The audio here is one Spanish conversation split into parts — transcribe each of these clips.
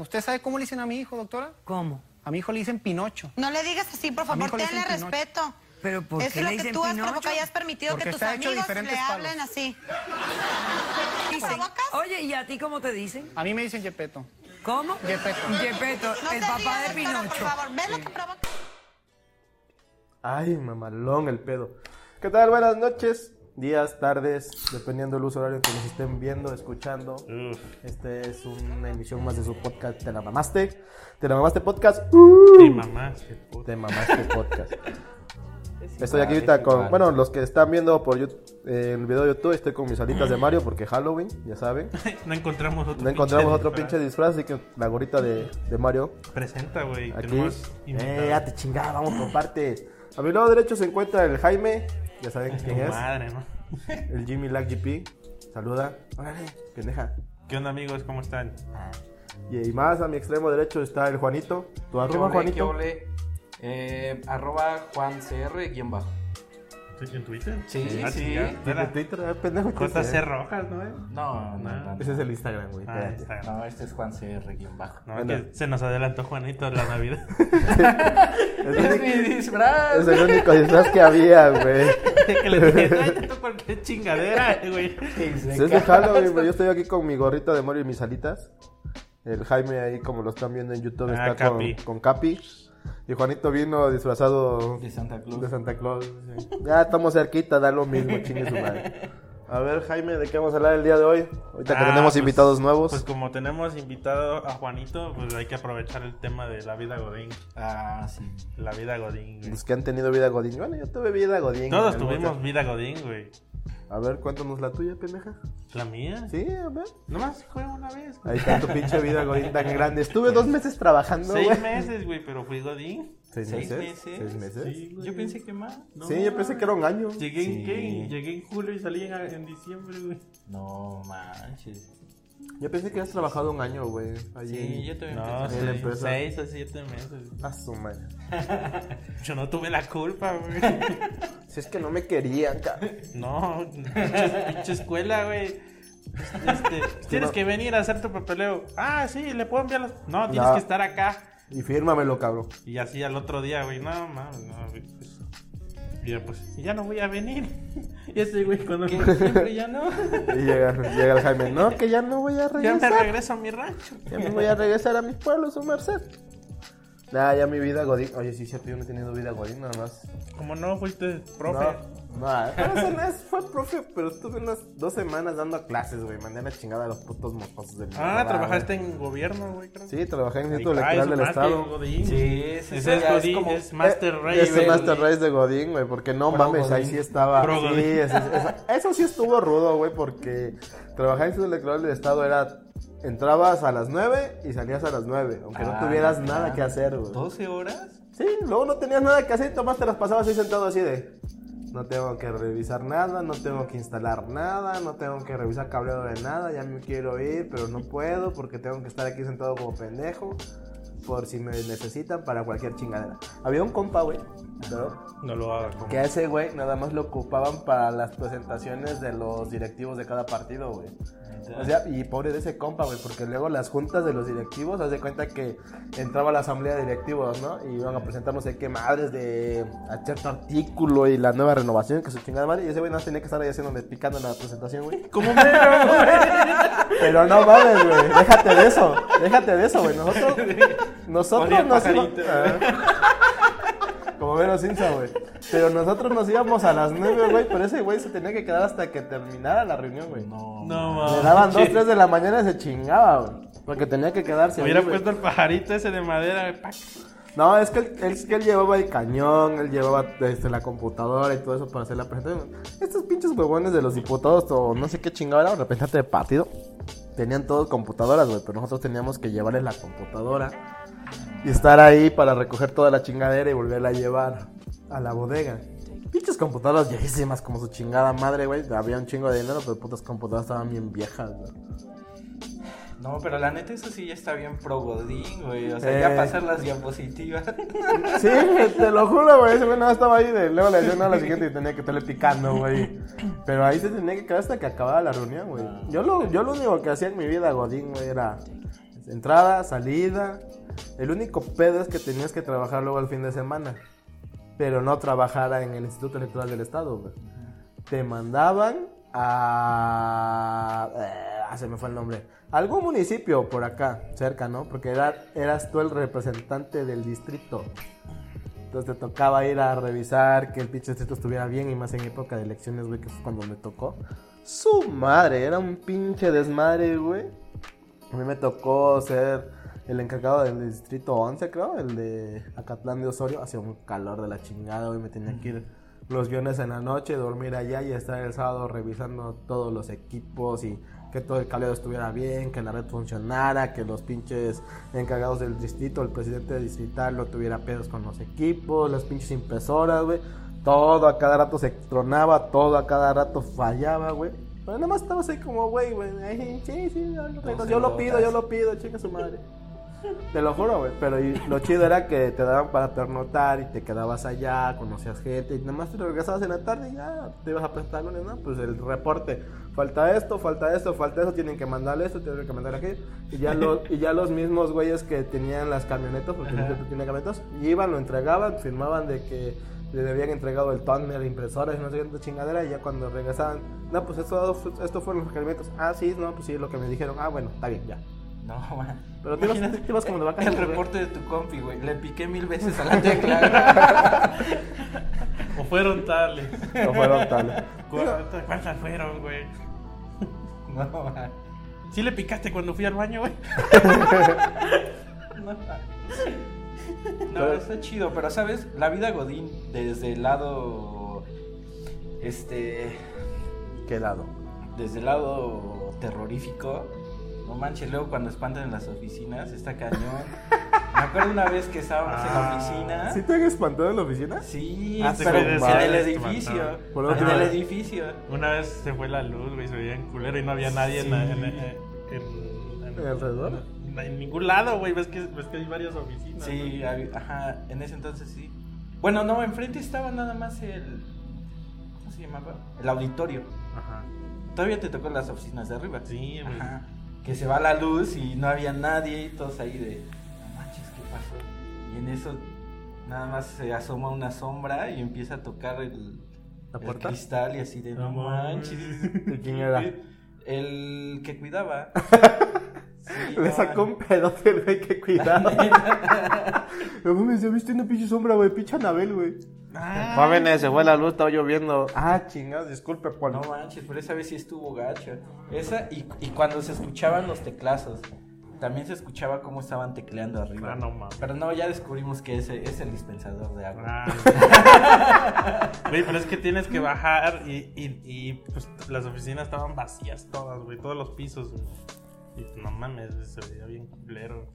¿Usted sabe cómo le dicen a mi hijo, doctora? ¿Cómo? A mi hijo le dicen Pinocho. No le digas así, por favor, tenle respeto. ¿Pero por Eso qué es lo le que tú has Pinocho? provocado y has permitido Porque que tus amigos le palos. hablen así. Dicen- ¿Provocas? Oye, ¿y a ti cómo te dicen? A mí me dicen Yepeto. ¿Cómo? Gepetto, No el papá de doctora, Pinocho. Por favor, ¿ves lo que provoca? Ay, mamalón el pedo. ¿Qué tal? Buenas noches, días, tardes, dependiendo del uso horario que nos estén viendo, escuchando. Este es una emisión más de su podcast Te la mamaste. Te la mamaste podcast. Te mamaste, puta. Te mamaste podcast. Estoy aquí ahorita con, bueno, los que están viendo por YouTube, eh, el video de YouTube, estoy con mis alitas de Mario porque Halloween, ya saben. No encontramos otro No encontramos pinche otro disfraz. pinche disfraz, así que la gorrita de, de Mario Presenta, güey. Aquí. Eh, ya te chingada, vamos por partes. A mi lado derecho se encuentra el Jaime. Ya saben quién es. madre, ¿no? El Jimmy Lag GP. Saluda. Órale, pendeja. ¿Qué onda, amigos? ¿Cómo están? Y, y más a mi extremo derecho está el Juanito. Tu ¿Qué arroba, ole, Juanito. qué ole? Eh, arroba JuanCR guion bajo. ¿Sí, ¿En Twitter? Sí, Ah, sí. chingada. De Espera. Twitter, eh, pendejo. Rojas, ¿no? eh? No, no, No. Ese es el Instagram, güey. Ah. Instagram. No, este es JuanCR guion bajo. No, Bueno. que se nos adelantó Juanito de la Navidad. Es Es único- mi disfraz. es el único disfraz que había, güey. que le dije, cualquier chingadera, güey. Es de Halloween, güey. Yo estoy aquí con mi gorrita de Mario y mis alitas. El Jaime ahí, como lo están viendo en YouTube, Ah, está con, Capi. con Capi. Y Juanito vino disfrazado De Santa Claus. de Santa Claus. sí. Ya estamos cerquita, da lo mismo, chingue su madre. A ver, Jaime, ¿de qué vamos a hablar el día de hoy? Ahorita que Ah, tenemos pues- invitados nuevos. Pues como tenemos invitado a Juanito, pues hay que aprovechar el tema de la vida Godín. Ah, sí. La vida Godín, güey. Los que han tenido vida Godín. Bueno, yo tuve vida Godín. Todos tuvimos vida Godín, güey. A ver, cuéntanos la tuya, pendeja. ¿La mía? Sí, a ver. Nomás fue una vez. güey. Ahí está tu pinche vida Godín tan grande. Estuve dos meses trabajando, Seis güey. meses, güey, pero fui Godín. ¿Seis, ¿Seis meses? ¿Seis meses? Sí. Yo pensé que más. No, Sí, yo pensé que era un año. Llegué en. ¿qué? Llegué en julio y salí en, en diciembre, güey. No manches. Yo pensé que habías trabajado un año, güey. Allí. Sí, yo también No, en la seis, empresa. seis o siete meses. A su madre. Yo no tuve la culpa, güey. Si es que no me querían, cabrón. No, pinche, pinche escuela, güey. Este, tienes no- que venir a hacer tu papeleo. Ah, sí, le puedo enviar las... No, tienes No. que estar acá. Y fírmamelo, cabrón. Y así al otro día, güey, no, mames, no, güey. Y yo, pues, ya no voy a venir. Y ese güey, cuando Siempre ya no. Y llega, llega el Jaime. No, que ya no voy a ya me regresar. regreso a mi rancho. Ya me voy a regresar a mi pueblo, su merced. Nah, ya mi vida Godín. Oye, sí, cierto, yo no he tenido vida Godín, nada más. Como no fuiste profe. No, no, pero ese no es- fue profe, pero estuve unas dos semanas dando clases, güey. Mandé a la chingada a los putos mocosos de mi Ah, trabajaste en gobierno, güey, creo. Sí, trabajé en el Instituto Electoral del Estado. Godín. Sí, ese, Ese es Godín, como- es Master Eh, Race. Ese. Master Race de Godín, güey, porque no Pro mames, ahí sí estaba. Pro sí, Godín. ese- ese- eso sí estuvo rudo, güey, porque trabajar en el Instituto Electoral del Estado era. Entrabas a las 9 y salías a las 9, aunque no Ah, tuvieras ya. nada que hacer, güey. ¿12 horas? Sí, luego no tenías nada que hacer y tomás te las pasabas ahí sentado así de. No tengo que revisar nada, no tengo que instalar nada, no tengo que revisar cableado de nada, ya me quiero ir, pero no puedo porque tengo que estar aquí sentado como pendejo por si me necesitan para cualquier chingadera. Había un compa, güey, ¿no? No lo haga que a ese güey nada más lo ocupaban para las presentaciones de los directivos de cada partido, güey. O sea, y pobre de ese compa, güey, porque luego las juntas de los directivos, haz de cuenta que entraba la asamblea de directivos, ¿no? Y iban a presentar no sé qué madres de a cierto artículo y la nueva renovación, que su chingada madre. Y ese güey no tenía que estar ahí haciéndome picando en la presentación, güey. Como mero, Pero no mames, güey, déjate de eso, déjate de eso, güey. Nosotros, nosotros nos Ah. Como Vero Simpson, güey. Pero nosotros nos íbamos a las 9, güey, pero ese güey se tenía que quedar hasta que terminara la reunión, güey. No. No, Le mames. daban 2, 3 de la mañana y se chingaba, güey. Porque tenía que quedarse Hubiera puesto el pajarito ese de madera, güey, pac. No, es que, él, es que él llevaba el cañón, él llevaba este, la computadora y todo eso para hacer la presentación. Estos pinches huevones de los diputados o no sé qué chingada era, representante de partido, tenían todos computadoras, güey, pero nosotros teníamos que llevarles la computadora y estar ahí para recoger toda la chingadera y volverla a llevar a la bodega. Pinches computadoras viejísimas como su chingada madre, güey. Había un chingo de dinero, pero putas computadoras estaban bien viejas, güey. No, pero la neta eso sí ya está bien pro Godín, güey. O sea, Eh. ya pasar las diapositivas. Sí, te lo juro, güey. Ese güey no estaba ahí. De, luego le decía no a la siguiente y tenía que estarle picando, güey. Pero ahí se tenía que quedar hasta que acababa la reunión, güey. Yo lo, yo lo único que hacía en mi vida, Godín, güey, era Entrada, salida. El único pedo es que tenías que trabajar luego el fin de semana. Pero no trabajara en el Instituto Electoral del Estado, güey. Te mandaban a... ah, se me fue el nombre. Algún municipio por acá, cerca, ¿no? Porque era, eras tú el representante del distrito. Entonces te tocaba ir a revisar que el pinche distrito estuviera bien y más en época de elecciones, güey, que fue cuando me tocó. Su madre, era un pinche desmadre, güey. A mí me tocó ser el encargado del distrito 11, creo, el de Acatlán de Osorio. Hacía un calor de la chingada, güey, me tenía que ir los viernes en la noche, dormir allá y estar el sábado revisando todos los equipos y que todo el cableado estuviera bien, que la red funcionara, que los pinches encargados del distrito, el presidente distrital no tuviera pedos con los equipos, las pinches impresoras, güey. Todo a cada rato se tronaba, todo a cada rato fallaba, güey. Pero nada más estabas ahí como, güey, güey. Sí, sí, yo yo lo pido, yo lo pido, chinga su madre. Te lo juro, güey. Pero y lo chido era que te daban para pernotar y te quedabas allá, conocías gente y nada más te regresabas en la tarde y ya te ibas a presentar lunes, ¿no? Pues el reporte. Falta esto, falta esto, falta eso, tienen que mandarle esto, tienen que mandar aquello. Y ya, los, y ya los mismos güeyes que tenían las camionetas, porque el distrito tiene camionetas, iban, lo entregaban, firmaban de que le habían entregado el tóner, impresoras y no sé qué chingadera. Y ya cuando regresaban, no, pues esto, esto fueron los requerimientos. Ah, sí, no, pues sí, lo que me dijeron. Ah, bueno, está bien, ya. No, man. Pero te Imagínate te ibas como de vacaciones, El reporte de tu compi, güey. Le piqué mil veces a la tecla. O fueron tales. No fueron tales. ¿Cuántas cuántas fueron, güey? no, man. ¿Sí le picaste cuando fui al baño, güey? No, No, está chido, pero sabes, la vida Godín desde el lado este ¿Qué lado? desde el lado terrorífico, no manches, luego cuando espantan en las oficinas, está cañón. Me acuerdo una vez que estábamos en la Ah. oficina. ¿Sí te han espantado en la oficina? Sí, Ah, pero sí, en el edificio. Por En el edificio. Una vez se fue la luz, güey, se veía en culero y no había nadie en, la- en, en, en- en- ¿Alrededor? En, en ningún lado, güey. ¿Ves que, ves que hay varias oficinas. Sí, ¿no? hab- ajá, en ese entonces sí. Bueno, no, enfrente estaba nada más el. ¿Cómo se llamaba? El auditorio. Ajá. Todavía te tocó las oficinas de arriba. Sí, güey. Ajá. Que se va la luz y no había nadie y todos ahí de. No manches, ¿qué pasó? Y en eso nada más se asoma una sombra y empieza a tocar el, ¿La el cristal y así de no, No manches. ¿Y quién era? El que cuidaba. Sí, Le no, sacó un pedote el güey que cuidaba. No mames, ya viste una pinche sombra, güey. Pinche Anabel, güey. Ah, Jóvenes, se fue la luz, estaba lloviendo. Ah, chingados, disculpe, Paul. No manches, pero esa vez sí estuvo gacho. Esa y, y cuando se escuchaban los teclazos, también se escuchaba cómo estaban tecleando arriba. Ah, no mames. Pero no, ya descubrimos que ese es el dispensador de agua. Ah. Güey, pero es que tienes que bajar y, y, y pues las oficinas estaban vacías todas, güey, todos los pisos, güey. Y no mames, se veía bien culero.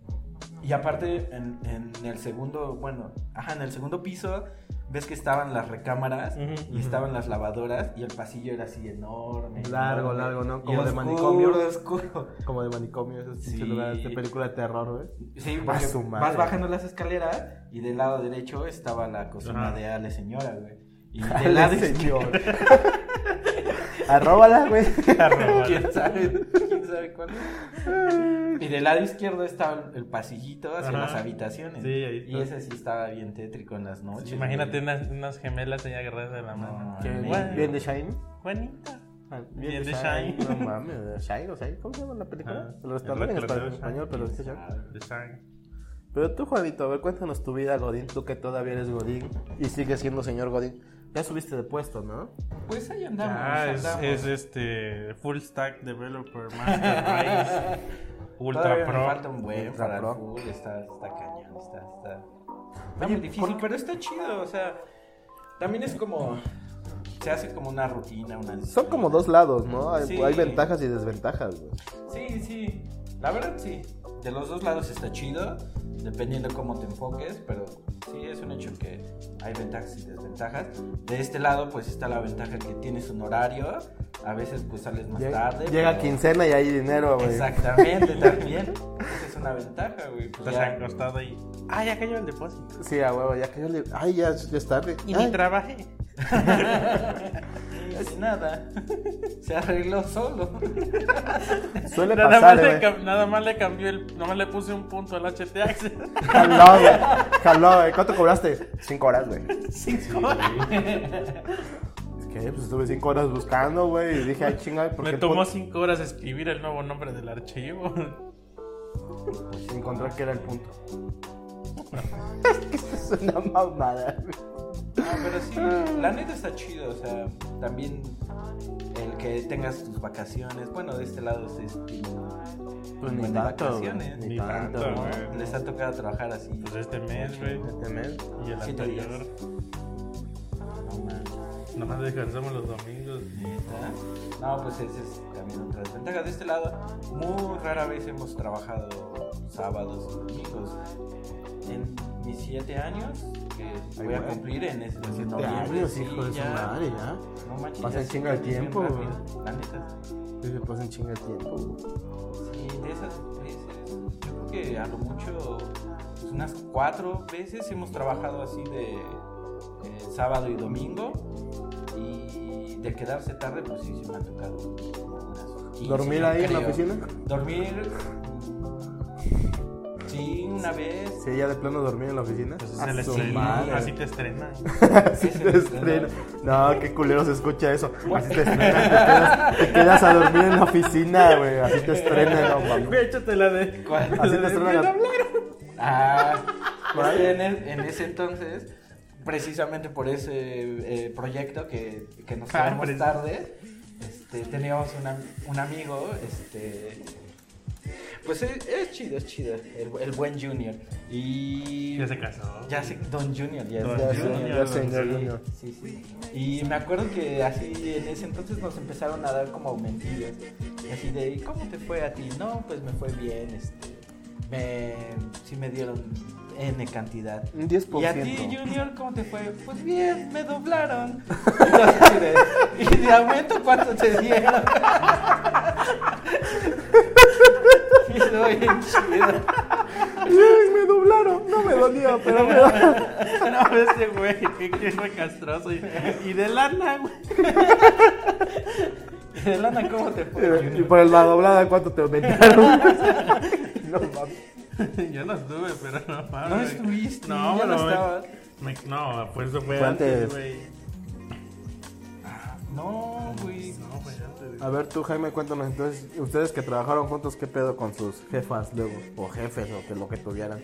Y aparte, en, en el segundo, bueno, ajá, en el segundo piso, ves que estaban las recámaras Ujú, y estaban las lavadoras y el pasillo era así enorme. Largo, enorme, largo, ¿no? Como de oscuro, manicomio. oscuro. Como de manicomio, esos Sí. lugares de película de terror, güey. Sí, madre. vas bajando las escaleras y del lado derecho estaba la cocina de Ale Señora, güey. Y Ale del lado Señor. Arróbala, güey. ¿Quién sabe? ¿Quién sabe cuál es? Y del lado izquierdo estaba el pasillito hacia Ajá. las habitaciones. Sí, ahí Y está. ese sí estaba bien tétrico en las noches. Imagínate unas, unas gemelas ahí agarradas de la mano. ¿Bien de Shine? Juanita. Ah, Bien de Shine. No mames, Shine, o sea, ¿cómo se llama la película? Ah, Lo restauró en español, pero Shine. dice Shine. De Shine. Pero tú, Juanito, a ver, cuéntanos tu vida, Godín. Tú que todavía eres Godín y sigues siendo señor Godín. Ya subiste de puesto, ¿no? Pues ahí andamos. Ah, es, andamos. es este Full Stack Developer Master Race Ultra Todavía me Pro. falta un buen Ultra para Pro. fútbol, está, está cañón, está, está, muy difícil, ¿por- pero está chido, o sea, también es como, se hace como una rutina, una Son como dos lados, ¿no? Hay, Sí. hay ventajas y desventajas, güey. Sí, sí, la verdad sí, de los dos lados está chido, dependiendo cómo te enfoques, pero sí es un hecho que hay ventajas y desventajas. De este lado pues está la ventaja que tienes un horario, a veces pues sales más Llega, tarde. llega pero- quincena y hay dinero, güey. Exactamente, también. Esa es una ventaja, güey. pues Estás ya- acostado ahí. Ah, ya cayó el depósito. Sí, a huevo, ya que yo le. Ay, ya, ya es tarde. Y Ay, ni trabajé. Nada. Se arregló solo. Suele Nada, pasar, más le, nada más le cambié el. Nada más le puse un punto al HTX. Jaló, güey. Jaló, güey. ¿Cuánto cobraste? Cinco horas, güey. Cinco horas. Es que, pues estuve cinco horas buscando, güey. Y dije, ay, chinga, ¿por Me qué tomó cinco horas escribir el nuevo nombre del archivo. Pues encontrar que era el punto. es que eso es una mamada, güey. No, pero sí, la neta está chido, o sea, también el que tengas tus vacaciones, bueno, de este lado es Pues un ni tanto, vacaciones. Ni tanto, güey. Les ha tocado trabajar así. Pues este mes, güey. Este mes. Y el Siete días. anterior. No Nomás descansamos los domingos. neta. No, pues esa es también otra desventaja. De este lado, muy rara vez hemos trabajado sábados y domingos. En mis siete años, que voy a güey. cumplir en ese Siete noviembre, años, sí, hijo de su ya. madre, ya. No manches, Pasa en chinga el tiempo, rápido, La neta. Sí, se pasa en chinga el tiempo, güey. Sí, de esas veces, yo creo que a lo mucho pues, unas cuatro veces hemos trabajado así de eh, sábado y domingo. Y de quedarse tarde, pues sí, se me ha tocado. unas 15, ¿Dormir ahí en la creo. oficina? Dormir. Una vez. Sí, ya de plano dormir en la oficina. Pues es el estreno. Así te estrenan. Así te estrena. No, qué culero se escucha eso. Así te estrena. Te quedas, te quedas a dormir en la oficina, güey. Así te estrena, no mames. Güey, échate la de. ¿Cuál? Así te estrena. Ah, en, el- en ese entonces, precisamente por ese eh, proyecto que, que nos Ah, quedamos tarde, este, teníamos una- un amigo, este, pues es, es chido, es chido, el, el buen Junior. Y Ya se casó. ya sé, Don Junior, ya, Don ya Junior, señor, ya, señor Sí, Junior. sí, sí. Y me acuerdo que así en ese entonces nos empezaron a dar como aumentillos. Y así de, ¿y cómo te fue a ti? No, pues me fue bien, este. Me, sí me dieron N cantidad. Un 10%. ¿Y a ti, Junior, cómo te fue? Pues bien, me doblaron. Entonces, así de, ¿Y de aumento cuánto te dieron? Y bien chido. Ay, me doblaron. No me dolía, pero me dolía. No, ese güey, que, fue castroso. Y, y de lana, güey. ¿Y de lana cómo te fue, Y Junior? por la doblada, ¿cuánto te aumentaron? No mames. Yo no estuve, pero no mames. No estuviste, No, ya no me- estabas. me- no, pues eso fue, Fue antes, antes. güey. No, güey. A ver, tú, Jaime, cuéntanos entonces, ustedes que trabajaron juntos, ¿qué pedo con sus jefas luego? O jefes, o que lo que tuvieran.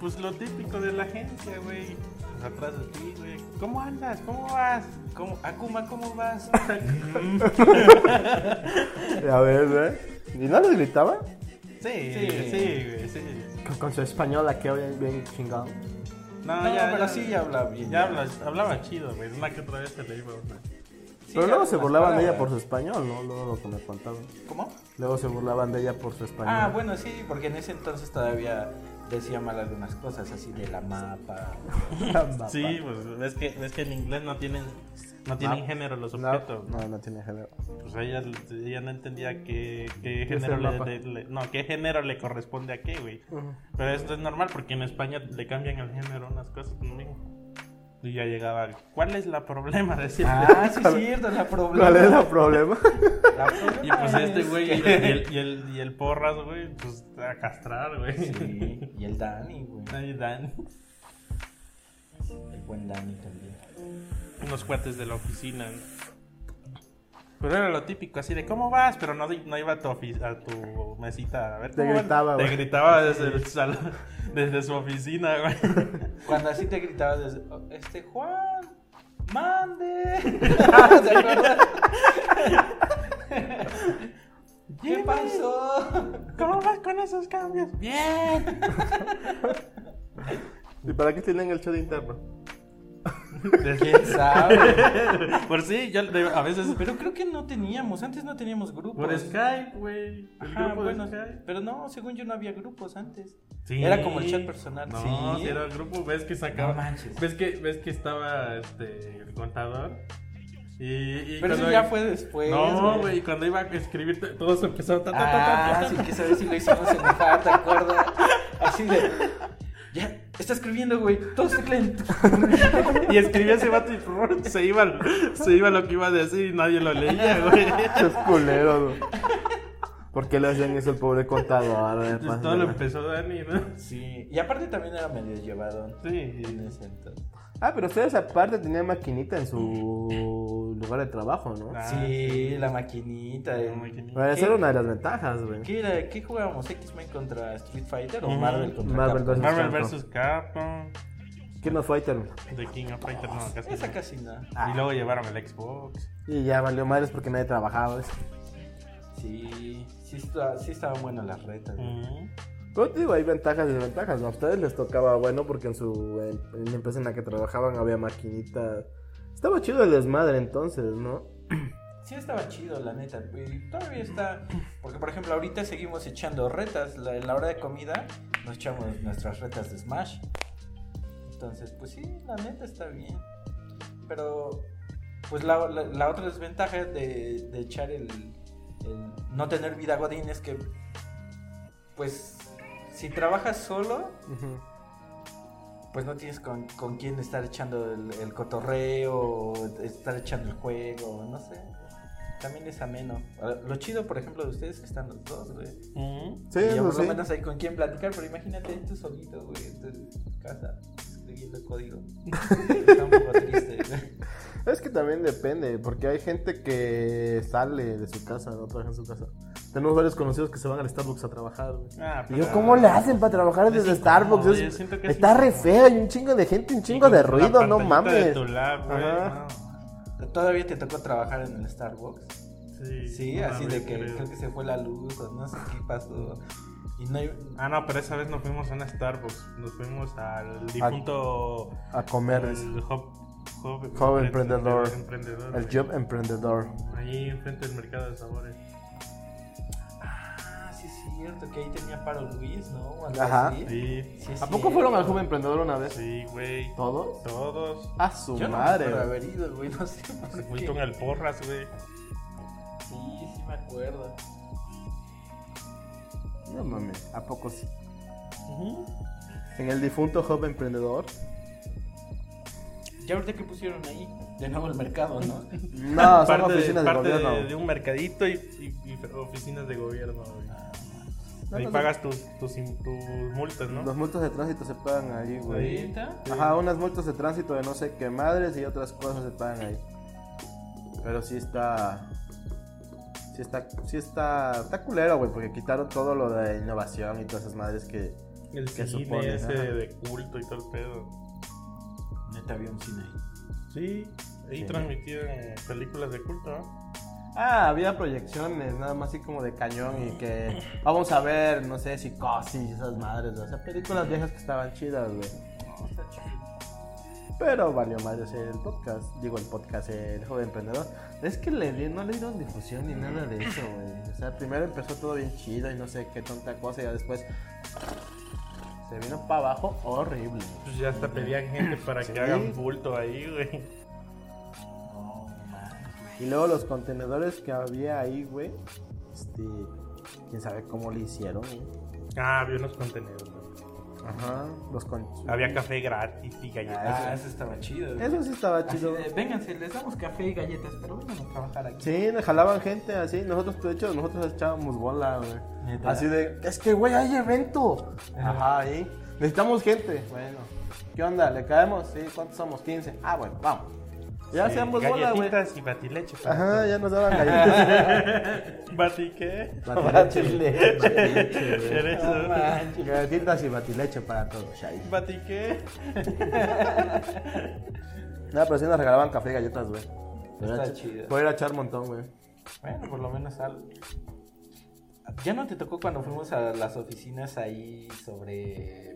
Pues lo típico de la agencia, güey. Pues atrás de ti, güey. ¿Cómo andas? ¿Cómo vas? ¿Cómo, Akuma, ¿cómo vas? A ver, ¿eh? ¿Y no les gritaba? Sí, Sí. sí, güey, sí. Con, con su española que bien, bien chingado. No, No, ya, pero ya- sí ya habla bien. Ya habla, hablaba chido, güey. Una que otra vez se le iba una. Pero luego se burlaban de ella por su español, ¿no? Luego lo que me contaban. ¿Cómo? Luego se burlaban de ella por su español. Ah, bueno, sí, porque en ese entonces todavía decía mal algunas cosas, así de la mapa. Sí, pues ves que, ves que en inglés no tienen, no tienen No. género los No, objetos. no, no tiene género. Pues ella, ella no entendía qué, qué ¿Qué es género le, mapa? le- le- no, qué género le corresponde a qué, güey. Pero esto es normal porque en España le cambian el género unas cosas conmigo. Y ya llegaba, ¿cuál es la problema? Decía. Ah, sí, es cierto, la problema. ¿Cuál es problema? La problema Y pues este es güey y, que- el- y el, y, el, y el porras, güey, pues a castrar, güey. Sí, y el Dani, güey. Ahí dan El buen Dani también. unos cuates de la oficina. Pero era lo típico, así de ¿cómo vas? Pero no, no iba a tu, ofi- a tu mesita a ver Te gritaba, Te güey. gritaba desde el salón, desde su oficina, güey. Cuando así te gritaba desde, "Oh, este Juan, mande. ¿Te acuerdas? ¿Qué pasó? ¿Cómo vas con esos cambios? Bien. ¿Y para qué tienen el chat interno? ¿Quién sabe? Por sí, yo a veces Pero creo que no teníamos, antes no teníamos grupos. por Skype, güey. Ajá, grupo bueno, de Skype. pero no, según yo no había grupos antes. Sí. Era como el chat personal. No, sí. era el grupo, ves que sacaba. No manches. Ves que, ves que estaba este el contador. Y, y Pero eso cuando- ya fue después. No, güey, cuando iba a escribir, te- todos empezaron. Ta, ta, ta, ta, Ah, ta, sí, que sabes si lo hicimos enojar, ¿te acuerdas? Así de. Ya, está escribiendo, güey. Todos tecleen. Y escribía ese vato y se iba, se iba lo que iba a decir y nadie lo leía, güey. Es culero, güey. ¿Por qué le hacían eso al pobre contador? Entonces, todo lo empezó Dani, ¿no? Sí. Y aparte también era medio llevado. Sí. En ese entonces. Ah, pero ustedes aparte tenían maquinita en su lugar de trabajo, ¿no? Ah, Sí, la maquinita. eh. La maquinita. Bueno, esa era una de las ventajas, güey. ¿Qué, era? ¿Qué jugábamos? ¿X-Men contra Street Fighter o. Marvel contra Marvel Capcom? versus- Marvel Capcom. vs. Capcom. King of Fighter. The King of Fighters, no, casi. Esa casi no. Y luego llevaron el Xbox. Y ya valió madres porque nadie trabajaba. ¿ves? Sí, sí, está- sí estaban buenas las retas. güey. Ujú. Pero te digo, hay ventajas y desventajas. ¿no? A ustedes les tocaba bueno porque en su en, en la empresa en la que trabajaban había maquinita. Estaba chido el desmadre entonces, ¿no? Sí estaba chido, la neta. Y todavía está. Porque, por ejemplo, ahorita seguimos echando retas. La- en la hora de comida nos echamos nuestras retas de Smash. Entonces, pues sí, la neta está bien. Pero, pues la, la- la otra desventaja de, de echar el, el no tener vida godín es que, pues, si trabajas solo, pues no tienes con, con quién estar echando el, el cotorreo, estar echando el juego, no sé. También es ameno. Ah, Lo chido, por ejemplo, de ustedes es que están los dos, güey. Sí, y ya por lo sí. menos hay con quién platicar, pero imagínate tú solito, güey, en tu casa, escribiendo código. Está un poco triste, güey. Es que también depende, porque hay gente que sale de su casa, no trabaja en su casa. Tenemos varios conocidos que se van al Starbucks a trabajar, güey. Ah, Y pero- yo, ¿cómo le hacen para trabajar Es desde incómodo, Starbucks? Es- yo siento que es está re feo, hay un chingo de gente, un chingo de ruido, no de mames. güey, Ajá. no. ¿Todavía te tocó trabajar en el Starbucks? Sí, Sí, no así de que creo. creo que se fue la luz o no sé qué pasó. Y no hay... Ah, no, pero esa vez no fuimos a una Starbucks. Nos fuimos al difunto. A comer, el es Hub emprendedor. emprendedor, el güey. job emprendedor. Ahí enfrente del mercado de sabores. Ah, sí es cierto, que ahí tenía paro Luis, ¿no? Algo Ajá. así. Sí, Sí es ¿A poco fueron al joven emprendedor una vez? sí, güey. ¿Todos? Todos. A su Yo madre. me acuerdo güey. haber ido, güey, no sé por Se fue con el porras, güey. Sí, sí me acuerdo. No mames, ¿a poco sí? En el difunto job emprendedor. ¿Ya ahorita qué pusieron ahí? De nuevo el mercado, ¿no? No, son parte de- oficinas de, parte gobierno. de, de un mercadito y, y- y oficinas de gobierno, güey. No, Ahí no, pagas tus, tus, tus multas, ¿no? Los multas de tránsito se pagan ahí, güey. ¿Ahorita? Ajá, unas multas de tránsito de no sé qué madres y otras cosas se pagan ahí. Pero sí está. Sí está. Sí está. Está culero, güey, porque quitaron todo lo de innovación y todas esas madres que. El ¿Qué cine supone? ese Ajá. de culto y todo el pedo. Neta había un cine ahí. Sí, ahí Sí. transmitían películas de culto, ¿no? Ah, había proyecciones, nada más así como de cañón y que. Vamos a ver, no sé, psicosis esas madres. O sea, películas viejas que estaban chidas, güey. Pero valió madre hacer el podcast. Digo, el podcast, el joven emprendedor. Es que le, di- no le dieron difusión ni nada de eso, güey. O sea, primero empezó todo bien chido y no sé qué tonta cosa. Y ya después se vino para abajo horrible. Pues ya hasta pedían gente para Sí. que hagan bulto ahí, güey. Y luego los contenedores que había ahí, güey. Este. Quién sabe cómo le hicieron, güey. Ah, había unos contenedores. güey. Ajá, los con. Había café gratis y Ah, galletas. eso estaba chido. güey. Eso sí estaba chido. de, vénganse, les damos café y galletas, pero vengan a trabajar aquí. Sí, le jalaban gente así. Nosotros, de hecho, nosotros echábamos bola, güey. Así de, es que, güey, hay evento. Ajá, ahí. Necesitamos gente. Bueno, ¿qué onda? ¿Le caemos? Sí, ¿cuántos somos? 15. Ah, bueno, vamos. Ya Sí, hacíamos bola, güey. Galletitas y batileche. para Ajá, ya nos daban galletitas. ¿Bati qué? batileche. batileche. Galletitas y batileche para todos. ahí. ¿Bati qué? No, pero sí nos regalaban café y galletas, güey. Está chido. A echar un montón, güey. Bueno, por lo menos algo. ¿Ya no te tocó cuando fuimos a las oficinas ahí sobre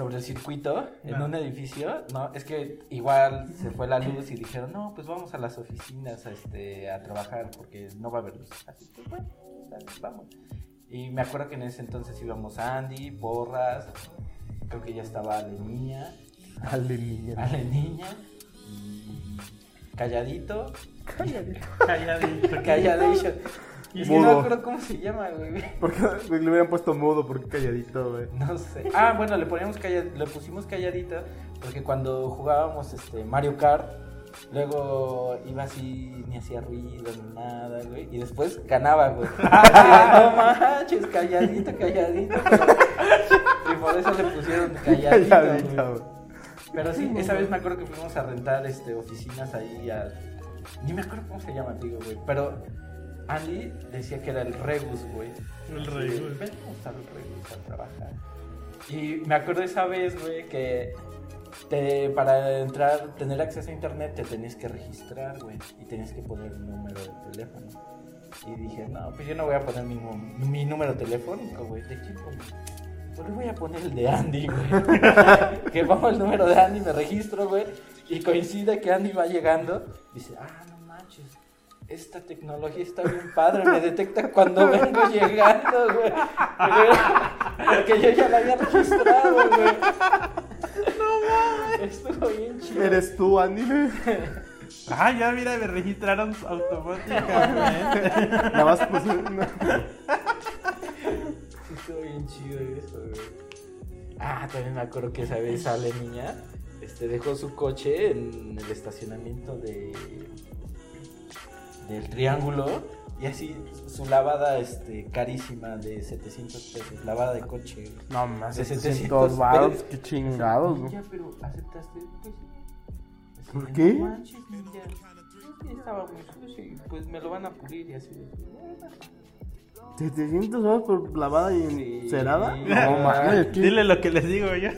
sobre el circuito en No. un edificio? No, es que igual se fue la luz y dijeron, "No, pues vamos a las oficinas a, este a trabajar porque no va a haber luz." Así que bueno, dale, vamos. Y me acuerdo que en ese entonces íbamos Andy, Porras, creo que ya estaba Ale Niña, Ale, niña. Ale Niña y Calladito Calladito. Calladation. Es que no me acuerdo cómo se llama, güey. ¿Por qué le hubieran puesto mudo? ¿Por qué calladito, güey? No sé. Ah, bueno, le poníamos calla- le pusimos calladita porque cuando jugábamos este Mario Kart, luego iba así, ni hacía ruido ni nada, güey. Y después ganaba, güey. No manches, calladito, calladito. Y por eso le pusieron calladito, Calladito, güey. Pero sí, esa vez me acuerdo que fuimos a rentar este, oficinas ahí al... Ni me acuerdo cómo se llama, digo, güey. Pero Andy decía que era el Rebus, güey. El Rebus. Vamos al Rebus a trabajar. Y me acuerdo esa vez, güey, que te, para entrar, tener acceso a internet te tenías que registrar, güey. Y tenías que poner un número de teléfono. Y dije, no, pues yo no voy a poner mi, mi número telefónico, güey. ¿De quién pongo? Pues le voy a poner el de Andy, güey. que pongo el número de Andy, me registro, güey. Y coincide que Andy va llegando. Dice, ah, no. Esta tecnología está bien padre, me detecta cuando vengo llegando, güey. Porque yo ya la había registrado, güey. No mames. Estuvo bien chido. ¿Eres tú, Andy? Ah, ya mira, me registraron automáticamente. Nada más puse... Sí, estuvo bien chido eso, güey. Ah, también me acuerdo que esa vez sale niña, este, dejó su coche en el estacionamiento de del triángulo y así su lavada este carísima de 700 pesos, lavada de coche. güey. No más, De 700 baros, qué chingados, güey. Ya, pero aceptaste, pues. Así ¿Por qué? "No manches, que estaba muy sucio y pues me lo van a pulir y así de. "Bueno". 700 baros por lavada y Sí. encerada. No mames. Dile lo que les digo yo.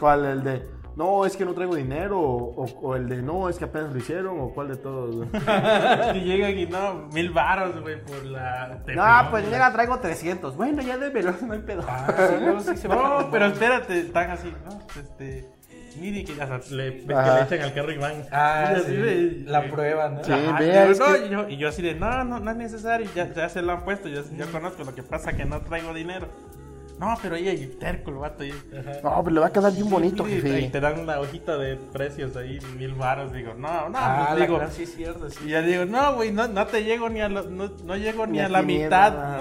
¿Cuál? ¿El de no, es que no traigo dinero? O, o- o el de no, es que apenas lo hicieron? ¿O cuál de todos, güey? Si llegan y no, mil varos, güey, por la. No, pues mira, traigo 300. Bueno, ya démelo, no hay pedo. Ah, sí, luego sí se bajan No, pero espérate, están así, ¿no? Este. Mire que ya se- le, ves que le echan al carro y van. Ah, y así sí, de- la prueba, ¿no? Sí. Ajá, vea, y, yo, no, que- y yo, y yo así de, no, no, no es necesario, ya, ya se lo han puesto, yo, yo conozco, lo que pasa que no traigo dinero. No, pero ahí hay terco el vato. Y, No, pero le va a quedar bien bonito, y, y te dan una hojita de precios ahí, mil varos, digo, no, no, Ah, pues la digo, gran- sí cierto, sí. y ya digo, no, güey, no, no te llego ni a lo- no, no llego ni, Ni a la 500, mitad.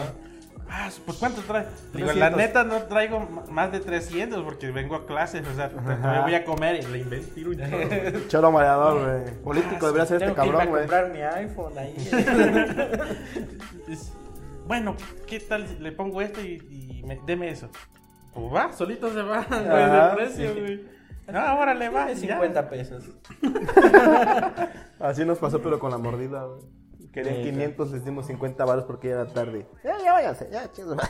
Ah, pues ¿cuánto traes? Digo, la 300. neta no traigo más de 300 porque vengo a clases, o sea, me voy a comer y le invento un chorro. Choro mareador, güey. Político debería ser este cabrón, a güey. comprar mi iPhone ahí. Bueno, ¿qué tal si le pongo esto y, y me- deme eso? Pues va, solito se va, güey, precio, güey. No, órale, va. Dame ya. 50 pesos. Así nos pasó, pero con la mordida, güey. Querían Sí, 500, les dimos 50 baros porque ya era tarde. Ya, ya váyanse, ya, chicos.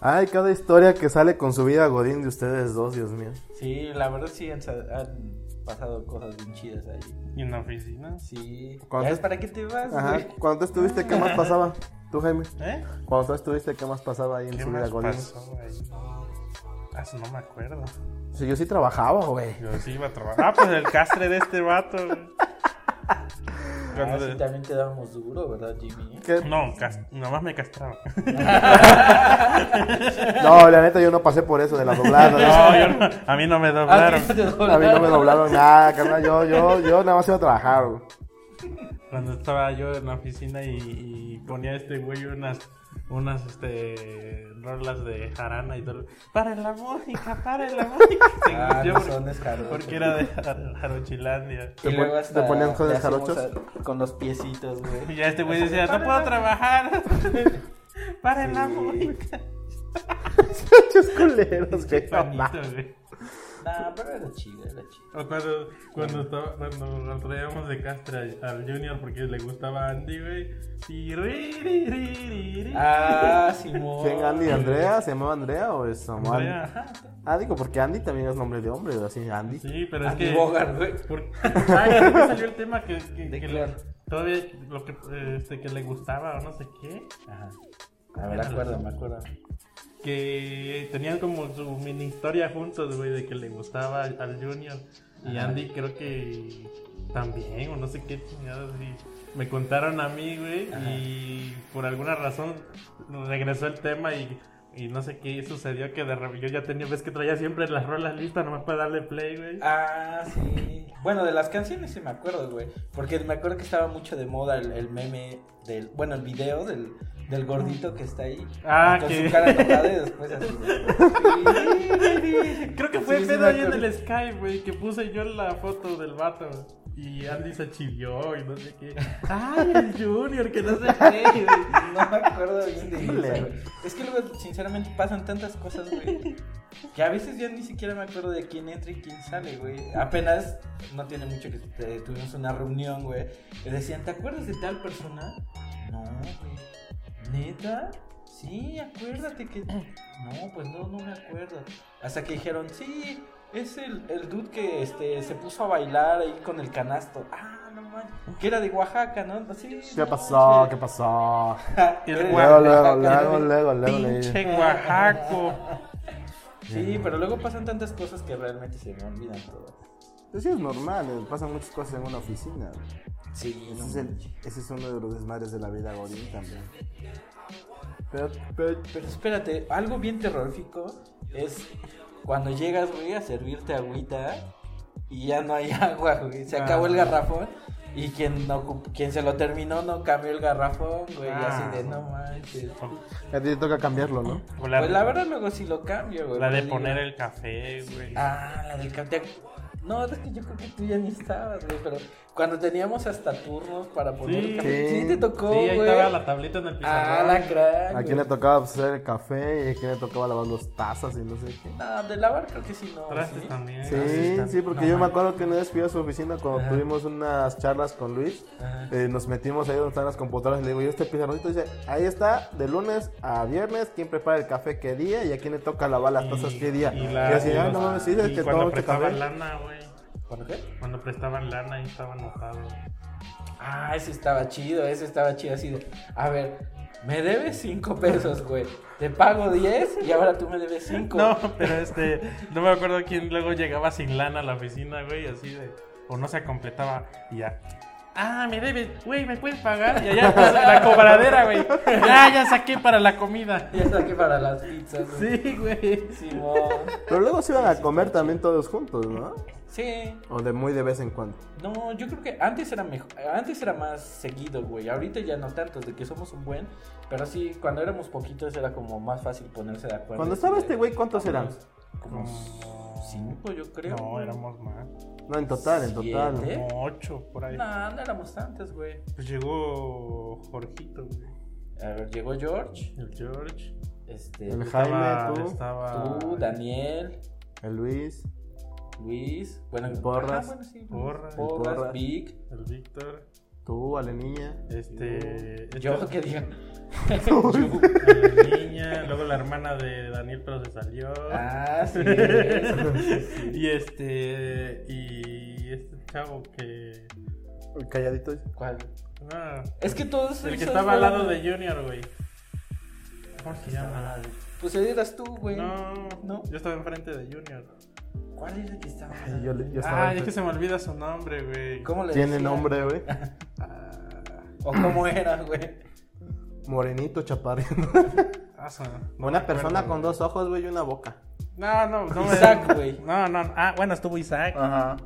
Ay, cada historia que sale con su vida Godín de ustedes dos, Dios mío. Sí, la verdad sí han, han pasado cosas bien chidas ahí. Y en la oficina. Sí. ¿Cuánto? ¿Ya para qué te vas, Ajá, güey? cuando tú estuviste, ¿qué más pasaba? Tú, Jaime. ¿Eh? Cuando tú estuviste, ¿qué más pasaba ahí en ¿Qué su vida? Ah, eso no me acuerdo. Sí, yo sí trabajaba, güey. Yo sí iba a trabajar. Ah, pues el castre de este vato. güey. Ah, Cuando- sí, también te dábamos duro, ¿verdad, Jimmy? ¿Qué? No, nomás me castraron. No, la neta, yo no pasé por eso de la doblada. No, yo no- a mí no me doblaron. Ah, ¿sí te A mí no me doblaron nada, carnal. Yo, yo, yo nada más iba a trabajar. Cuando estaba yo en la oficina y, y ponía este güey unas, unas este, rolas de jarana y todo. ¡Para la música! ¡Para la música! Ah, Yo son. Porque era de Jar- Jarochilandia. Y ¿Te luego hasta te ponían le hacíamos jarochos? a- Con los piecitos, Y güey. ya este güey decía, no puedo trabajar. ¡Para la música! Muchos culeros, güey. no Panito, mames. güey. Nah, pero era chido, era chido. Cuando, cuando, estaba, cuando lo traíamos de castre al Junior porque le gustaba Andy, güey. Y ri, ri, ri, ri, ri. Ah, Simón. ¿Quién, Andy? ¿Andrea? ¿Se llamaba Andrea o es Samuel? Andrea. Ah, digo, porque Andy también es nombre de hombre, así, Andy. Sí, pero es que. Bogart, güey. Porque, ay, creo que salió el tema que, que, De que Claire. le, todavía lo que, este, que le gustaba o no sé qué. Ajá. A ver, acuerdo, me acuerdo. Que tenían como su mini historia juntos, güey, de que le gustaba al, al Junior. Y Ajá. Andy creo que también, o no sé qué chingados. Y me contaron a mí, güey, y por alguna razón regresó el tema y Y no sé qué sucedió que de yo ya tenía, ves que traía siempre las rolas listas, nomás para darle play, güey. Ah, sí. Bueno, de las canciones sí me acuerdo, güey. Porque me acuerdo que estaba mucho de moda el, el meme del. Bueno, el video del, del gordito que está ahí. Ah, con que- su cara enojada y después así. Creo que fue Sí, pedo ahí en el Skype, güey, que puse yo la foto del vato. Y Andy se chivió y no sé qué. Ay, el Junior, que no sé qué. No me acuerdo bien de eso, güey. Es que luego, sinceramente, pasan tantas cosas, güey. Que a veces ya ni siquiera me acuerdo de quién entra y quién sale, güey. Apenas, no tiene mucho que eh, tuvimos una reunión, güey. Y decían, ¿te acuerdas de tal persona? No, güey. ¿Neta? Sí, acuérdate que. No, pues no, no me acuerdo. Hasta que dijeron, sí, es el, el dude que este, se puso a bailar ahí con el canasto. Ah, no manches. Que era de Oaxaca, ¿no? Sí, ¿Qué no pasó? ¿Qué pasó? El Luego, luego, luego, luego, luego. Pinche. Oaxaco. Sí, pero luego pasan tantas cosas que realmente se me olvidan todas. Pues sí, es normal, eh, pasan muchas cosas en una oficina. Sí, Ese es, el- ese es uno de los desmadres de la vida godín también. Pero, pero, Pero espérate, algo bien terrorífico es cuando llegas, güey, a servirte agüita y ya no hay agua, güey. Se acabó el Ah. garrafón y quien, no, quien se lo terminó no cambió el garrafón, güey. Y Ah. así de no manches. a ti te toca cambiarlo, ¿no? La, Pues la verdad luego sí lo cambio, güey. la de poner digo, el café, güey. Ah, la del café. No, es que yo creo que tú ya ni estabas, güey, pero cuando teníamos hasta turnos para poner Sí. el café. Sí, te tocó, sí, ahí güey. estaba la tablita en el pizarrón. Ah, la crack. A quién le tocaba pues, hacer el café y a quién le tocaba lavar los tazas y no sé qué. No, de lavar creo que sí no. Trastes ¿sí? también. Sí, sí, porque yo me acuerdo que una vez fui a su oficina cuando Ajá. tuvimos unas charlas con Luis. Eh, nos metimos ahí donde están las computadoras y le digo, yo este pizarroncito dice, ahí está, de lunes a viernes, quién prepara el café qué día y a quién le toca lavar las tazas qué día. Y, la- así, y ah, no mames, sí, es y que todo prestaban café. lana, güey. ¿Cuándo qué? Cuando prestaban lana ahí estaba anotado. Ah, ese estaba chido, ese estaba chido así de, a ver, me debes 5 pesos, güey. Te pago 10 y ahora tú me debes 5. No, pero este, no me acuerdo quién luego llegaba sin lana a la oficina, güey, así de, o no se completaba y ya. Ah, me debes, güey, ¿me puedes pagar? Y allá la cobradera, güey. Ya, ya saqué para la comida. Ya está aquí para las pizzas, güey. Sí, güey. Simón. Pero luego se iban a comer también todos juntos, ¿no? Sí. O de muy de vez en cuando. No, yo creo que antes era mejor, antes era más seguido, güey. Ahorita ya no tanto, de que somos un buen, pero sí, cuando éramos poquitos era como más fácil ponerse de acuerdo. Cuando estaba este güey, ¿cuántos eran? Como cinco, yo creo. No, éramos más. No, en total, en total. Como ocho por ahí. No, no éramos tantos, güey. Pues llegó Jorgito, güey. A ver, llegó George, El George. este, El Estaba, Jaime, tú, estaba tú, Daniel, el Luis. Luis, bueno, El Porras. ajá, bueno, sí, Porras. Porras, El Porras. Vic, el Víctor. Tú, Ale Niña. Este. yo este- que diga. la niña, luego la hermana de Daniel, pero se salió. ah, sí. Y este. Y este chavo que. El calladito. ¿Cuál? ah, Es que todos el que estaba al lado de Junior, güey. ¿Cómo se llama? Pues eras tú, güey. No, No. Yo estaba enfrente de Junior. ¿Cuál es el que estaba? Ay, yo, le- yo estaba Ah, es que se me olvida su nombre, güey. ¿Cómo le Tiene decían? nombre, güey. ¿O cómo era, güey? Morenito, chaparrito. Ah, su- no Una persona acuerdo, con güey. dos ojos, güey, y una boca. No, no, no. me- Isaac, güey. No, no. Ah, bueno, estuvo Isaac. Ajá.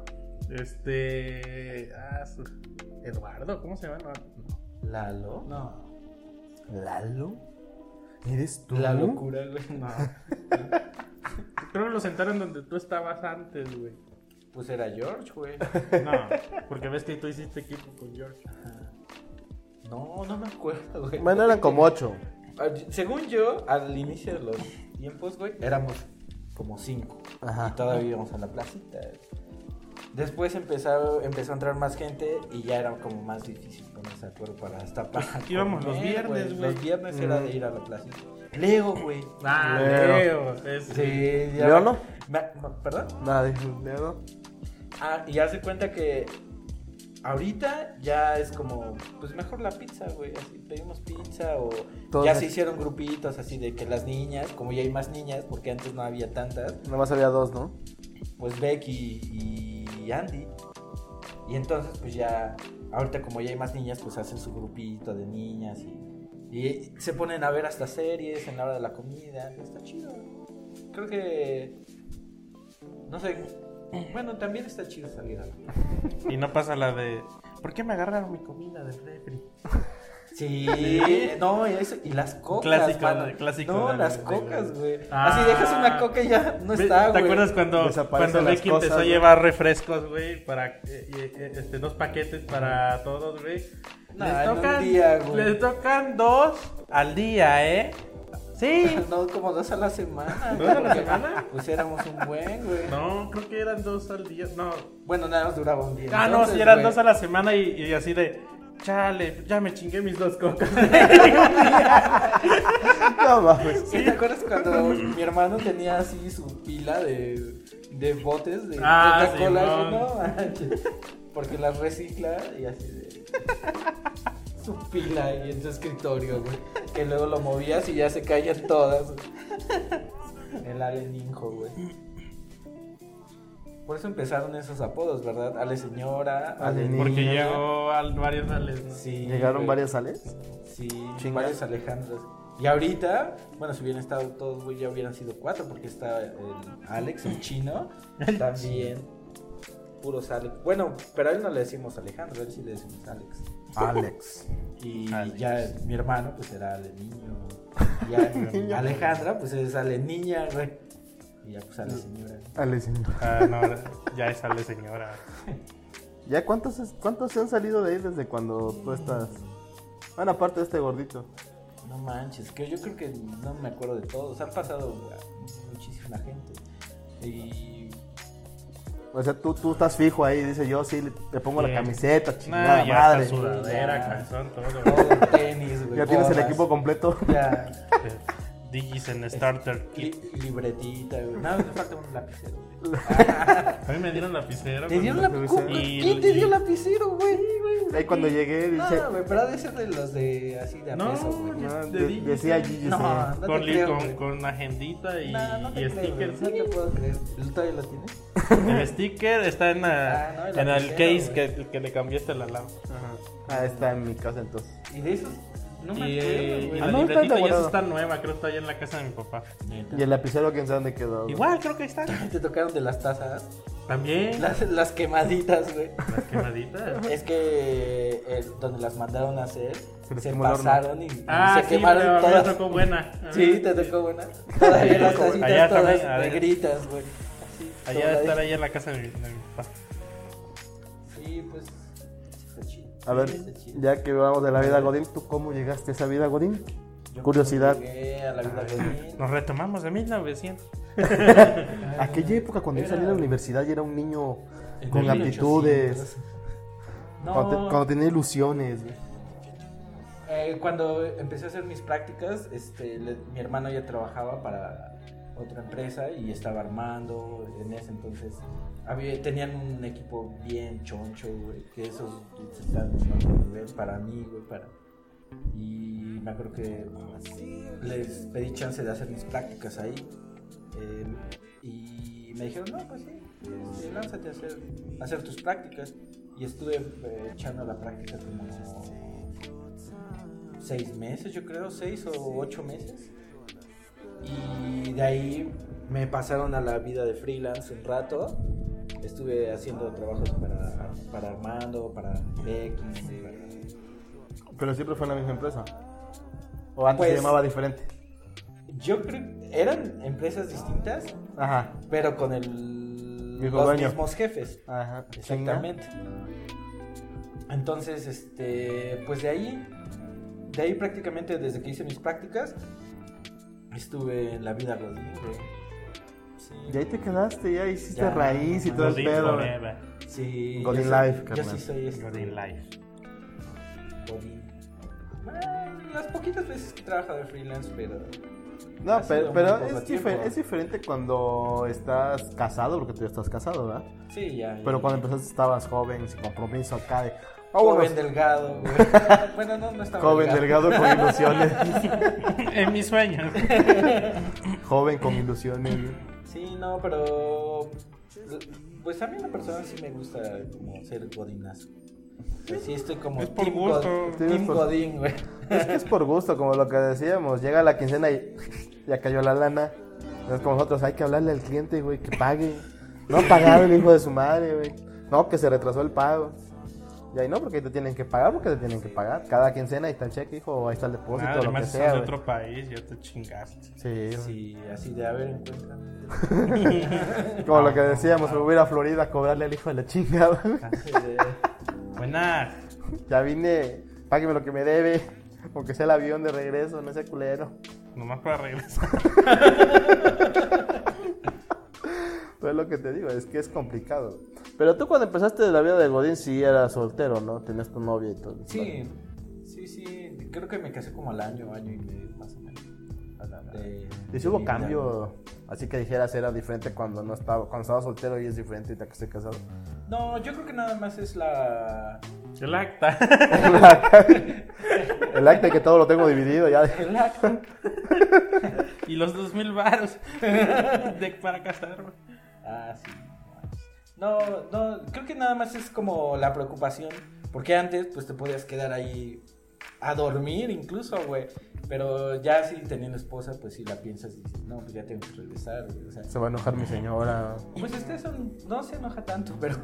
Este. Ah, su- Eduardo, ¿cómo se llama? No. ¿Lalo? No. ¿Lalo? ¿Eres tú? La locura, güey. no. Creo que lo sentaron donde tú estabas antes, güey. Pues era George, güey. No, porque ves que tú hiciste equipo con George. No, no me acuerdo, güey. Bueno, eran como ocho. Ah, Según yo, al inicio de los tiempos, güey, éramos como cinco. Ajá. Y todavía íbamos a la placita. Después empezó, empezó a entrar más gente y ya era como más difícil ponerse de acuerdo para hasta para Pues íbamos los viernes, güey. Los viernes era de ir a la placita. Leo, güey. Ah, Leo. Leo. es- Sí, ya. ¿Leo no? No, ¿Perdón? Nada, dije, ¿Leo? Ah, y hace cuenta que ahorita ya es como, pues mejor la pizza, güey. Así pedimos pizza o ya se hicieron grupitos así de que las niñas, como ya hay más niñas, porque antes no había tantas, Nada más había dos, ¿no? pues Becky y Andy. Y entonces, pues ya, ahorita como ya hay más niñas, pues hacen su grupito de niñas y, Y se ponen a ver hasta series en la hora de la comida. Está chido. Creo que. No sé. Bueno, también está chido salir a la Y no pasa la de. ¿Por qué me agarraron mi comida del refri? Sí, no, y, eso, y las cocas. Clásico, mano. clásico No, de- las de- cocas, güey. Ah. Así dejas una coca y ya no está, ¿Te güey. acuerdas cuando, cuando cosas, empezó a llevar refrescos, güey, para eh, eh, este, dos paquetes para todos, güey? No, les, en un tocan, día, güey. les tocan dos al día, ¿eh? Sí. No, como dos a la semana. ¿Dos a la semana? Pues éramos un buen, güey. No, creo que eran dos al día. No. Bueno, nada más duraba un día. Ah, no, sí, eran güey. dos a la semana y, y así de. Chale, ya me chingué mis dos cocas. No mames. ¿Sí ¿Te acuerdas cuando mi hermano tenía así su pila de, de botes de Ah, Coca-Cola? No. Porque las recicla y así de. Su pila ahí en su escritorio, güey. Que luego lo movías y ya se caían todas. El Ale Ninjo, güey. Por eso empezaron esos apodos, ¿verdad? Ale Señora, Ale, Ale Niña. Porque llegó al, varios ales. ¿no? Sí, ¿Llegaron güey. varias sales? Sí, Chinga. varios Alejandros. Y ahorita, bueno, si hubieran estado todos, güey, ya hubieran sido cuatro, porque está el Alex, el chino, también. Puros Alex. Bueno, pero a él no le decimos Alejandro, a él sí le decimos Alex. Alex. Y Alex. ya mi hermano, pues era Ale Niño. Y ya Alejandra, pues es Ale Niña, güey. Y ya, pues Ale Señora. Ah, no, ya es ale señora. ¿Ya cuántos, es- cuántos se han salido de ahí desde cuando tú estás? Bueno, aparte de este gordito. No manches, que yo creo que no me acuerdo de todos. Han pasado a muchísima gente. Y O sea, tú, tú estás fijo ahí, dice yo, sí, le- te pongo la camiseta, Nah, chingada ya madre. está sudadera, Ya. calzón, todo. todo el tenis, güey. Ya tienes el equipo completo. Ya. Digis en Starter Kit. Li- libretita, güey. Nada, me falta un lapicero, güey. A mí me dieron lapicero. ¿Te dieron lapicero? ¿Quién te dio lapicero, güey? Ahí cuando llegué No, dije, güey, pero ha de ser de los de así de No, peso, güey. no, de de- Digis, decía. Gigi. No, no te con, creo, con, agendita y, No, no te y creo, stickers. güey. No te puedo creer. ¿El todavía lo tienes? El sticker está en, la- Ah, no, el en el case que, que le cambiaste la lava. Ah, está en mi casa entonces. Y de esos, no me y, acuerdo, güey. la Ah, no, está libretita ya está nueva, creo que está allá en la casa de mi papá. Y el lapicero, quién sabe dónde quedó. güey. Igual, creo que está. Te tocaron de las tazas. También. Las, las quemaditas, güey. Las quemaditas. Es que eh, donde las mandaron a hacer, Se se, pasaron y, y Ah, se sí, quemaron mí me todas. tocó buena. Sí, te tocó buena. Todavía las tacitas Allá todas también, negritas, güey. Así, Allá todas estar ahí. ahí en la casa de mi, de mi papá. Sí, pues. A ver, ya que vamos de la vida Godín, ¿tú cómo llegaste a esa vida Godín? Yo curiosidad. Llegué a la vida Godín. Nos retomamos de 1900. Aquella época cuando yo Era- salí de la universidad y era un niño con aptitudes, 1800. No, cuando, te- cuando tenía ilusiones. eh, cuando empecé a hacer mis prácticas, este, le- mi hermano ya trabajaba para otra empresa y estaba armando en ese entonces. Había, tenían un equipo bien choncho, güey, que esos están nivel para mí, güey, para... Y me acuerdo que les pedí chance de hacer mis prácticas ahí. eh, y me dijeron, no, pues sí, este, lánzate a hacer, a hacer tus prácticas. Y estuve eh, echando la práctica como seis meses, yo creo, seis o ocho meses. Y de ahí me pasaron a la vida de freelance un rato. Estuve haciendo trabajos para, para Armando, para Becky, para... Pero siempre fue en la misma empresa. O antes Pues- se llamaba diferente. Yo creo eran empresas distintas, Ajá. pero con el los dueño. mismos jefes. Ajá. Exactamente. Entonces, este, pues de ahí, de ahí prácticamente desde que hice mis prácticas, estuve en la vida güey. Sí. Y ahí te quedaste, ya hiciste Ya. raíz y todo el pedo. forever. Sí, yo soy- Life, Yo carnal. sí soy este, Godín Life. Godín. Ah, las poquitas veces que he trabajado de freelance, pero No, pero, pero es, difer- es diferente cuando estás casado, porque tú ya estás casado, ¿verdad? sí, ya. ya. Pero cuando empezaste estabas joven, sin compromiso acá de... Joven vámonos. delgado, güey. bueno, no, no estaba Joven, delgado, con ilusiones. en mis sueños. joven con ilusiones. güey. Sí, no, pero. Pues a mí la persona sí me gusta como ser godinazo. Sí, estoy como Es por Team gusto. God- Tienes Team por- Godín, güey. Es que es por gusto, como lo que decíamos. Llega la quincena y ya cayó la lana. Es como nosotros, hay que hablarle al cliente, güey, que pague. No ha pagado el hijo de su madre, güey. No, que se retrasó el pago. Y ahí no, porque ahí te tienen que pagar, porque te tienen que pagar. Cada quincena ahí está el cheque, hijo, o ahí está el depósito, Nada, lo que además sea, de otro país, ya te chingaste. Sí. Sí, así de, a ver, encuentra. Como lo que decíamos, me voy a Florida a cobrarle al hijo de la chingada. Buenas. ya vine, págueme lo que me debe. Aunque sea el avión de regreso, no sea culero. Nomás para regresar. Pues es lo que te digo, es que es complicado. Pero tú cuando empezaste la vida de Godín sí eras soltero, ¿no? Tenías tu novia y todo. Sí, sí, sí. Creo que me casé como al año, año y medio, más o menos. De- Y si hubo cambio, así que dijeras era diferente cuando no estaba, cuando estaba soltero y es diferente y te estoy casado. No, yo creo que nada más es la... El acta. El acta de que todo lo tengo dividido ya. El acto. y los dos mil varos de, para casarme. Ah, sí. No, no, creo que nada más es como la preocupación. Porque antes, pues te podías quedar ahí a dormir incluso, güey. Pero ya si teniendo esposa, pues si la piensas y dices, no, pues ya tengo que regresar, güey. O sea, Se va a enojar mi señora. pues este son- no se enoja tanto, pero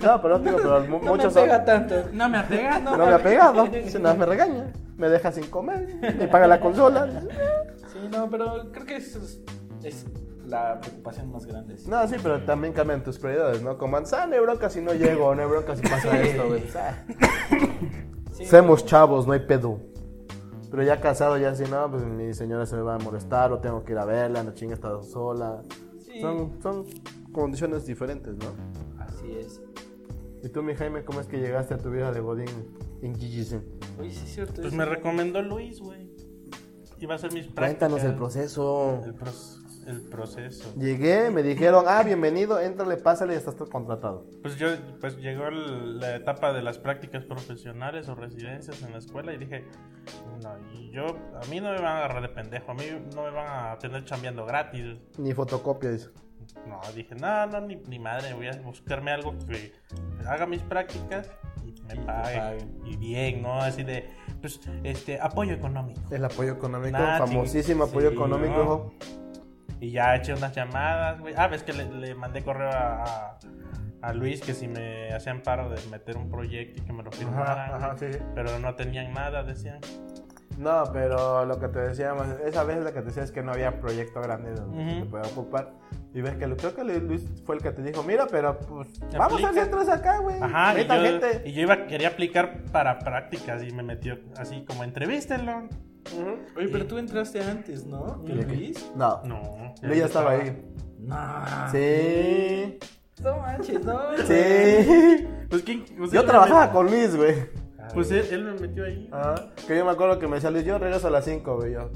No, pero digo, pero no muchos me son- pega tanto. No me apega, No me ha pegado, si nada me regaña. Me deja sin comer, me paga la consola. Sí, no, pero creo que eso es, es la preocupación más grande. sí. No, sí, pero también cambian tus prioridades, ¿no? Como, ah, no hay bronca si no llego, no hay bronca si pasa esto, güey. Sí. Somos chavos, no hay pedo. Pero ya casado, ya así, no, pues mi señora se me va a molestar, o tengo que ir a verla, no chinga, está sola. Sí. Son, son condiciones diferentes, ¿no? Así es. ¿Y tú, mi Jaime, cómo es que llegaste a tu vida de Godín en GGC? Oye, sí es cierto. Pues me recomendó Luis, güey. Iba a hacer mis prácticas. Cuéntanos el proceso. El, pros- el proceso. Llegué, me dijeron, ah, bienvenido, éntrale, pásale y estás todo contratado. Pues yo, pues llegó el- la etapa de las prácticas profesionales o residencias en la escuela y dije, no, yo, a mí no me van a agarrar de pendejo, a mí no me van a tener chambeando gratis. Ni fotocopia, dice. No, dije, no, no, ni, ni madre, voy a buscarme algo que haga mis prácticas y me Y te pague. pague. Y bien, ¿no? Así de, pues, este, apoyo económico. El apoyo económico, Nah, famosísimo apoyo sí, económico. ¿no? Y ya eché unas llamadas, güey. Ah, ves que le, le mandé correo a, a- a Luis que si me hacían paro de meter un proyecto y que me lo firmaran. Ajá, ajá, sí, sí. Pero no tenían nada, decían. No, pero lo que te decíamos, esa vez lo que te decía es que no había proyecto grande donde Ujú. te pueda ocupar. Y ves que creo que Luis fue el que te dijo, mira, pero pues vamos a hacer acá, güey. Ajá, y yo, gente. y yo iba, quería aplicar para prácticas y me metió así como entrevístenlo. Oye, pero tú entraste antes, ¿no? ¿Que. Luis? No, No. Luis ya estaba ahí. No. Sí, No manches, no. Sí. Pues, ¿quién? Pues, Yo me trabajaba con Luis, güey. Pues él, él me metió ahí. Ah, que yo me acuerdo que me decía Luis, yo regreso a las 5, güey. Yo,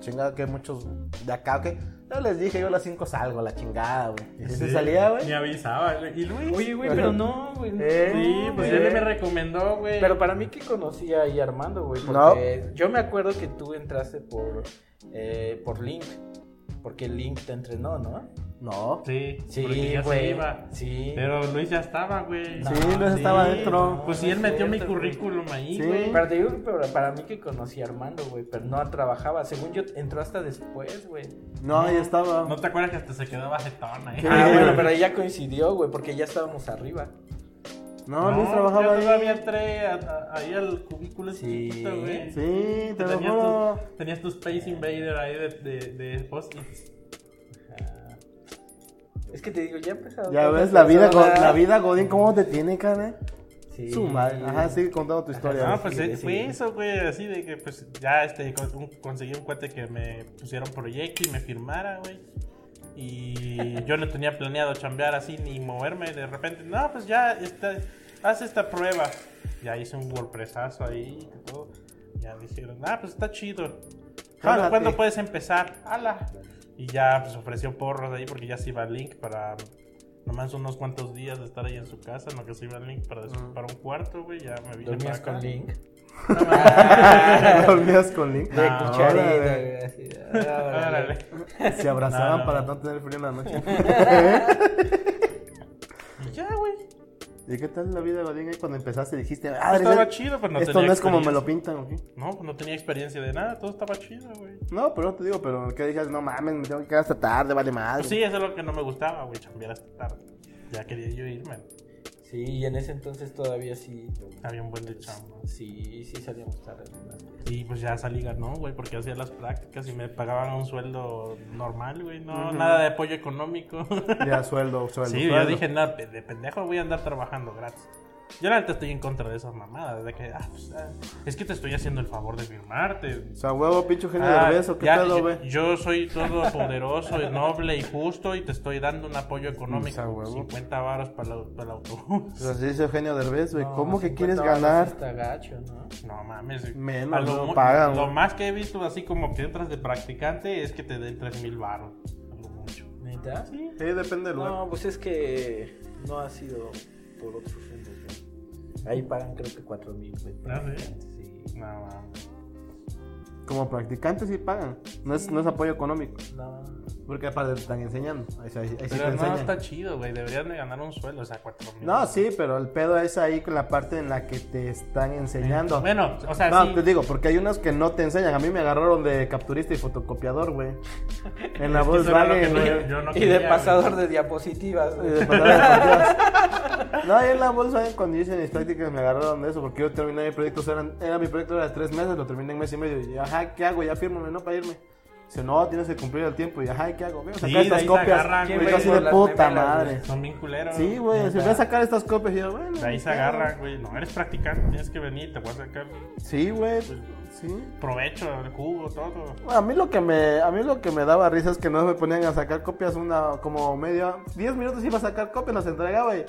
chingada, que muchos de acá, que yo les dije, yo a las 5 salgo, la chingada, güey. Y se salía, güey. Me avisaba. ¿Y Luis? Oye, güey, pero no, güey. Eh, Sí, pues eh. él me recomendó, güey. Pero para mí que conocía ahí a Armando, güey. Porque yo me acuerdo que tú entraste por, eh, por Link. Porque Link te entrenó, ¿no? No. Sí, Sí, porque ya se iba. Sí. Pero Luis ya estaba, güey. No, Sí, Luis estaba dentro. Pues sí, él No, metió mi currículum ahí, Sí. güey. Pero te digo que para, mí que conocí a Armando, güey. Pero no trabajaba. Según yo, entró hasta después, güey. No, ya estaba. ¿No te acuerdas que hasta se quedaba jetón ahí? Sí. Ah, bueno, pero ahí ya coincidió, güey. Porque ya estábamos arriba. No, Luis trabajaba yo ahí. todavía entré ahí al cubículo ese Sí. chiquito, güey. Sí, te lo tenías, tus, tenías tu Space Invader ahí de, de, de post-its. Es que te digo, ya empezado. Ya ves, la vida, la vida Godín, ¿cómo te tiene, cara? Sí. Su madre. Ajá, sigue contando tu historia. No, pues sí, eh, sí. fue eso, güey, así de que pues ya este conseguí un cuate que me pusiera un proyecto y me firmara, güey. Y yo no tenía planeado chambear así ni moverme de repente. No, pues ya está, haz esta prueba. Ya hice un WordPressazo ahí y todo. Ya dijeron, ah, pues está chido. ¿Cuándo. ¿cuándo puedes empezar? ¡Hala! Y ya pues ofreció porros ahí porque ya se iba el link para nomás unos cuantos días de estar ahí en su casa, en lo que se iba link para, des- para un cuarto, güey. Ya me vine Dormías para con acá. Link. Dormías con Link. De No, cucharita, órale. güey. así. Ah, Órale. Se abrazaban No, no, para no. no tener frío en la noche. Y ya, güey. ¿Y qué tal la vida, Godín? ahí Cuando empezaste dijiste, ah, Estaba chido, pero no Esto tenía no es como me lo pintan, ¿o qué? No, pues no tenía experiencia de nada, todo estaba chido, güey. No, pero no te digo, pero que digas, no mames, me tengo que quedar hasta tarde, vale madre. Pues sí, eso es lo que no me gustaba, güey, chambear hasta tarde. Ya quería yo irme. Sí, y en ese entonces todavía sí. Había un buen de chamba. Sí, sí salíamos tarde. Y pues ya salí ganó, güey, porque hacía las prácticas y me pagaban un sueldo normal, güey. No, nada de apoyo económico. Ya, sueldo, sueldo. sí, yo sueldo. dije, no, de de pendejo voy a andar trabajando gratis. Yo la neta estoy en contra de esas mamadas, de que, ah, pues, ah, es que te estoy haciendo el favor de firmarte. O sea, huevo, pinche genio Ah, de beso, ¿qué ya, pedo, yo, güey? yo soy todopoderoso, noble y justo y te estoy dando un apoyo económico. Pues, a huevo. 50 varos para el, para el autobús. O sea, sí dice Eugenio Derbez, güey. No, ¿Cómo que 50 quieres varos ganar? Está gacho, ¿no? No mames. Menos, A lo, no mu- pagan, lo más que he visto así como que entras de practicante es que te den 3 mil baros. A lo mucho. ¿Neta? Sí. Sí, depende del lugar. No, pues es que no ha sido por otros. Ahí pagan creo que 4 mil, güey. Ah, ¿sí? Sí. No. Como practicantes sí pagan. No es, no es apoyo económico. No. Porque aparte te están enseñando. Ahí, sí- ahí sí te Pero no enseñan. está chido, güey. Deberían de ganar un sueldo, o sea, 4 mil. No, sí, pero el pedo es ahí con la parte en la que te están enseñando. Bueno, o sea, no, sí. te digo, porque hay unos que no te enseñan. A mí me agarraron de capturista y fotocopiador, güey. En la que Volkswagen, no- güey. yo no Y quería, de pasador de diapositivas, Y de pasar las partidas. No, ahí en la Volkswagen cuando hice mis prácticas me agarraron de eso porque yo terminé mi proyecto, o sea, eran- era mi proyecto de tres meses, lo terminé en mes y medio. Y ajá, ¿qué hago? Ya fírmame, ¿no? Para irme. Dice, no, tienes que cumplir el tiempo. Y ajá, ¿qué hago? Voy a sacar Sí, estas se copias. agarran, güey. así de puta madre. güey. Son bien culeros. Sí, güey, si voy a sacar estas copias, y yo, bueno. De ahí se agarran, güey. No, eres practicante, tienes que venir, te voy a sacar Sí, güey, sí. provecho, el jugo, todo. Bueno, a mí lo que me a mí lo que me daba risa es que no me ponían a sacar copias una como media 10 minutos iba a sacar copias las entregaba y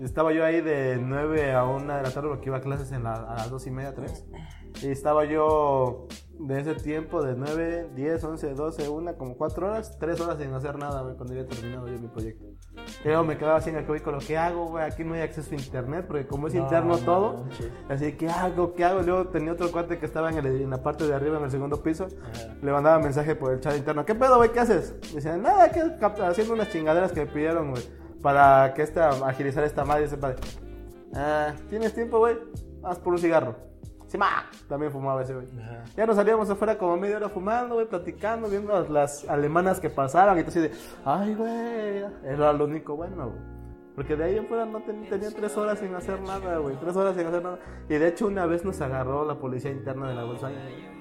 estaba yo ahí de 9 a 1 de la tarde porque iba a clases en la- a las 2 y media 3 y estaba yo de ese tiempo de 9 10 11 12 1 como 4 horas 3 horas sin hacer nada güey, cuando había terminado yo mi proyecto y luego me quedaba así en el cubículo ¿qué hago güey? aquí no hay acceso a internet porque como es interno todo manches. Así, ¿qué hago? ¿Qué hago? Y Luego tenía otro cuate que estaba en, el- en la parte de arriba, en el segundo piso. Le mandaba mensaje por el chat interno. ¿Qué pedo, güey? ¿Qué haces? Y decían, nada, que haciendo unas chingaderas que me pidieron, güey. Para que esta, agilizar esta madre. Padre, ah, ¿tienes tiempo, güey? Haz por un cigarro. Sí, ma. También fumaba ese, güey. Ya nos salíamos afuera como media hora fumando, güey, platicando, viendo las, las alemanas que pasaban. Y todo así de, ay, güey. Era lo único bueno, güey. Porque de ahí en fuera no ten- tenía tres horas sin hacer nada, güey. Tres horas sin hacer nada. Y de hecho una vez nos agarró la policía interna de la. Neta,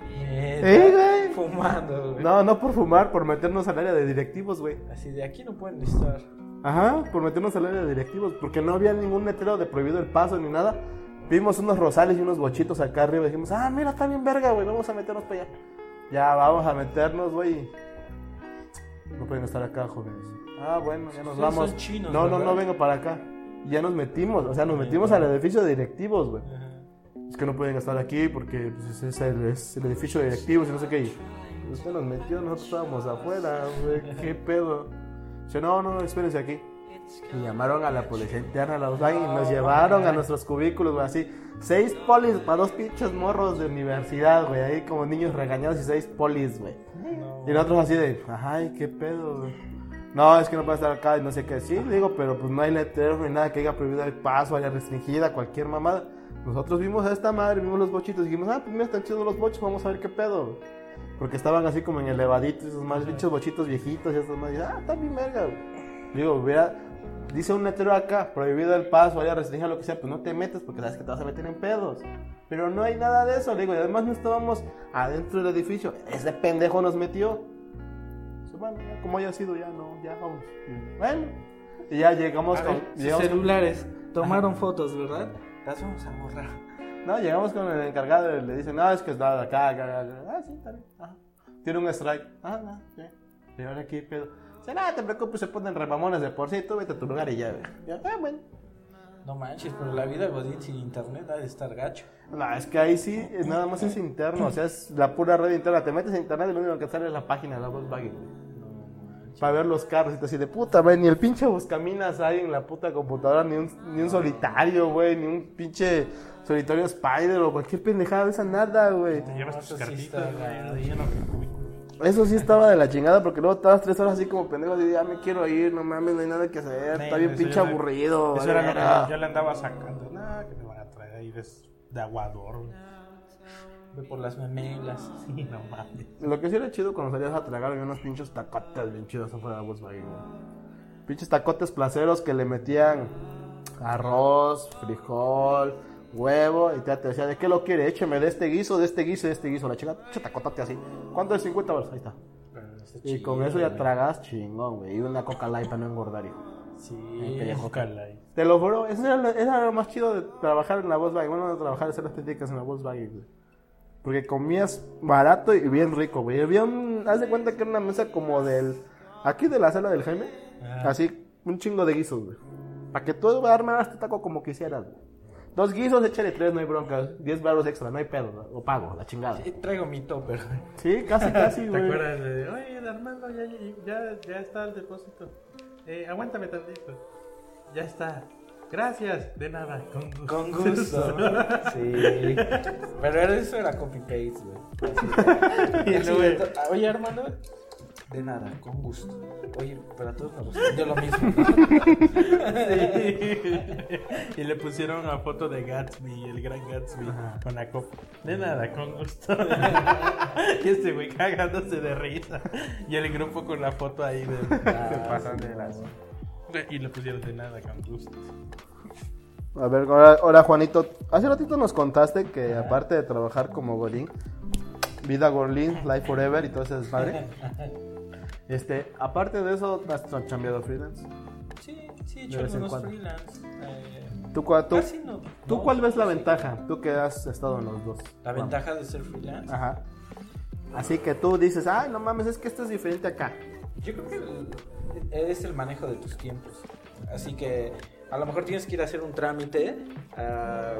¿Eh, güey? Fumando, güey. No, no por fumar, por meternos al área de directivos, güey. Así de aquí no pueden estar. Ajá, por meternos al área de directivos. Porque no había ningún letrero de prohibido el paso ni nada. Vimos unos rosales y unos bochitos acá arriba. Y dijimos, ah, mira, está bien verga, güey. Vamos a meternos para allá. Ya, vamos a meternos, güey. No pueden estar acá, jóvenes. Ah, bueno, ya nos vamos. son chinos, no, no, ¿verdad? no vengo para acá. Y ya nos metimos, o sea, nos metimos al edificio de directivos, güey. Es que no pueden estar aquí porque pues, es, el, es el edificio de directivos y no sé qué. Y usted nos metió, nosotros estábamos afuera, güey. ¿Qué pedo? Dice, no, no, espérense aquí. Y llamaron a la policía interna, a la Volkswagen, y nos llevaron a nuestros cubículos, güey, así. Seis polis para dos pinches morros de universidad, güey. Ahí como niños regañados y seis polis, güey. Y nosotros así de, ay, qué pedo, güey. No, es que no puede estar acá y no sé qué. Sí, digo, pero pues no hay letreros ni nada que haya prohibido el paso, haya restringida, cualquier mamada. Nosotros vimos a esta madre, vimos los bochitos dijimos, ah, pues mira, están chidos los bochos, vamos a ver qué pedo. Porque estaban así como en elevaditos, esos más bichos bochitos viejitos y esos más. Y, ah, está bien verga, güey. Digo, hubiera, dice un letrero acá, prohibido el paso, haya restringido lo que sea, pues no te metes porque sabes que te vas a meter en pedos. Pero no hay nada de eso, le digo, y además no estábamos adentro del edificio. Ese pendejo nos metió. Dice, Bueno, ya como haya sido, ya no, ya vamos. Bueno, y ya llegamos A con. ver, llegamos con- celulares. Tomaron fotos, ¿verdad? Las vamos a borrar. No, llegamos con el encargado y le dicen, no, es que está de acá, acá, acá. Ah, sí, está bien. Ajá. Tiene un strike. Ah, no, sí. Y ahora aquí, pedo. Dice, no, te preocupes, se ponen repamones de por sí, tú vete a tu lugar y ya, güey. Yo, ah, bueno. No manches, pero la vida Godín sin internet ha de estar gacho. No, es que ahí sí, nada más es interno, o sea, es la pura red interna. Te metes en internet y lo único que sale es la página de la Volkswagen. güey. Para ver los carros y te así de puta, güey, ni el pinche buscaminas hay en la puta computadora, ni un, ni un solitario, güey, ni un pinche solitario Spider o cualquier pendejada de esa nada, güey. Te llevas tus eso sí cartitas, güey. Eso sí estaba de la chingada porque luego estabas tres horas así como pendejo y ya me quiero ir, no mames, no hay nada que hacer, está bien pinche era- aburrido. Eso era lo que yo le andaba sacando. Nada, que me van a traer ahí de, de aguador. güey. Ve por las memelas. Sí, no mames. Lo que sí era chido cuando salías a tragar había unos pinches tacotes bien chidos afuera de Volkswagen, güey. Pinches tacotes placeros que le metían arroz, frijol, huevo, y te, decía, ¿de qué lo quiere? Écheme de este guiso, de este guiso, de este guiso. La chica, pinche tacotate así. ¿Cuánto es 50 baros? Ahí está. Y con eso ya tragas chingón, güey. Y una coca light para no engordar, hijo. Sí. Ojalá. y- Te lo juro, eso era, lo- era lo más chido de trabajar en la Volkswagen. Bueno, de trabajar, hacer las prácticas en la Volkswagen, güey. Porque comías barato y bien rico, güey. Había un. Haz de cuenta que era una mesa como del. Aquí de la sala del Jaime. Así, un chingo de guisos, güey. Para que tú armaras tu taco como quisieras, güey. Dos guisos, échale tres, no hay bronca. Diez baros extra, no hay pedo, ¿no? o pago, la chingada. Sí, traigo mi topper. Sí, casi, casi, ¿Te güey. acuerdas de, oye, Armando, ya, ya, ya está el depósito? Eh, aguántame tantito. Ya está. Gracias. De nada, con gusto. Con gusto. Sí. Pero eso era copy paste, güey. Oye, Armando. De nada, con gusto. Oye, pero a todos nos respondió lo mismo. y le pusieron una foto de Gatsby, el gran Gatsby, con la copa. De nada, con gusto. y este güey cagándose de risa. Y el grupo con la foto ahí de, se pasan de las. Y le pusieron de nada, con gusto. A ver, ahora, ahora, Juanito, hace ratito nos contaste que aparte de trabajar como Godín, Vida Gorlin, Life Forever y todo ese desmadre, este, aparte de eso, ¿has chambeado freelance? Sí, sí, he hecho algunos freelance. Eh, ¿Tú, cua- tú, casi no. ¿tú no, cuál ves la sí. ventaja? Tú que has estado en los dos. La ventaja de ser freelance. Ajá. Así que tú dices, ay, no mames, es que esto es diferente acá. Yo creo que el- es el manejo de tus tiempos. Así que a lo mejor tienes que ir a hacer un trámite a,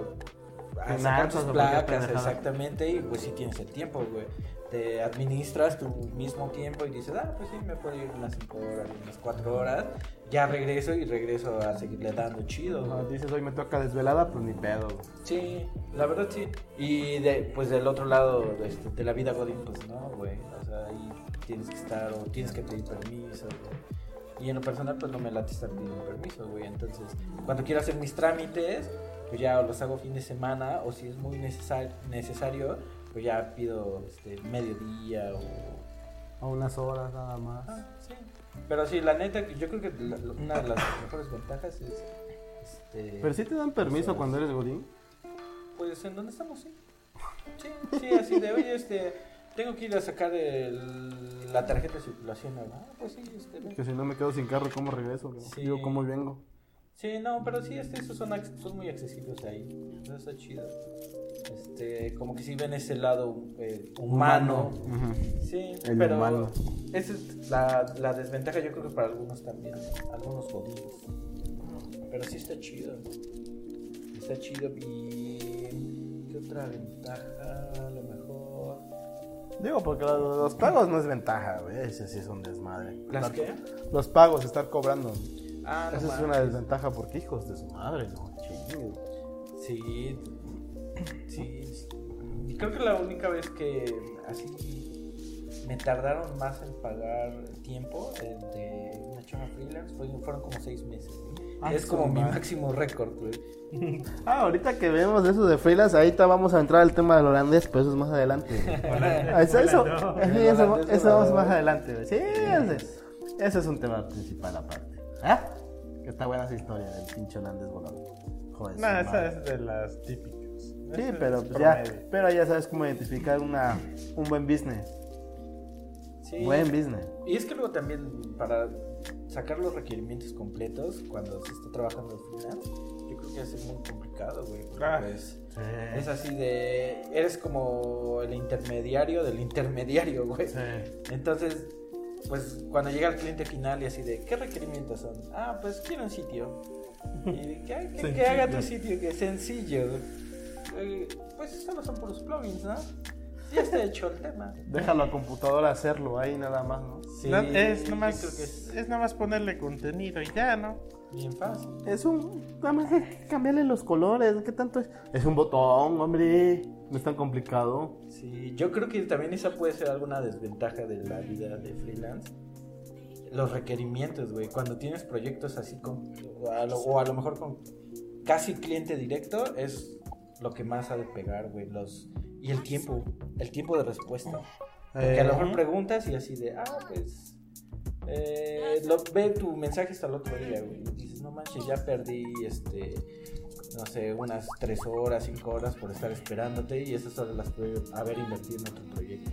a sacar tus placas, exactamente, y pues si tienes el tiempo, güey. Te administras tu mismo tiempo y dices, ah, pues sí, me puedo ir unas 5 horas, unas 4 horas. Ya regreso y regreso a seguirle dando chido. Dices, hoy me toca desvelada, pues ni pedo. Sí, la verdad sí. Y de, pues del otro lado de, este, de la vida Godín, pues no, güey. O sea, ahí tienes que estar o tienes que pedir permiso, güey. Y en lo personal, pues no me late estar pidiendo permiso, güey. Entonces, cuando quiero hacer mis trámites, pues ya los hago fin de semana. O si es muy necesar- necesario, pues ya pido este, mediodía o... A unas horas nada más. Ah, sí. Pero sí, la neta, yo creo que la- una de las mejores ventajas es... Este, Pero sí te dan permiso cuando eres Godín. Pues en donde estamos, sí. Sí, sí, así de, oye, este, tengo que ir a sacar el- la tarjeta de circulación, ¿no? Ah, pues sí, este. Que si no me quedo sin carro, ¿cómo regreso? Sí. Digo, ¿cómo vengo? Sí, no, pero sí, este, esos son, son muy accesibles ahí. Eso está chido. Este, como que sí ven ese lado eh, humano. Ujú. Sí, El pero humano. esa es la, la desventaja, yo creo que para algunos también, algunos godines. Pero sí está chido. Está chido y... ¿Qué otra ventaja? A lo mejor... Digo, porque los, los pagos no es ventaja, güey. Ese sí es un desmadre. ¿Las La- qué? Los pagos, estar cobrando. Ah, no Esa es una desventaja porque hijos de su madre, ¿no? Chingue. Sí, sí. Y creo que la única vez que así me tardaron más en pagar tiempo de una chava freelance fue- fueron como seis meses. Ah, es como mi máximo récord, güey. Ah, ahorita que vemos eso de freelance, ahorita vamos a entrar al tema del holandés, pero eso es más adelante. Eso, eso, eso, eso vamos más adelante, güey. Sí, ese, ese es un tema principal aparte. ¿Ah? Está buena esa historia del pinche holandés. Joder, No, esa madre. es de las típicas. Sí, Esa pero es pues ya, pero ya sabes cómo identificar una, un buen business. Sí. Buen business. Y es que luego también para sacar los requerimientos completos cuando se está trabajando freelance, yo creo que es muy complicado, güey. Porque Ah. pues es así de... Eres como el intermediario del intermediario, güey. Entonces, pues cuando llega el cliente final y así de, ¿qué requerimientos son? Ah, pues quiero un sitio. Y que, que- que haga tu sitio, que es sencillo. Eh, pues solo son puros plugins, ¿no? ya está hecho el tema. Déjalo a computadora hacerlo ahí nada más, ¿no? Sí, No, es nomás, creo que es es nomás ponerle contenido y ya, ¿no? bien fácil. Es un. Nada más cambiarle los colores. ¿Qué tanto es? Es un botón, hombre. No es tan complicado. Sí, yo creo que también esa puede ser alguna desventaja de la vida de freelance. Los requerimientos, güey. Cuando tienes proyectos así con. O a, lo, o a lo mejor con casi cliente directo, es lo que más ha de pegar, güey. Los, y el tiempo. El tiempo de respuesta. Porque a lo mejor preguntas y así de, ah, pues. Eh, lo, ve tu mensaje hasta el otro día, güey. Y dices, no manches, ya perdí este. No sé, unas 3 horas, 5 horas por estar esperándote y esas horas las pude haber invertido en otro proyecto.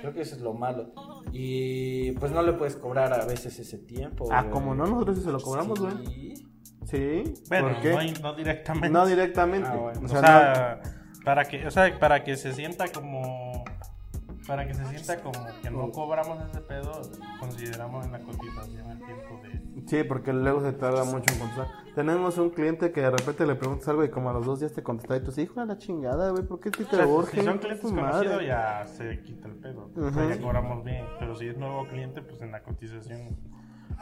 Creo que eso es lo malo. Y pues no le puedes cobrar a veces ese tiempo. Ah, güey. como no, nosotros sí se lo cobramos, güey. Sí. Sí. Bueno, ¿Por qué? No, no directamente. No directamente. Ah, bueno. O O sea, sea, para que, o sea, para que se sienta como para que se sienta como que no cobramos ese pedo, consideramos en la cotización el tiempo de no- sí, porque luego se tarda mucho en contestar. Tenemos un cliente que de repente le preguntas algo y como a los dos días te contesta y tú dices, hijo de la chingada, güey, ¿por qué te urge? si son clientes conocidos madre". ya se quita el pedo. O sea, ya cobramos bien. Pero si es nuevo cliente, pues en la cotización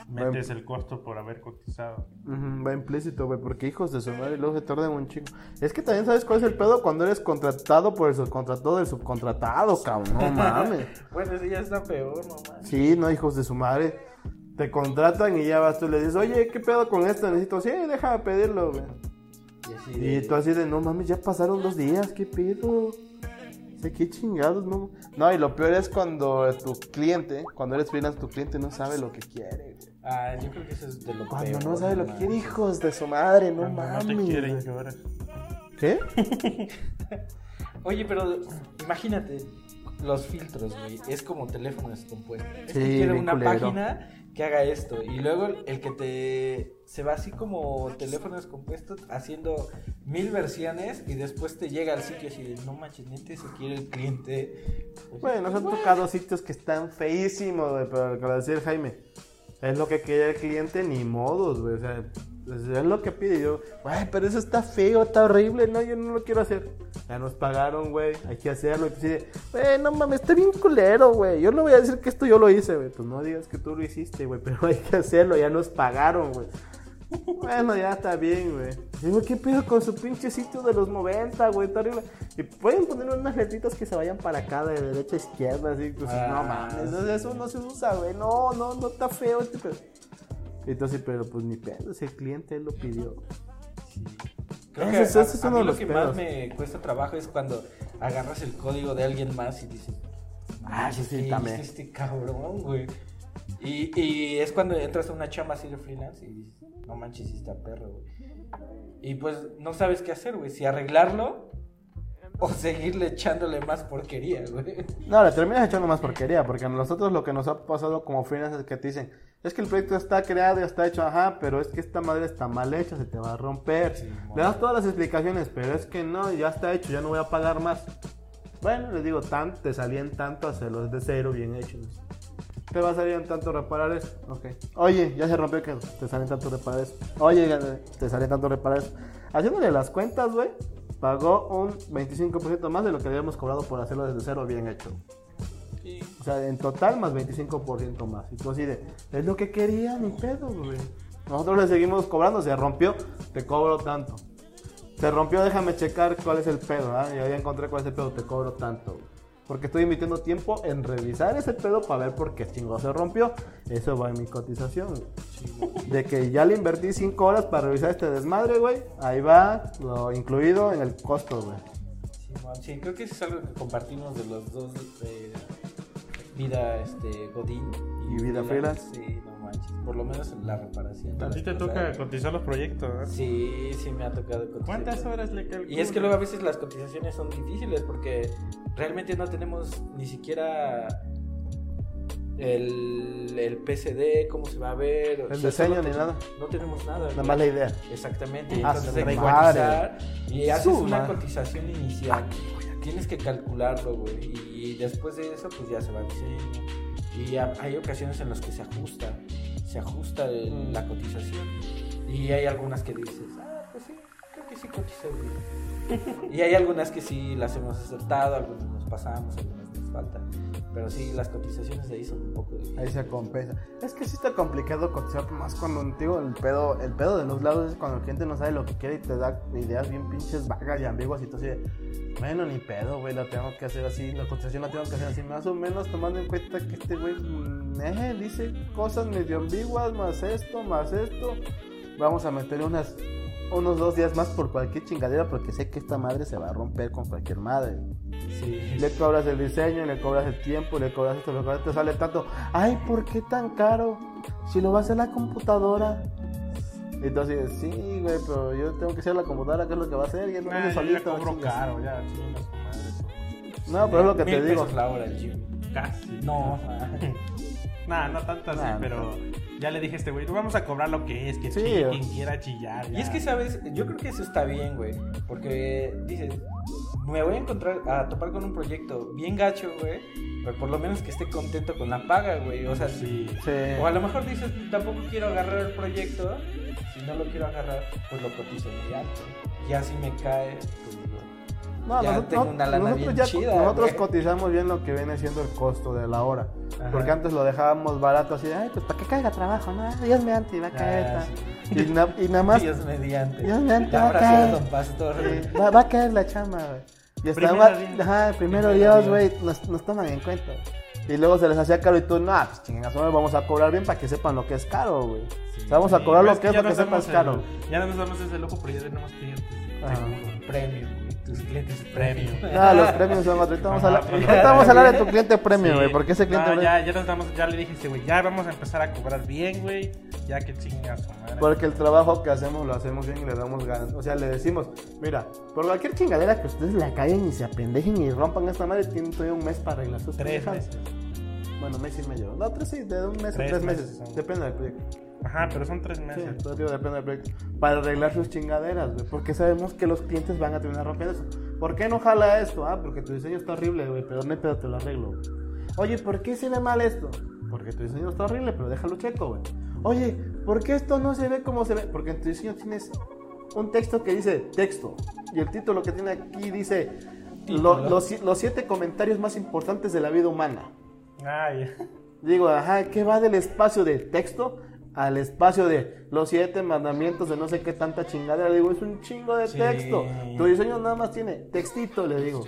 metes el costo por haber cotizado. Va implícito, güey, porque hijos de su madre luego se tardan un chingo. Es que también sabes cuál es el pedo cuando eres contratado por el subcontratado del subcontratado, cabrón, no mames. Bueno, ese ya está peor, no manches. Sí, no, hijos de su madre. Te contratan y ya vas tú y le dices, oye, ¿qué pedo con esto? Necesito, sí, déjame pedirlo, güey. Y así Y de- tú así de, no mames, ya pasaron dos días, ¿qué pedo? Sé qué chingados, no. No, y lo peor es cuando tu cliente, cuando eres freelance, tu cliente no sabe lo que quiere, güey. Ah, yo creo que eso es de lo Cuando peor. no sabe lo que quiere, hijos de su madre, no mames. no te quieren güey. llorar. ¿Qué? Oye, pero imagínate los filtros, güey. Es como teléfono descompuesto. Es que Sí, quiero bien una culero. página que haga esto. Y luego el que te. Se va así como teléfono descompuesto haciendo mil versiones y después te llega al sitio así de no manches, neta, se quiere el cliente. Pues, Bueno, nos han tocado sitios que están feísimos, güey, pero como decía Jaime, es lo que quiere el cliente, ni modos, güey, o sea, pues, es lo que pide yo, güey, pero eso está feo, está horrible, no, yo no lo quiero hacer. Ya nos pagaron, güey, hay que hacerlo, y dices, güey, no mames, está bien culero, güey, yo no voy a decir que esto yo lo hice, güey, pues no digas que tú lo hiciste, güey, pero hay que hacerlo, ya nos pagaron, güey. Bueno, ya está bien, güey. Digo, ¿qué pedo con su pinche sitio de los 90, güey? Está horrible. Y pueden poner unas letritas que se vayan para acá, de derecha a izquierda, así. Pues, Ah, no mames, o sea, eso no se usa, güey. No, no, no está feo este pedo. Entonces, pero pues ni pedo, si el cliente él lo pidió. Creo que es- a- ese es a uno mí de lo los que pedos. más me cuesta trabajo es cuando agarras el código de alguien más y dices, Ah, sí, sí, ¿qué también. este cabrón, güey? Y, y es cuando entras a una chamba así de freelance y dices, no manches, está perro, güey. Y pues no sabes qué hacer, güey, si arreglarlo o seguirle echándole más porquería, güey. No, le terminas echando más porquería, porque a nosotros lo que nos ha pasado como freelancers es que te dicen, es que el proyecto está creado, ya está hecho, ajá, pero es que esta madre está mal hecha, se te va a romper. Sí, le das todas las explicaciones, pero es que no, ya está hecho, ya no voy a pagar más. Bueno, les digo, tan, te salían tanto hacerlo desde cero, bien hecho. Te va a salir en tanto reparar eso. Ok. Oye, ya se rompió que te salen tanto reparar eso. Oye, te salen tanto reparar eso. Haciéndole las cuentas, güey, pagó un 25% más de lo que habíamos cobrado por hacerlo desde cero, bien hecho. Sí. O sea, en total más 25% más. Y tú así de, es lo que quería, ni pedo, güey. Nosotros le seguimos cobrando, se rompió, te cobro tanto. Se rompió, déjame checar cuál es el pedo, ¿ah? Ya encontré cuál es el pedo, te cobro tanto. güey. Porque estoy invirtiendo tiempo en revisar ese pedo para ver por qué chingo se rompió. Eso va en mi cotización. De que ya le invertí 5 horas para revisar este desmadre, güey. Ahí va, lo incluido en el costo, güey. Simón, Sí, creo que eso es algo que compartimos de los dos. eh, vida este, Godín Y vida freelance. Sí. Por lo menos en la reparación. A ti te cosas. toca cotizar los proyectos, ¿eh? Sí, sí me ha tocado cotizar. ¿Cuántas horas le calculas? Y es que luego a veces las cotizaciones son difíciles porque realmente no tenemos ni siquiera el, el PCD, cómo se va a ver. El o sea, diseño ni nada. No tenemos nada. Nada más la idea. Exactamente. y Ah, entonces hay que cotizar y haces una cotización inicial. Tienes que calcularlo, güey. Y después de eso, pues ya se va al diseño. Y ha- hay ocasiones en las que se ajusta. Se ajusta el- Mm. la cotización. Y hay algunas que dices, ah, pues sí, creo que sí cotiza bien. Y hay algunas que sí las hemos acertado, algunas nos pasamos, algunas nos faltan. Pero sí, las cotizaciones de ahí son un poco difíciles. Ahí se compensa. Es que sí está complicado cotizar más cuando digo el pedo, el pedo de los lados es cuando la gente no sabe lo que quiere y te da ideas bien pinches vagas y ambiguas y tú así bueno, ni pedo, güey, la tengo que hacer así, la cotización la tengo que hacer así, más o menos tomando en cuenta que este güey mm, eh, dice cosas medio ambiguas, más esto, más esto. Vamos a meter unas unos dos días más por cualquier chingadera porque sé que esta madre se va a romper con cualquier madre. Sí. Le cobras el diseño, le cobras el tiempo, le cobras esto, le cobras te sale tanto. Ay, ¿por qué tan caro? Si lo va a hacer la computadora. Y Entonces, sí, güey, pero yo tengo que hacer la computadora, ¿qué es lo que va a hacer? Y él no Nah, ya solito. cobro chingas. caro, ya, chingas madre. No, pero es lo que te digo. la hora. Casi. No, Nah, no tanto así, Nah, pero ya le dije a este güey, no vamos a cobrar lo que es, que Sí, chille o- quien quiera chillar. Y es que, ¿sabes? Yo creo que eso está bien, güey. Porque dices, me voy a encontrar, a topar con un proyecto bien gacho, güey. Pero por lo menos que esté contento con la paga, güey. O sea, Sí. Sí. O a lo mejor dices, tampoco quiero agarrar el proyecto. Si no lo quiero agarrar, pues lo cotizo muy alto. Ya si me cae, pues No, Ya nosotros, tengo una lana nosotros bien ya chida, nosotros güey. cotizamos bien lo que viene siendo el costo de la hora. Ajá. Porque antes lo dejábamos barato así, ay, pues para que caiga trabajo, ¿no? Dios me anti, va a caer. Ah, ta". y, na- y nada más Dios mediante. Dios mediante, va a caer. Sí, va, va a caer la chamba, güey. Y hasta Primero más- Dios. ajá, primero Primero Dios, güey, nos, nos toman en cuenta. Y luego se les hacía caro y tú, no, pues chingas, vamos a cobrar bien para que sepan lo que es caro, güey. O sea, vamos a Sí, cobrar lo que es lo que damos el- caro. Ya no nos damos ese lujo, pero ya tenemos clientes. Ajá. Premium, güey. Tus clientes Premium. No, los premios son otros. Ahorita vamos a hablar, a de tu cliente premium, Sí. güey, porque ese cliente No, ya, ya nos damos, ya le dije güey, ya vamos a empezar a cobrar bien, güey. Ya que chinga su madre. Porque el trabajo que hacemos lo hacemos bien y le damos ganas. O sea, le decimos, mira, por cualquier chingadera que ustedes la caigan y se apendejen y rompan esta madre, tienen todavía un mes para arreglar sus Tres meses. Bueno, mes y medio. No, tres sí, de un mes Tres a tres meses, meses. Depende del proyecto. Ajá, pero son tres Sí, meses. todo digo, depende del proyecto. Para arreglar sus chingaderas, güey. Porque sabemos que los clientes van a terminar rompiendo eso. ¿Por qué no jala esto? Ah, porque tu diseño está horrible, güey, pero no pedo, te lo arreglo. güey. Oye, ¿por qué se ve mal esto? Porque tu diseño está horrible, pero déjalo checo, güey. Oye, ¿por qué esto no se ve como se ve? Porque en tu diseño tienes un texto que dice texto. Y el título que tiene aquí dice lo- los, los siete comentarios más importantes de la vida humana. Ay, Digo, ajá, ¿qué va del espacio de texto al espacio de los siete mandamientos de no sé qué tanta chingadera? Le digo, es un chingo de Sí. texto. Tu diseño nada más tiene textito, le digo.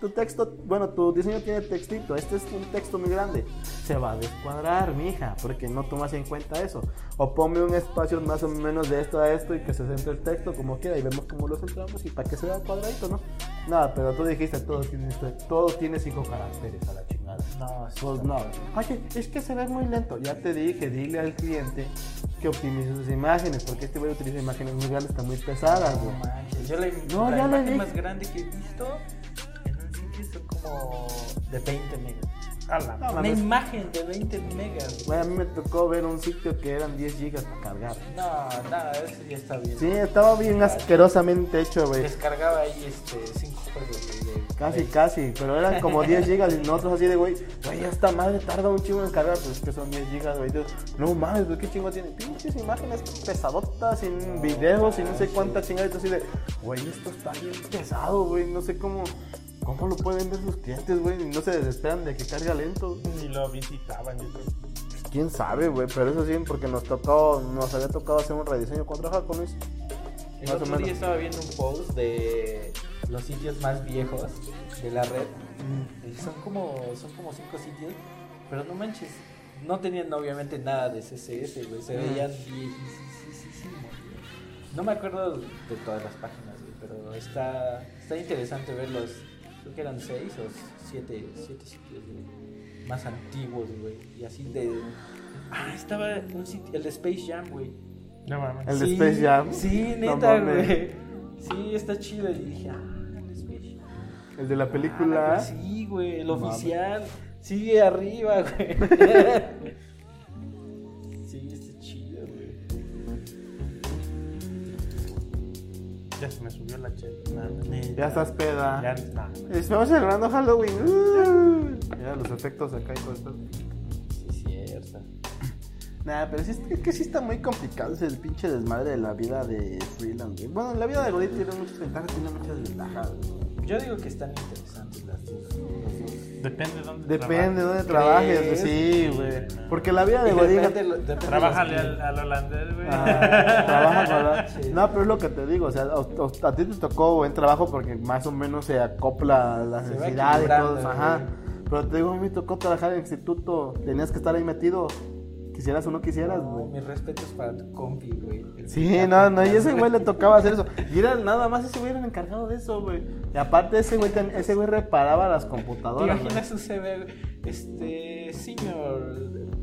Tu texto, bueno, tu diseño tiene textito. Este es un texto muy grande. Se va a descuadrar, mija, porque no tomas en cuenta eso. O ponme un espacio más o menos de esto a esto y que se centre el texto como quiera y vemos cómo lo centramos y para que se vea cuadradito, ¿no? Nada, pero tú dijiste todo tiene, todo tiene cinco caracteres a la chingada. No, Pues no. Oye, es que se ve muy lento. Ya te dije, dile al cliente que optimice sus imágenes, porque este güey utiliza imágenes muy grandes, están muy pesadas, No güey. manches, yo la, No, la ya le dije. más grande que he visto como de 20 megas. No, Una imagen de 20 megas. Güey, a mí me tocó ver un sitio que eran 10 gigas para cargar. No, nada, eso ya está bien. Sí, estaba bien asquerosamente hecho, güey. Descargaba ahí este 5 juegos Casi, casi, pero eran como 10 gigas y nosotros así de, güey, güey, esta madre tarda un chingo en cargar, pues es que son 10 gigas, güey. No mames, pues qué chingo tiene. Pinches imágenes pesadotas, sin videos y no sé cuántas chingadas así de, güey, esto está bien pesado, güey. No sé cómo, cómo lo pueden ver sus clientes, güey, y no se desesperan de que carga lento. Ni lo visitaban, yo creo. Quién sabe, güey, pero eso sí, porque nos tocó, nos había tocado hacer un rediseño con trabajar con Luis. El otro día estaba viendo un post de los sitios más viejos de la red. Mm. Y son como son como cinco sitios, pero no manches, no tenían obviamente nada de CSS, güey, se Mm. veían viejísimos. güey. No me acuerdo de todas las páginas, güey, pero está está interesante ver los creo que eran seis o siete, siete sitios güey, más antiguos, güey, y así de Ah, estaba un sitio, el de Space Jam, güey. No mames. El de Space Jam. Sí, No neta, mames. güey. Sí, está chido. Y dije, ah. El de la Ah, película. pues sí, güey, el oficial. Sigue arriba, güey. sí, está chido, güey. Ya se me subió la chela. Ya estás peda. Ya, nah. Estamos celebrando Halloween. Uh. Ya los efectos acá y todo esto. Sí, cierto. Nah, pero sí, es que sí está muy complicado ese pinche desmadre de la vida de freelance, güey. Bueno, la vida de Godín tiene muchas ventajas, tiene muchas desventajas, güey. Yo digo que están interesantes las dos. Depende de dónde Depende de dónde ¿Crees? trabajes, sí, güey. Porque la vida de de Trabájale al, al holandés, güey. Ah, ¿verdad? Sí. No, pero es lo que te digo, o sea, o- o- a ti te tocó buen trabajo porque más o menos se acopla a la necesidad y todo ajá. Pero te digo, a mí me tocó trabajar en el instituto, tenías que estar ahí metido, quisieras o no quisieras, No, güey. mis respetos para tu compi, güey. Sí, no, no, y ese güey le tocaba hacer eso. Y era nada más ese güey era el encargado de eso, güey. Y aparte ese güey, ese güey reparaba las ¿Te computadoras, güey. imaginas su CV, este, senior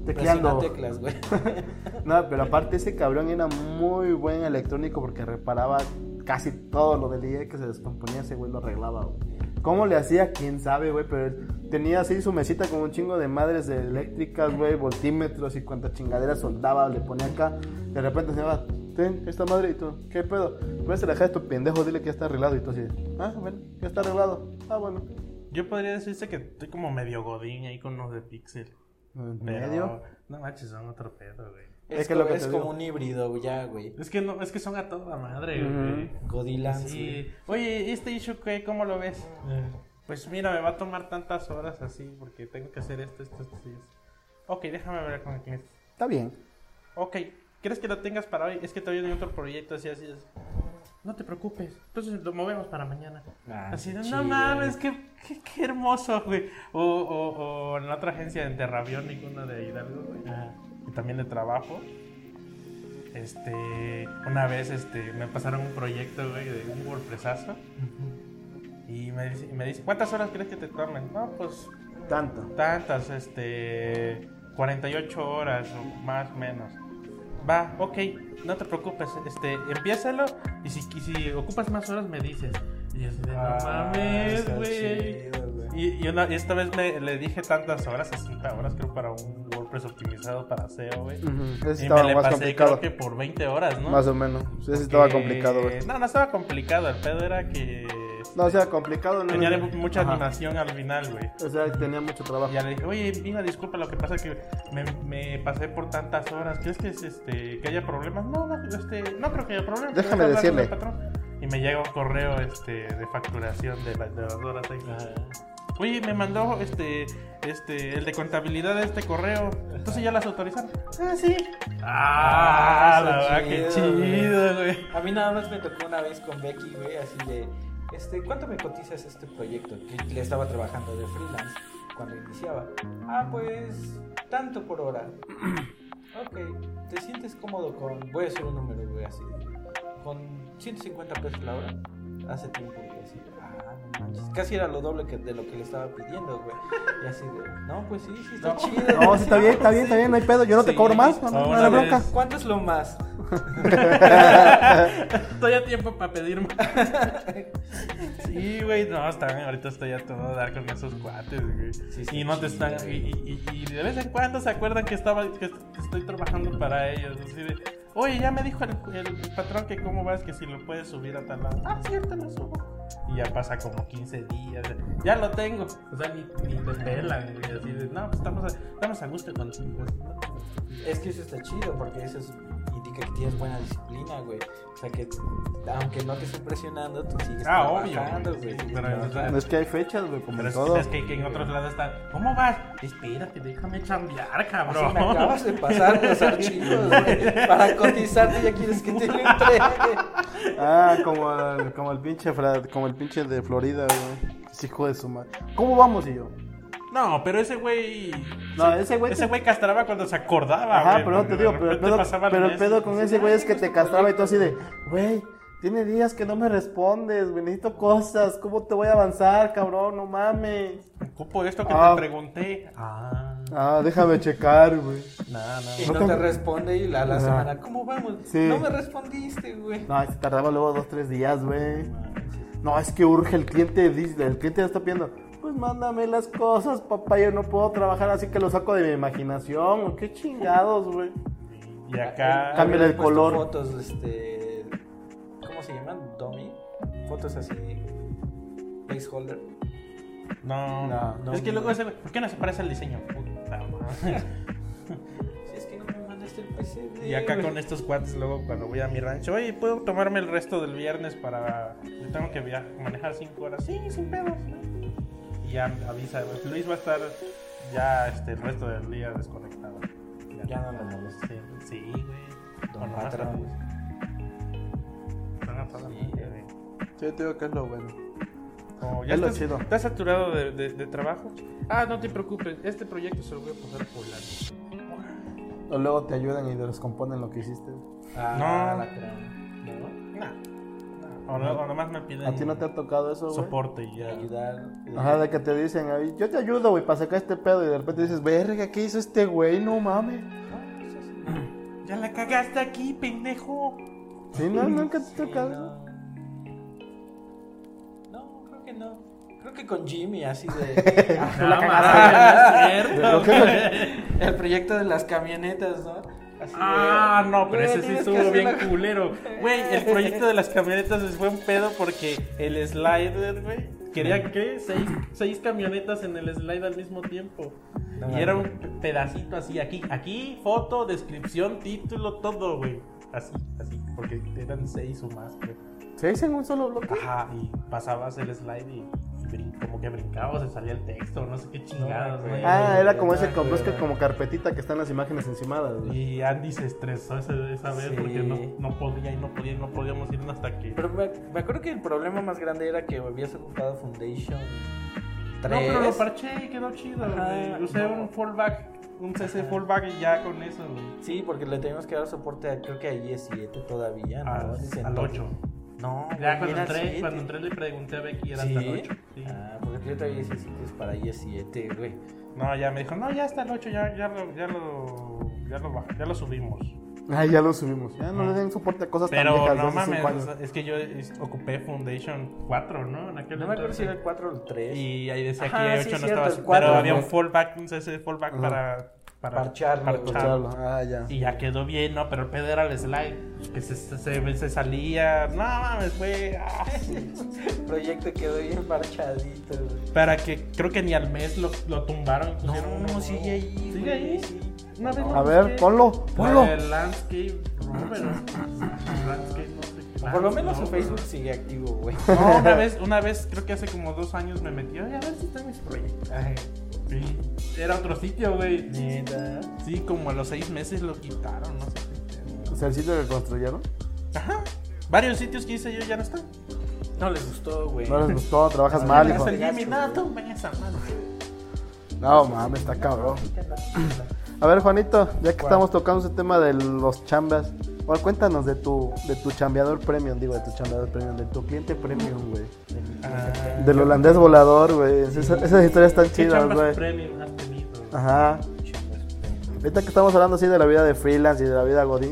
Tecleando. teclas, güey? No, pero aparte ese cabrón era muy buen electrónico porque reparaba casi todo lo del IE que se descomponía, ese güey lo arreglaba, güey. ¿Cómo le hacía? Quién sabe, güey, pero tenía así su mesita con un chingo de madres de eléctricas, güey, voltímetros y cuánta chingadera soldaba, le ponía acá. De repente se llama, ten esta madre y tú, ¿qué pedo? Puedes dejar tu pendejo, dile que ya está arreglado y tú así, ah, bueno, ya está arreglado. Ah, bueno. Yo podría decirse que estoy como medio godín ahí con los de Pixel. En Pero, medio. No manches, son otro pedo, güey. Es, Es que lo que es como digo. un híbrido ya, güey. Es que no, es que son a toda madre, güey. Godilance. Sí. Oye, este issue, ¿qué? ¿Cómo lo ves? Pues mira, me va a tomar tantas horas así porque tengo que hacer esto, esto, esto esto. Ok, déjame ver con quién es. Está bien. Ok, ¿quieres que lo tengas para hoy? Es que todavía hay otro proyecto así, así. Es. No te preocupes, entonces lo movemos para mañana. Ah, así de, no mames, qué, qué, qué hermoso, güey. O, o, o en la otra agencia de Terravionic, una de Hidalgo, güey. Y también de trabajo. Este, una vez este, me pasaron un proyecto, güey, de un WordPressazo. Y me dice, y me dice, ¿cuántas horas crees que te tomen? No, pues Tanto. tantas, este, 48 horas o más o menos. Va, ok, no te preocupes, este, empiézalo y si, y si ocupas más horas me dices. Y yo así de, no Ah, mames, güey. Y, y una- y esta vez me, le dije tantas horas, 60 horas creo para un WordPress optimizado para SEO, güey. Ujú, Ese Y estaba me le más pasé complicado. creo que por 20 horas, ¿no? Más o menos. Ese estaba Que- complicado, güey. No, no estaba complicado, el pedo era que No, o sea, complicado. No, tenía no, de- mucha Ajá. animación al final, güey. O sea, tenía mucho trabajo. Y ya le dije, oye, mira, disculpa, lo que pasa es que me, me pasé por tantas horas. ¿Crees que, es, este, que haya problemas? No, no, este, no creo que haya problemas. Déjame decirle. patrón. Y me llega un correo este, de facturación de, la- de las horas extras. Oye, me mandó este, este, el de contabilidad de este correo. Entonces ya las autorizaron. Ah, sí. Ah, la está verdad, qué chido, güey. chido, güey. A mí nada más me tocó una vez con Becky, güey, así de, este, ¿cuánto me cotizas este proyecto? Que le estaba trabajando de freelance cuando iniciaba. Ah, pues, tanto por hora. ok, ¿te sientes cómodo con, voy a hacer un número, güey, así, con 150 pesos la hora? Hace tiempo, manches. Casi era lo doble que de lo que le estaba pidiendo, güey. Y así de, no, pues sí, sí está chido. No, sí, está bien, está bien, está bien, no hay pedo. Yo no te cobro más, no, no, no bronca. ¿Cuánto es lo más? Estoy a tiempo para pedir más. Sí, güey, no, están, ahorita estoy a todo dar con esos cuates, güey. Sí, sí, y no te están, y- y- y de vez en cuando se acuerdan que estaba, que estoy trabajando para ellos. Así de, oye, ya me dijo el, el patrón que cómo vas, que si lo puedes subir a tal lado. Ah, cierto, lo subo. Y ya pasa como 15 días. Ya lo tengo. O sea, ni, ni te pelan, güey. Así de, no, pues estamos a, estamos a gusto. Así, no, Es que eso está chido porque eso es- indica que tienes buena disciplina, güey. O sea que aunque no te esté presionando, tú sigues Ah, obvio, trabajando, güey, güey. pero, o sea, trabajando. Es que hay fechas, güey, como Pero es, todo. es que, que en otros lados está, ¿cómo vas? Espérate, déjame chambear, Así cabrón. me acabas de pasar los archivos, güey. Para cotizarte ya quieres que te lo entregue. Ah, como el, como el pinche como el pinche de Florida, güey. Ese hijo de su madre. ¿Cómo vamos y yo? No, pero ese güey. No, ese güey Ese te- güey castraba cuando se acordaba. Ajá, güey, pero no te digo, pero el pedo, pero el pedo con ese güey es que te castraba y tú así de, güey, tiene días que no me respondes, güey, necesito cosas, ¿cómo te voy a avanzar, cabrón? No mames. Ocupo esto que Ah. te pregunté. Ah, Ah, déjame checar, güey. no, Y no. no te responde y la, la semana, ¿cómo vamos? Sí. No me respondiste, güey. No, se tardaba luego dos, tres días, güey. No, es que urge el cliente, dice, el cliente ya está pidiendo. Pues mándame las cosas, papá, yo no puedo trabajar así que lo saco de mi imaginación. Qué chingados, güey. Y acá. Cámbiale el Habías puesto color. Fotos, este. ¿Cómo se llaman? Dummy. Fotos así. Placeholder. No, No, no. Es que luego ese. ¿Por qué no se parece el diseño? Puta madre. Si es que no me mandas LCD, Y acá con estos cuates, luego cuando voy a mi rancho, oye, ¿puedo tomarme el resto del viernes para. Yo tengo que via- manejar 5 horas? Sí, sin pedos. Y ya avisa, pues, Luis va a estar ya este, el resto del día desconectado. Ya no lo molesta. Sí, sí, güey. Don Con Sí. Sí, te digo que es lo bueno. Como ya Es lo estás, chido. ¿Estás saturado de, de- de trabajo? Ah, no te preocupes, este proyecto se lo voy a pasar por la... O luego te ayudan y te descomponen lo que hiciste. Ah, No. la. ¿No? O, no, o nomás me piden ¿A ti no te ha tocado eso, güey? soporte y ya. Ayudar. Ajá, de que te dicen, "Ay, yo te ayudo, güey, para sacar este pedo. Y de repente dices, verga, ¿qué hizo este güey? No mames. Ya la cagaste aquí, pendejo. Sí, no, nunca te Sí, tocado. no. No, creo que no. Creo que con Jimmy, así de. No, mames, es cierto, güey. el proyecto de las camionetas, ¿no? Así de, Ah, no, pero "Güey, ese sí estuvo bien hacerlo". culero. Güey, el proyecto de las camionetas fue un pedo porque el slider, güey, quería que seis, seis camionetas en el slide al mismo tiempo. No y era un pedacito así, aquí, aquí, foto, descripción, título, todo, güey. Así, así, porque eran seis o más, güey. ¿Se dicen un solo bloque? Ajá, y pasabas el slide y, y brin- como que brincabas, se salía el texto, no sé qué chingados, güey. Ah, era como ese como, es que como carpetita que están las imágenes encimadas, güey. Y Andy se estresó ese- esa vez Sí. porque no, no podía y no podía y no podíamos irnos hasta que... Pero me, me acuerdo que el problema más grande era que habías ocupado Foundation 3. No, pero lo parché y quedó chido, Ajá, güey. Usé no. un fallback, un CC fallback y ya con eso, güey. Sí, porque le teníamos que dar soporte a, creo que a IE7 todavía, ¿no? Al, al entonces. 8. No, Ya cuando entré, 7. cuando entré le pregunté a Becky era ¿Sí? hasta el 8. Sí. Ah, porque yo todavía hice sitios para IE7, güey. No, ya me dijo, no, ya está el 8, ya, ya lo, ya lo, ya lo, ya lo subimos. Ah, ya lo subimos. Ya no le den soporte a cosas tan Pero viejas de no mames, o sea, es que yo ocupé Foundation 4, ¿no? En aquel No me acuerdo si era el 4 o el 3. Y ahí decía Ajá, que sí, 8 es no cierto, estaba, el pero 4, había un fallback, un CC fallback Ajá. para, para Parcharlo, parcharlo. Ah, ya. Y ya quedó bien, ¿no? Pero el pedo era el slide. Que se, se, se- se salía. No mames, fue. El proyecto quedó bien parchadito, güey. Para que creo que ni al mes lo, lo tumbaron. y pusieron uno No, nuevo. sigue ahí. Sigue ahí. Una vez A ver, ponlo, ponlo. El landscape Rover. landscape, no sé. Por lo menos su Facebook sigue activo, güey. No, una vez, una vez, creo que hace como dos años me metí. Oye, a ver si están mis proyectos. Ay, Sí. Era otro sitio, güey. neta. Sí, como a los seis meses lo quitaron, no sé qué. O sea, el sitio que construyeron. Ajá. Varios sitios que hice yo ya no están. No les gustó, güey. No les gustó, trabajas mal, hijo. Gracias, Jimmy. No, tú esa madre. No, mames, está cabrón. A ver, Juanito, ya que estamos tocando ese tema de los chambas, bueno, cuéntanos de tu, de tu chambeador premium, digo, de tu chambeador premium, de tu cliente premium, güey. Ah, Del holandés volador, güey. Esa- esas historias están ¿Qué chidas, chambas güey. premium has tenido? Ajá. Ahorita que estamos hablando así de la vida de freelance y de la vida godín,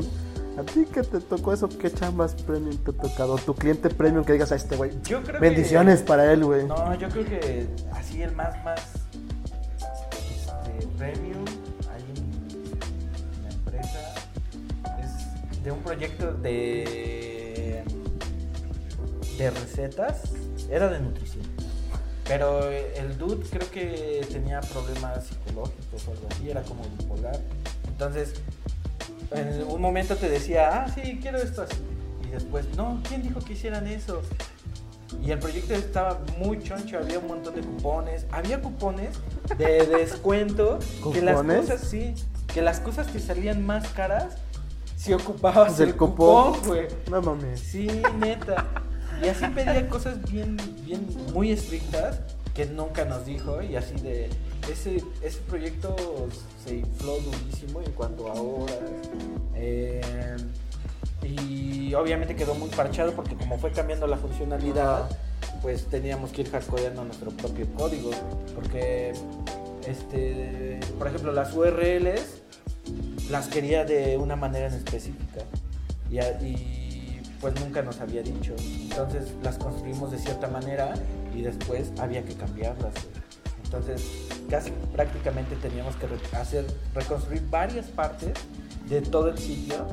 ¿a ti qué te tocó eso? ¿Qué chambas premium te ha tocado? Tu cliente premium que digas a este güey. Yo creo Bendiciones que... para él, güey. No, yo creo que así el más, más este, premium de un proyecto de de recetas, era de nutrición. Pero el dude creo que tenía problemas psicológicos o algo así, era como bipolar. Entonces, en un momento te decía, ah, sí, quiero esto así. Y después, no, ¿quién dijo que hicieran eso? Y el proyecto estaba muy choncho, había un montón de cupones. Había cupones de descuento. que las cosas, sí, que las cosas que salían más caras, si ocupabas Del el cupón. cupón, güey. No mames. Sí, neta. Y así pedía cosas bien, bien, muy estrictas que nunca nos dijo. Y así de. Ese, ese proyecto se infló durísimo en cuanto a horas. eh, y obviamente quedó muy parchado porque, como fue cambiando la funcionalidad, pues teníamos que ir hardcodeando nuestro propio código. Porque, este, por ejemplo, las URLs las quería de una manera en específica. Y, pues nunca nos había dicho. Entonces las construimos de cierta manera y después había que cambiarlas. Entonces casi prácticamente teníamos que hacer, reconstruir varias partes de todo el sitio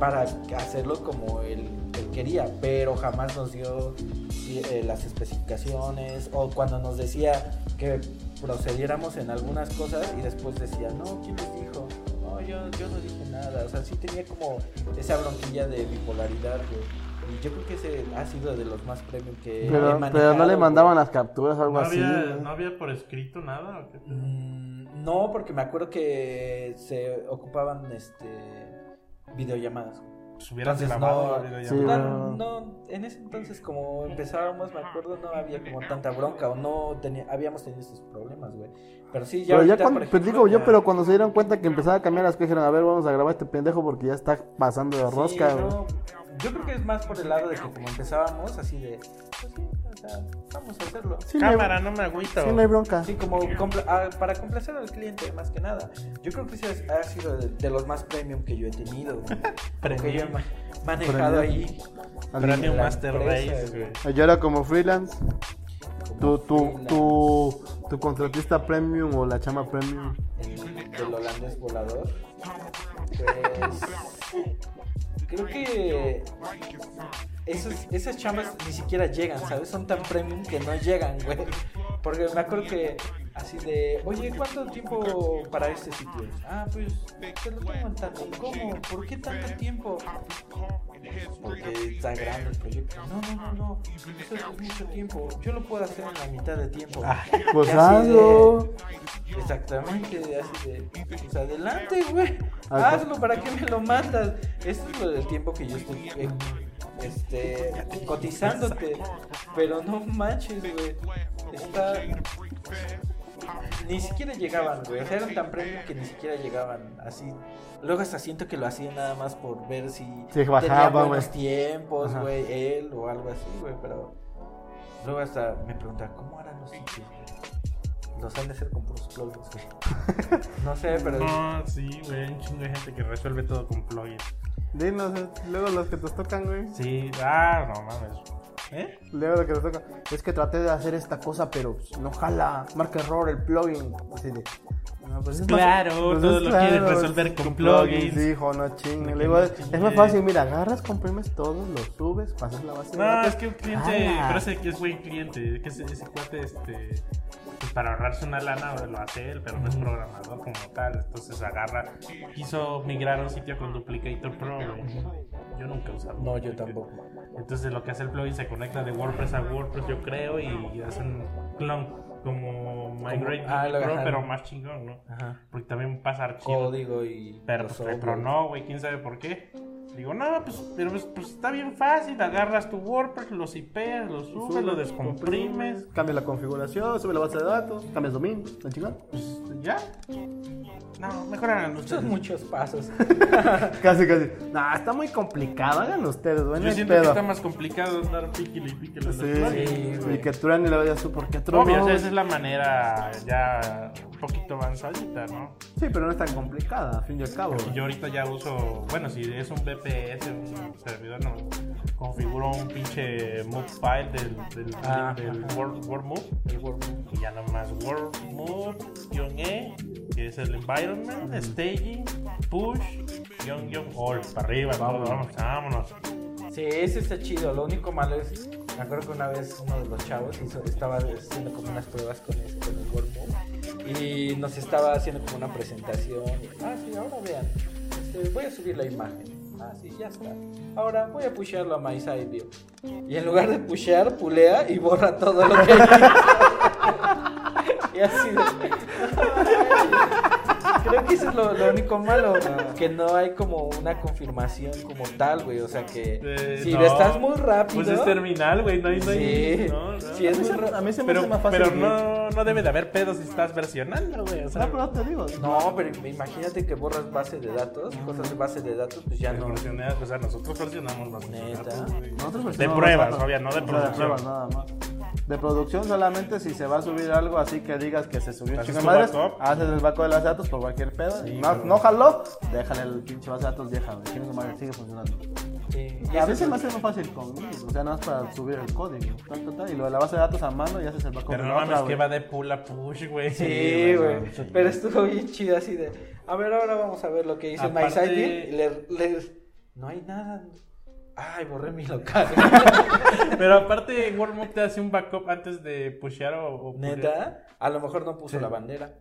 para hacerlo como él, quería, pero jamás nos dio eh, las especificaciones o cuando nos decía que procediéramos en algunas cosas y después decía, no, ¿quién les dijo? No, yo, yo no dije nada. O sea, sí tenía como esa bronquilla de bipolaridad, güey. Y yo creo que ese ha sido de los más premium que he Pero, manejado, pero no le güey. mandaban las capturas o algo ¿No así. había, güey. ¿No había por escrito nada? ¿o qué? Mm, no, porque me acuerdo que se ocupaban este videollamadas. Pues hubieras Entonces, grabado no, la Sí. No, no, en ese entonces como empezábamos, me acuerdo, no había como tanta bronca o no tenía, habíamos tenido estos problemas, güey. Pero sí, ya Pero ya cuando, ejemplo, digo yo, pero cuando se dieron cuenta que empezaba a cambiar las cosas, dijeron, a ver, vamos a grabar este pendejo porque ya está pasando de Sí, rosca, güey. no, yo creo que es más por el lado de que como empezábamos así de, pues sí, o sea, vamos a hacerlo. Sí, no hay- Cámara, no me agüito. sí, no hay bronca. Sí, como compla- ah, para complacer al cliente más que nada. Yo creo que ese ha sido de, de los más premium que yo he tenido. Porque yo he ma- manejado Premium. ahí. Premium Master empresa, Race, güey. Yo era como freelance. Tu, tu, tu, tu contratista premium o la chama premium. el- del holandés volador. Pues creo que esos, esas chambas ni siquiera llegan, ¿sabes? Son tan premium que no llegan, güey. Porque me acuerdo que así de, oye, ¿cuánto tiempo para este sitio? Ah, pues te lo en tanto. ¿Cómo? ¿Por qué tanto tiempo? Porque está grande el proyecto. No, no, no, no. Eso es mucho tiempo. Yo lo puedo hacer en la mitad de tiempo. Pues así de- hazlo. Exactamente, así de, pues adelante, güey, Ah, hazlo, ¿para qué me lo mandas? Esto es lo del tiempo que yo estoy, eh, este, cotizándote, pero no manches, güey, está, ni siquiera llegaban, güey, o sea, eran tan premium que ni siquiera llegaban, así, luego hasta siento que lo hacían nada más por ver si Sí, tenía bajaba, buenos tiempos, güey, él o algo así, güey, pero luego hasta me preguntaba, ¿cómo harán los sitios? Los han de hacer con puros plugins, güey. No sé, pero. No, sí, güey. Hay un chingo de gente que resuelve todo con plugins. Dinos, eh, luego los que te tocan, güey. Sí, ah, no mames. ¿Eh? Luego lo que te toca. Es que traté de hacer esta cosa, pero no jala. Marca error el plugin. Así de. no, pues, es Claro, pues, todo lo quieres resolver con plugins. Hijo, no chingue. No, no es más fácil, mira, agarras, comprimes todo, lo subes, pasas la base de No, datos. es que un cliente, ¡Hala! pero ese que es buen cliente, que ese, ese cuate, este, pues para ahorrarse una lana lo hace él, pero no es programador como tal, entonces agarra, quiso migrar a un sitio con Duplicator Pro. Yo nunca he usado. No, yo tampoco. Entonces lo que hace el plugin se conecta de WordPress a WordPress, yo creo, y hacen clon como Migrate ah, Pro, pero más chingón, ¿no? Ajá. Porque también pasa archivos. Código y. Pero pues, pero no, güey, quién sabe por qué. Digo, no, pues, pero pues, pues, está bien fácil. Agarras tu WordPress, los IPs, los subes, lo descomprimes. Cambias la configuración, sube la base de datos, cambias dominio, ¿la chingada? Pues ya. No, mejor hagan ustedes. Son muchos pasos. Casi, casi. Nah, está muy complicado, hagan ustedes, güey. no Yo siento que pedo. está más complicado andar píquele y píquele. Sí, Sí, y que truene y le vayas tú, ¿por qué truene? Obvio, o sea, esa es la manera ya poquito avanzadita, ¿no? Sí, pero no es tan complicada, a fin y al cabo. Yo ahorita ya uso, bueno, si es un VPS, un servidor, no, configuro un pinche move file del, del, Ah, del. Word, Word Move. El Word. Y ya nomás Word Move-E, que es el environment, staging, push, guion, guion, all, para arriba, todo, vamos, vámonos. Sí, ese está chido. Lo único malo es. Me acuerdo que una vez uno de los chavos hizo, estaba haciendo como unas pruebas con, ese, con el WordMove y nos estaba haciendo como una presentación. Ah, sí, ahora vean. Este, voy a subir la imagen. Ah, sí, ya está. Ahora voy a pushearlo a My Side View. Y en lugar de pushear, pulea y borra todo lo que hay. y así. Creo que eso es lo, lo único malo, que no hay como una confirmación como tal, güey. O sea que Eh, si no, estás muy rápido. Pues es terminal, güey, no hay, no hay, Sí, no, no. sí, es muy ra- A mí se me hace Pero, más fácil. pero no, no debe de haber pedos si estás versionando, güey. O sea, No, pero te digo. No, pero imagínate que borras base de datos, cosas de base de datos, pues ya no. o sea, nosotros versionamos los Neta. datos. Nosotros De versionamos pruebas, datos. obvio, no de sea, producción. pruebas, nada más. De producción solamente si se va a subir algo así que digas que se subió un Haces chingo de madres, haces el backup de las datos por cualquier pedo. Sí, no, pero- no jaló, déjale el pinche base de datos vieja, güey. Chingue su madre, sigue funcionando. Sí, Y a veces me hace más fácil conmigo, o sea, nada más para subir el código. tal, tal, tal, y lo de la base de datos a mano y haces el backup Pero de no mames que va de pull a push, güey. Sí, güey. Pero estuvo bien chido así de. A ver, ahora vamos a ver lo que dice My Aparte-. Le, le- no hay nada. Ay, borré mi local. Pero aparte, WordMove te hace un backup antes de pushear o. o. Neta, a lo mejor no puso Sí. la bandera.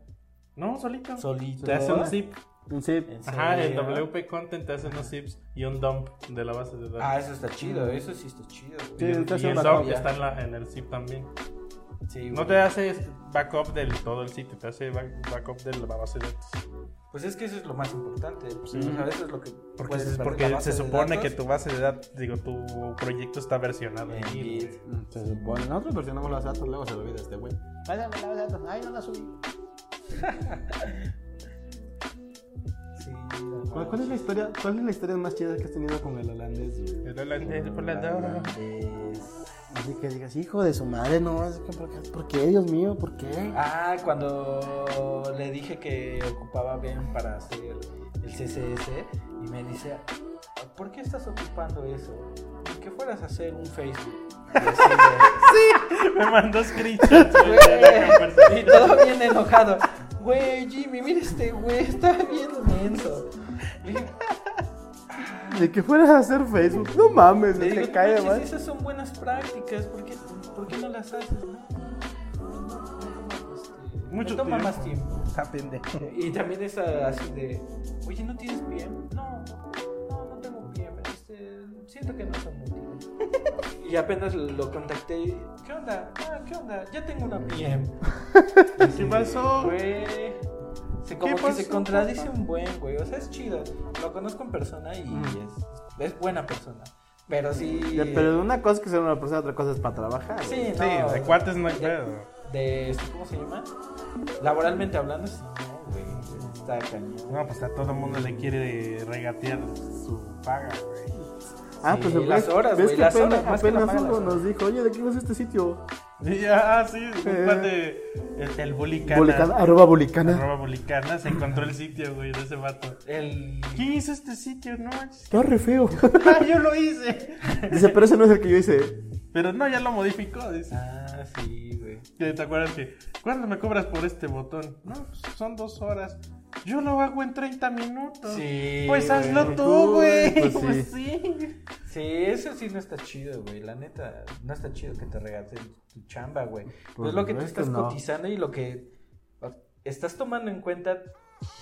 No, solito. Solito. Te hace un zip. Un zip. ¿En Ajá, en? WP Content te hacen unos zips y un dump de la base de datos. Ah, eso está chido, eso sí está chido. Sí, y el una dump está en, la- en el zip también. Sí, No güey. te hace backup del todo el sitio, te hace back- backup de la base de datos. Pues es que eso es lo más importante. Pues, o sea, eso es lo que Porque, perder porque la se supone que tu base de datos, digo, tu proyecto está versionado en. Git. Se supone. Nosotros versionamos las datos, luego se lo olvida este güey. Pásame la base de datos. Ay, no la subí. Sí, ¿Cuál, cuál es la historia, ¿Cuál es la historia más chida que has tenido con el holandés, güey? El holandés volador. Así que digas, hijo de su madre, no, es que, ¿por, qué, ¿por qué, Dios mío? ¿Por qué? Ah, cuando le dije que ocupaba bien para hacer el CSS y me dice, ¿por qué estás ocupando eso? Que fueras a hacer un Facebook. Así de, Me mandó screenshots y todo bien enojado. Güey, Jimmy, mira este güey, está bien menso. De que fueras a hacer Facebook. No mames, digo, te cae, "No manches, man. esas son buenas prácticas, ¿por qué, por qué no las haces? No, Mucho me toma tiempo. más tiempo. Está pendejo. Y también es así de, oye, ¿no tienes PM? No, no, no tengo PM. Este, siento que no son útiles. Y apenas lo contacté. y, ¿Qué onda? Ah, ¿qué onda? Ya tengo una PM. ¿Qué pasó? Güey. Se, como ¿Qué que se contradice un buen, güey. O sea, es chido. Lo conozco en persona y es, es buena persona. Pero sí. Pero una cosa es que sea una persona, otra cosa es para trabajar. Sí, Sí, no, de cuates no hay de- pedo. De, este, ¿cómo se llama? Laboralmente hablando, sí, no, güey. Está cañón. No, pues a todo el mundo le quiere regatear su paga, güey. Ah, Sí, pues el las güey- horas, ¿ves güey, que las apenas, horas, que apenas uno las nos dijo, oye, ¿de quién es este sitio? Ya, ah, sí, un par de. El, el Bulicana. Bulicana, arroba bulicana. Arroba Bulicana se encontró el sitio, güey, de ese vato. El. ¿Quién hizo este sitio? No. Está re feo. Ah, yo lo hice. Dice, pero ese no es el que yo hice. Pero no, ya lo modificó, dice. Ah, sí, güey. ¿Te acuerdas que? ¿Cuándo me cobras por este botón? No, pues son dos horas. Yo lo hago en 30 minutos. Sí, Pues hazlo tú, Tú, güey. pues Pues, sí. sí. Sí, eso sí no está chido, güey. La neta, no está chido que te regates tu chamba, güey. Pues es lo que tú estás no. cotizando y lo que estás tomando en cuenta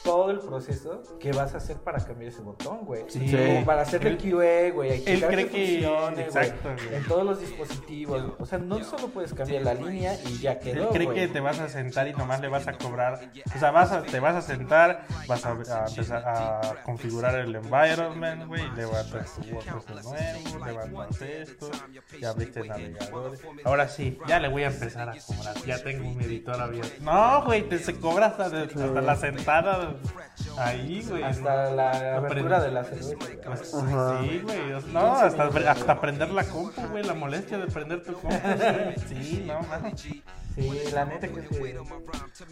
todo el proceso que vas a hacer para cambiar ese botón, güey. Sí. Como para hacerle Él- QA, güey. él cree que- funcione, güey, exacto, güey. En todos los dispositivos. O sea, no solo puedes cambiar la línea y ya Él quedó, cree güey. que te vas a sentar y nomás le vas a cobrar. O sea, vas a, te vas a sentar, vas a, a empezar a configurar el environment, güey. Levantas tu WordPress de nuevo, levantas esto, ya abriste el navegador. Ahora sí, ya le voy a empezar a cobrar. Ya tengo un editor abierto. No, güey, te se cobra hasta, de- hasta la sentada ahí, güey. Hasta la apertura de la cerveza. Pues, sí, güey. No, hasta, hasta prender la compu, güey. La molestia de prender tu compu. Sí, no, mames. Sí, la neta que sí.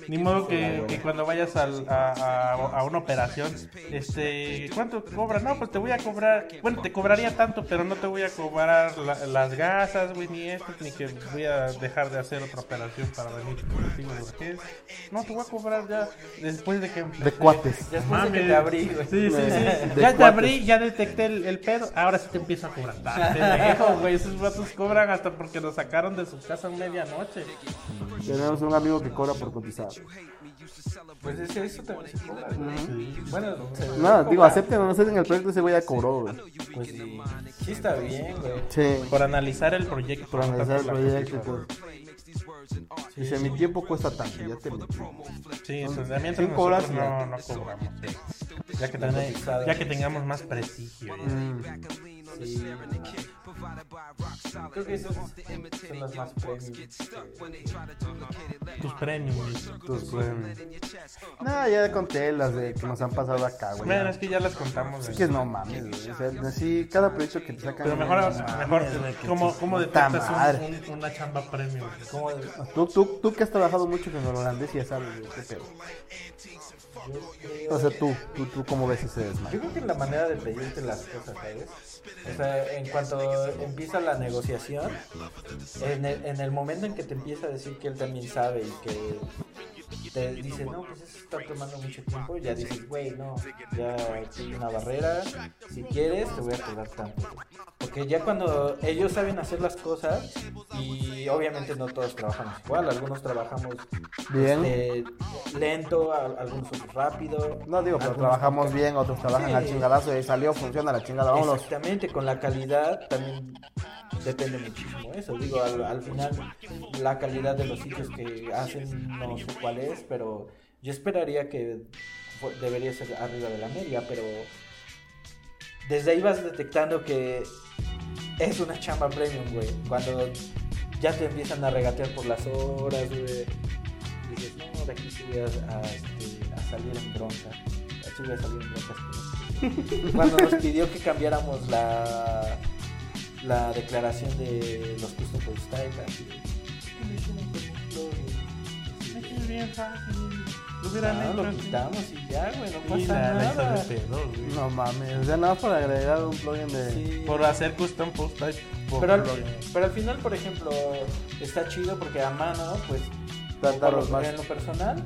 Ni modo que, que cuando vayas al- a, a, a una operación, este, ¿cuánto cobra? No, pues te voy a cobrar, bueno, te cobraría tanto, pero no te voy a cobrar la- las gasas, güey, ni esto, ni que voy a dejar de hacer otra operación para venir contigo de urgencia. No, te voy a cobrar ya después de que... De cuates. Después de que te abrí, güey. Sí, sí, sí. Ya te cuates. abrí, ya detecté el, el pedo, ahora sí te empiezo a cobrar. Ah, pendejo, güey, esos vatos cobran hasta porque lo sacaron de su casa a medianoche. Tenemos un amigo que cobra por cotizar. Pues ese, eso también se cobra, güey. Sí. Bueno, No, digo, acepten o no acepten el proyecto, ese güey ya cobró, güey. Pues sí, sí está bien, güey. Sí. Por analizar el proyecto. Por analizar el proyecto y Dice, mi tiempo cuesta tanto, ya te metí. Sí, mientras cobrar, nosotros sí. no, no cobramos. Ya que, ya que tengamos más prestigio. ya. Mm. Sí. Creo que esos son los más premium. Tus premios. güey. Tus premios. No, ya conté las de que nos han pasado acá, güey. Bueno, es que ya las contamos. Es que no mames, güey. O sea, así, cada proyecto que te sacan. Pero mejor, mejor ¿cómo, cómo detectas un- un- una chamba premium? ¿Cómo? Tú, tú, tú que has trabajado mucho con el holandés y ya sabes, qué pedo. O sea, tú, tú, tú, ¿cómo ves ese desmadre? Yo creo que la manera de pedirte las cosas, ¿sabes? O sea, en cuanto empieza la negociación, en el, en el momento en que te empieza a decir que él también sabe y que te dice, no, pues eso está tomando mucho tiempo, ya dices, güey, no, ya hay una barrera, si quieres te voy a cobrar tanto. Porque ya cuando ellos saben hacer las cosas, y obviamente no todos trabajamos igual, algunos trabajamos Bien. este, lento, a- algunos otros rápido. No digo, pero trabajamos bien, otros trabajan Sí. al chingadazo y salió, funciona la chingada, vámonos. Exactamente, con la calidad también depende muchísimo eso. Digo, al, al final la calidad de los sitios que hacen no sé cuál es, pero yo esperaría que debería ser arriba de la media, pero desde ahí vas detectando que es una chamba premium, güey. Cuando ya te empiezan a regatear por las horas, güey. Dices, no, de aquí sí voy a, este, a salir en bronca. De aquí voy a salir en este cuando nos pidió que cambiáramos la, la declaración de los custom post type, así de, ¿qué le hicieron con un plugin? Es bien fácil. Lo quitamos y ya, güey, no pasa la nada. de pedo, güey. No mames, sea, nada para agregar un plugin de... Sí. Por hacer custom post type. por Pero al, pero al final, por ejemplo, está chido porque a mano, pues, Tarda por lo- los más. en lo personal,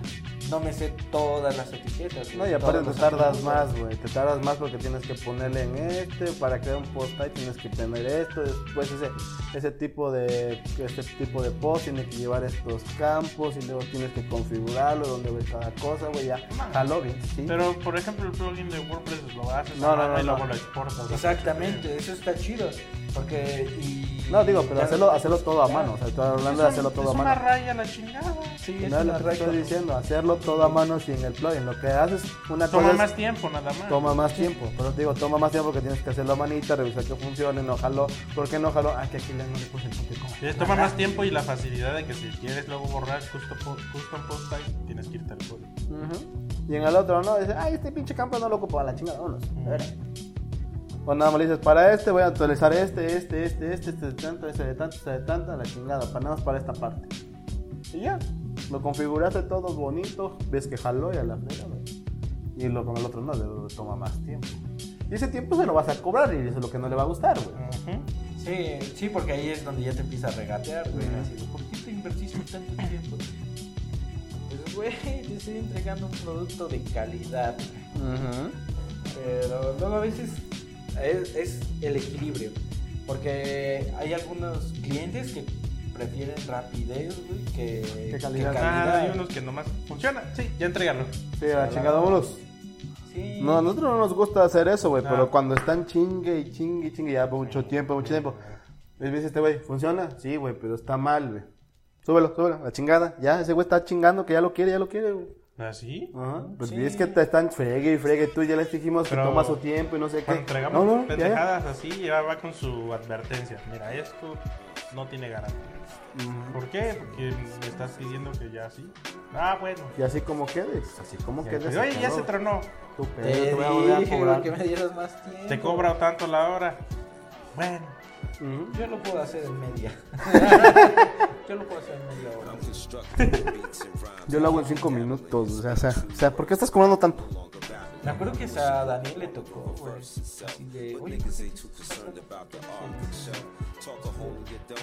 no me sé todas las etiquetas. No, y aparte te tardas más, güey. Te tardas más porque tienes que ponerle en este, para crear un post ahí tienes que tener esto, después ese, ese tipo de ese tipo de post tiene que llevar estos campos y luego tienes que configurarlo donde ves cada cosa, güey, ya. Jaló bien, sí. Pero, por ejemplo, el plugin de WordPress lo haces No, a no, mano no, y luego lo exportas. Exactamente, eso está chido. Porque. Y, No, digo, pero hacerlo, hacerlo todo a mano, o sea, estoy hablando de hacerlo todo es a una mano. raya la chingada. Sí, es No es lo una que estoy diciendo, hacerlo todo a mano sin el plugin. Lo que haces, una Toma cosa es- más tiempo, nada más. Toma más tiempo, pero te digo, toma más tiempo porque tienes que hacerlo a manita, revisar que funcione, no jaló. ¿Por qué no jaló? Ah, que aquí le- no le puse el punto toma más tiempo y la facilidad de que si quieres luego borrar custom, custom post type, tienes que irte al código. Y en el otro, no, dice, ay, este pinche campo no lo ocupo a la chingada, vámonos. A ver. O nada más le dices, para este voy a actualizar este, este, este, este, este de tanto, este de tanto, este de tanto, la chingada, para nada más para esta parte. Y ya, lo configuraste todo bonito, ves que jaló y a la frega, güey. Y lo con el otro no, le toma más tiempo. Y ese tiempo se lo vas a cobrar y eso es lo que no le va a gustar, güey. Sí, sí, porque ahí es donde ya te empieza a regatear, güey. Así ¿por qué te invertiste tanto tiempo? Pues, güey, te estoy entregando un producto de calidad. Ujú. Pero luego a veces es, es el equilibrio. Porque hay algunos clientes que prefieren rapidez, güey, que, Que calidad. Ah, hay unos que nomás funciona. Sí, ya entregalo. Sí, a la chingada, vámonos. Sí. No, a nosotros no nos gusta hacer eso, güey, No. pero cuando están chingue y chingue y chingue ya mucho tiempo, mucho tiempo. Y dice este güey, ¿funciona? Sí, güey, pero está mal, güey. Súbelo, súbelo, la chingada. Ya, ese güey está chingando que ya lo quiere, ya lo quiere, güey. ¿Así? Ajá. Pues Sí. es que te están fregue y fregue. Tú ya les dijimos Pero que toma su tiempo y no sé qué. Entregamos no, no, ya, ya. pendejadas así, ya va con su advertencia. Mira, esto no tiene garantía. ¿Por qué? Porque me estás pidiendo que ya sí. Ah, bueno. Y así como quedes, así como Ya, quedes. Oye, ya se tronó. Tu pedo, Te te voy a volver a cobrar. güey, que me dieras más tiempo. Te cobra tanto la hora. Bueno. Ujú. Yo lo puedo hacer en media. Yo lo puedo hacer en media hora. Yo lo hago en cinco minutos, o sea, o sea, o sea, ¿por qué estás cobrando tanto? Me acuerdo que a Daniel le tocó, güey. Así de, oye, ¿por qué tú estás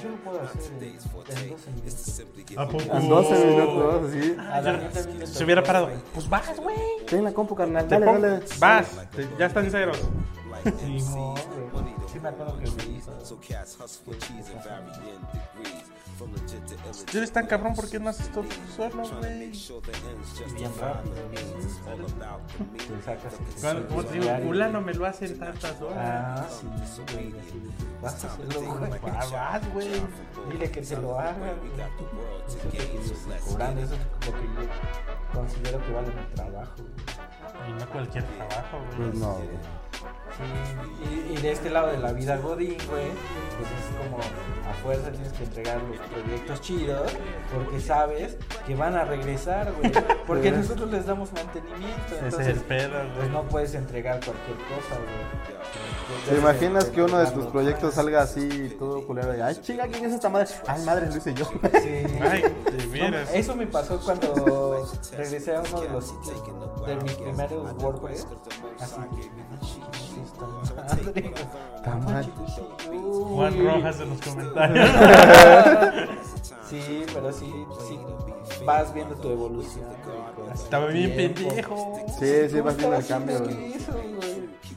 Yo lo puedo hacer en, en 12 minutos. ¿A poco? En 12 minutos, tocó. Se hubiera parado. Pues vas, güey. Ten la compu, carnal, dale, dale. Vas. Ya están ceros. Sí, no. Sí me acuerdo que me. Tú eres tan cabrón, ¿por qué no haces todo solo, güey? Bien rápido. Te Como digo, fulano me lo hace en tantas horas. Ah, sí, güey. Vas a hacerlo, güey. Vas, güey. Dile que se lo haga. güey. Cobrando, eso es lo que yo considero que vale mi trabajo. güey. Y no cualquier trabajo, güey. Pues no, güey. Sí, y, y de este lado de la vida Godín, güey, pues es como a fuerza tienes que entregar los proyectos chidos porque sabes que van a regresar, güey. Porque Sí. nosotros les damos mantenimiento. Ese Entonces, es el pedo, pues no puedes entregar cualquier cosa, güey. ¿Te imaginas que uno de tus proyectos salga así, todo culero? Y, Ay, chinga, ¿quién es esta madre? Ay, madre, lo hice yo. Sí. Ay, No, eso me pasó cuando regresé a uno de los sitios de mis primeros WordPress. Así que, madre. Está mal. Juan. Rojas en los comentarios. Sí, pero sí, sí vas viendo tu evolución. Estaba bien pendejo. Sí, sí, ¿Cómo vas viendo el cambio. güey?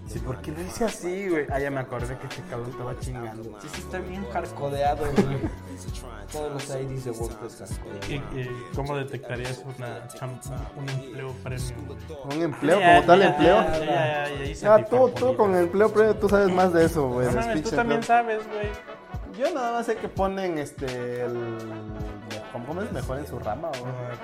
Sí, ¿por qué lo hice así, güey? Ah, ya me acordé que este cabrón estaba chingando. Sí, sí, está bien hardcodeado, güey. Todos los IDs de WordPress hardcodeados. ¿Y, y cómo detectarías una cham- un empleo premium? Un empleo, como tal empleo. ya, ya, ya Ah, tú, tú con el empleo premio, tú sabes más de eso, güey. No pinche tú también sabes, güey. Yo nada más sé que ponen este. El... ¿Cómo es mejor en su rama?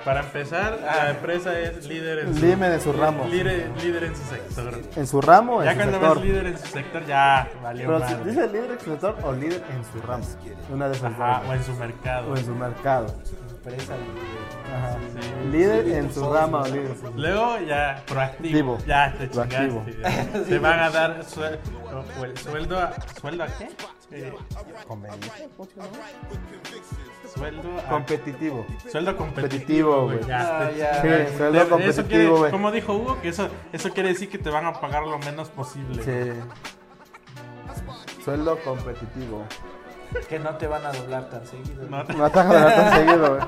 Para empezar, la empresa es líder en su, Líder en su ramo. líder, líder en su sector. ¿En su ramo en Ya su cuando sector? ves líder en su sector, ya valió Pero madre. dice líder en su sector o líder en su ramo. Una de esas Ajá, dos. o en su mercado. O en su mercado. Empresa líder. Ajá. Sí. Líder en su rama o líder en su Luego ya proactivo. Activo. Ya te Proactivo. chingaste. ya. Te van a dar sueldo a, sueldo a qué? Eh, sueldo a, Competitivo. sueldo competitivo, güey. Ya, Ah, ya. Sí, sueldo Eso competitivo, quiere- güey. Como dijo Hugo, que eso, eso quiere decir que te van a pagar lo menos posible. Sí. Sueldo competitivo. Que no te van a doblar tan seguido. No te, No te van a hablar tan seguido, güey.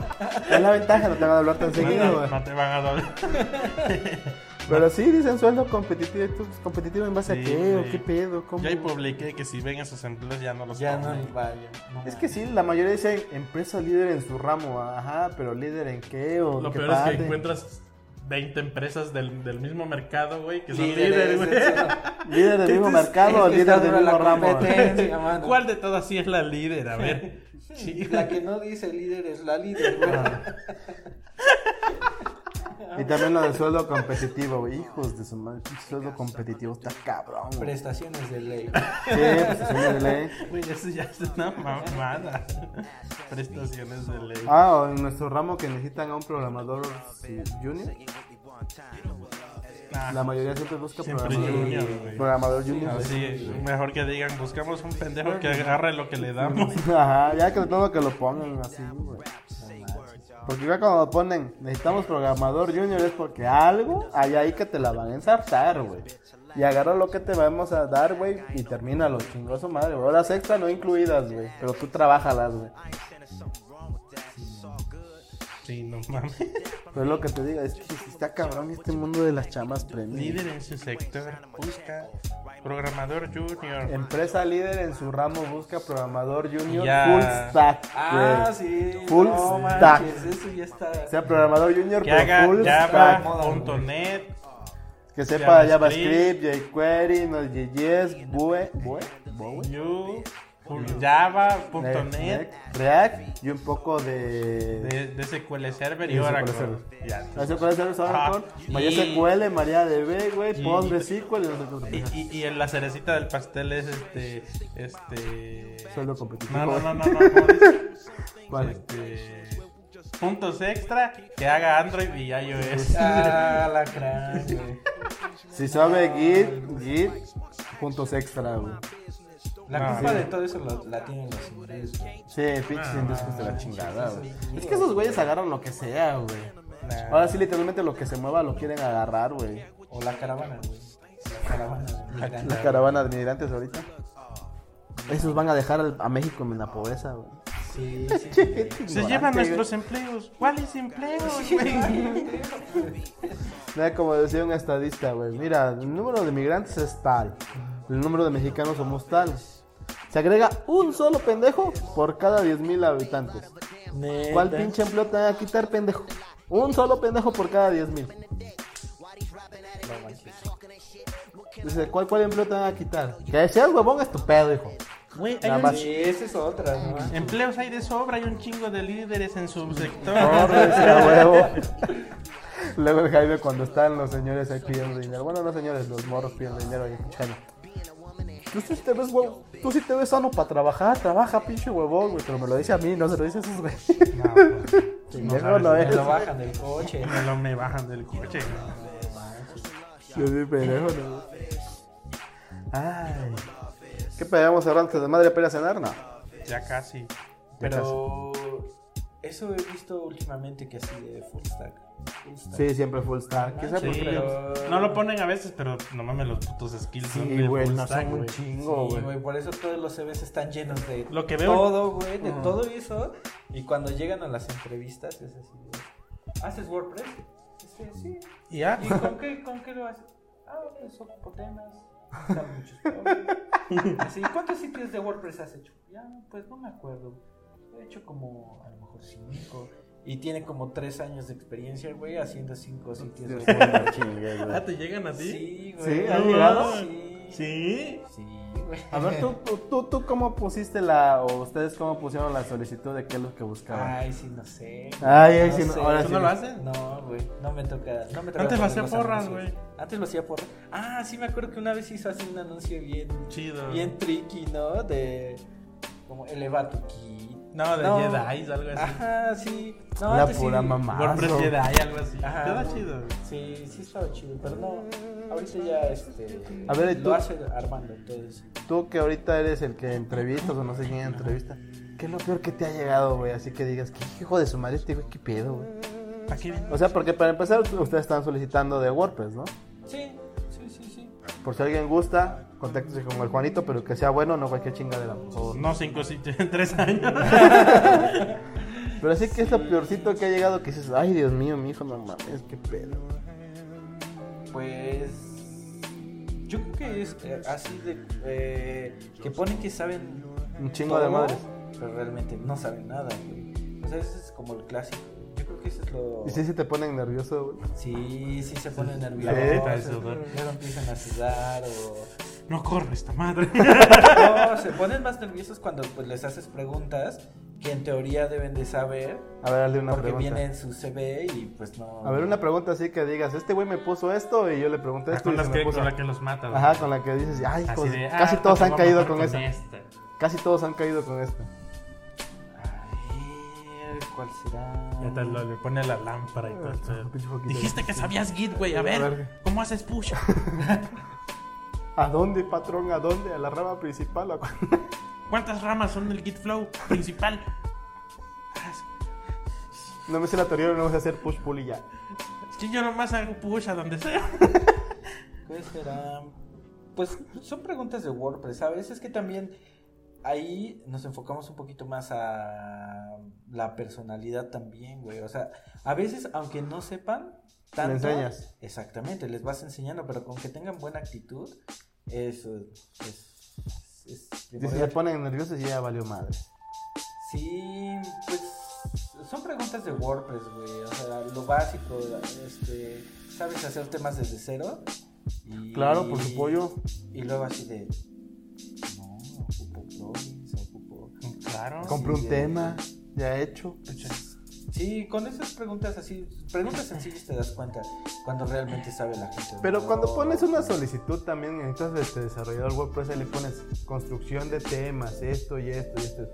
Es la ventaja, no te van a hablar tan no seguido, güey. no te van a dar. Pero sí, dicen sueldo competitivo. ¿y tú, ¿Competitivo en base Sí, a qué? ¿O qué pedo? ¿Cómo? Yo ahí publiqué que si ven esos empleos ya no los Ya no vaya. no Es que sí, la mayoría dice empresa líder en su ramo. Ajá, pero líder en qué o Lo qué peor es que encuentras 20 empresas del, del mismo mercado, güey, que son Líderes, güey. ¿Líder del mismo mercado o líder del mismo ramo? ¿Cuál de todas sí es la líder? A ver. Sí. La que no dice líder es la líder, güey. Y también lo del sueldo competitivo, güey. Hijos de su madre, sueldo competitivo está cabrón. güey. Prestaciones de ley. Sí, prestaciones de ley. Güey, eso ya es una mamada. Prestaciones de ley. Ah, o en nuestro ramo que necesitan a un programador sí, junior. Ah, La mayoría siempre busca Siempre programador junior, güey. Programador junior. Así, mejor que digan, buscamos un pendejo que agarre lo que le damos. Ajá, ya que todo que lo pongan así, güey. Porque ya cuando ponen, necesitamos programador junior, es porque algo hay ahí que te la van a ensartar, güey. Y agarra lo que te vamos a dar, güey, y termina lo chingoso madre, güey. Horas extra no incluidas, güey. Pero tú trabajalas, güey. Sí, no mames. Pero es lo que te digo, es que está cabrón este mundo de las chamas premium. Líder en su sector, busca programador junior. Empresa líder en su ramo busca programador junior Ya. full stack. Ah, sí. Full no stack. manches, eso ya está. O sea, programador junior, Que pero haga full stack. Que sepa JavaScript, JavaScript, jQuery, Node.js, Vue, Vue, Vue, Java.net. React y un poco de... De, de SQL Server y De SQL Oracle. Server. Ya. SQL Server, Oracle, Ajá. MySQL, MariaDB, güey, y- PostgreSQL y no sé qué Y, en la cerecita del pastel es este. Este. Sueldo competitivo. No, no, no, no, no. ¿Cuál? Este. Puntos extra que haga Android y iOS. Ah, la crán, güey. Si sabe Git, Git, puntos extra, güey. La Ah, culpa sí. de todo eso lo- la tienen los ingleses. güey. Sí, pinches Ah, industries de la chingada, güey. Es que esos güeyes agarran lo que sea, güey. Nah. Ahora sí, literalmente lo que se mueva lo quieren agarrar, güey. O la caravana, güey. La caravana. migrante. La caravana de migrantes ahorita. Esos van a dejar al- a México en la pobreza, güey. Sí, sí. sí. Se llevan nuestros empleos. ¿Cuáles empleos, güey? Mira, como decía un estadista, güey. Mira, el número de migrantes es tal. El número de mexicanos somos tal. Se agrega un solo pendejo por cada 10.000 habitantes. Neta. ¿Cuál pinche empleo te van a quitar, pendejo? Un solo pendejo por cada 10.000. No. Dice, ¿cuál, ¿cuál empleo te van a quitar? Que seas huevón es tu pedo, hijo. Güey, hay Nada un- más. Sí, esa es otra, ¿no? empleos hay de sobra. Hay un chingo de líderes en su sector. Huevo. Luego el Jaime cuando están los señores ahí pidiendo dinero. Bueno, no señores, los morros pidiendo dinero ahí. Jaime. Tú sí te ves huevo, tú sí te ves sano para trabajar, trabaja pinche huevón, güey. Pero me lo dice a mí, no se lo dice a esos güeyes. No, pues, sabes, no Me es. lo bajan del coche. Me lo me bajan del coche. Yo soy pendejo, no. Ay. ¿Qué pedíamos ahora antes de madre para ir a cenar? No. Ya casi. Pero eso he visto últimamente que así de full stack. Sí, siempre full stack. ¿Qué Sí, pero- no lo ponen a veces, pero no mames, los putos skills son Sí, güey, full no son un chingo, Sí, güey. güey, por eso todos los CVs están llenos de Lo que veo- todo, güey, de todo eso. Y cuando llegan a las entrevistas es así, güey, ¿haces WordPress? Sí, sí. Y ya. ¿Y con qué, con qué lo haces? Ah, pues ocupo temas. Muchos. Así, ¿cuántos sitios de WordPress has hecho? Ya, pues no me acuerdo. He hecho como, a lo mejor cinco. Y tiene como tres años de experiencia, güey, haciendo cinco sitios de WordPress. Ah, ¿te llegan a ti? Sí, güey. ¿Sí? ¿Han llegado? Sí. ¿Sí? Sí, güey. A ver, ¿tú, tú, tú, tú cómo pusiste la, o ustedes cómo pusieron la solicitud de qué es lo que buscaban? Ay, sí, no sé. Ay, ay, sí, no- ahora ¿Tú sí. no lo haces? No, güey, no me toca. No me toca Antes lo hacía porras, güey. Antes lo hacía porras. Ah, sí, me acuerdo que una vez hizo así un anuncio bien. Chido. Bien tricky, ¿no? De. Como eleva tu kit. No, de No. Jedi, algo así. Ajá, sí. No, La antes pura sí. mamá. WordPress. Jedi, algo así. Ajá. Queda chido. Sí, sí estaba chido, pero no. Ahorita ya, este. A ver, ¿y tú? Lo hace Armando, entonces. Tú que ahorita eres el que entrevistas o no sé quién entrevista, ¿qué es lo peor que te ha llegado, güey? Así que digas, ¿qué hijo de su madre este güey? ¿Qué pedo, güey? O sea, porque para empezar, ustedes están solicitando de WordPress, ¿no? Sí, sí, sí, sí. Por si alguien gusta, contáctese con el Juanito, pero que sea bueno, no cualquier chingadera, por favor. No, cinco sitios en tres años. Pero así que es lo peorcito que ha llegado que dices, ay, Dios mío, mi hijo, no mames, qué pedo. Pues yo creo que es eh, así de eh, que ponen que saben Un chingo de madres. pero realmente no saben nada, güey. O sea, ese es como el clásico. Yo creo que ese es lo Y sí se te ponen nervioso, güey. sí, sí se ponen sudor. Luego empiezan a sudar o No corre esta madre. no, se ponen más nerviosos cuando pues les haces preguntas que en teoría deben de saber A ver, hazle una porque pregunta. viene en su CV y pues no A ver, una pregunta así que digas, este güey me puso esto y yo le pregunté esto con, y las se me que, puso... con la que los mata. güey. Ajá, con la que dices, ay, de, ah, casi todos han caído con esa. esta. Casi todos han caído con esta. A ver, ¿cuál será? Ya te lo, le pone la lámpara y todo. foquito. Dijiste que sabías Git, güey. A ver. ¿cómo haces push? ¿A dónde, patrón? ¿A dónde? ¿A la rama principal? ¿A? ¿Cuántas ramas son del Git Flow principal? No me sé la teoría, no me sé hacer push pull y ya. Es que yo nomás hago push a donde sea. ¿Cuál será? Pues son preguntas de WordPress, ¿sabes? Es que también ahí nos enfocamos un poquito más a la personalidad también, güey. O sea, a veces, aunque no sepan, tanto, enseñas. Exactamente, les vas enseñando, pero con que tengan buena actitud, eso es. es, es Si se ponen nerviosos ya valió madre. Sí, pues son preguntas de WordPress, güey. O sea, lo básico, este, sabes hacer temas desde cero. Y, Claro, por su pollo. Y luego así de, no, ocupo plugins, ocupo. Claro. Compré un tema ya hecho. Sí, con esas preguntas así, preguntas sencillas te das cuenta cuando realmente sabe la gente. Pero cuando pones una solicitud también necesitas este desarrollador WordPress le pones construcción de temas, esto y esto y esto.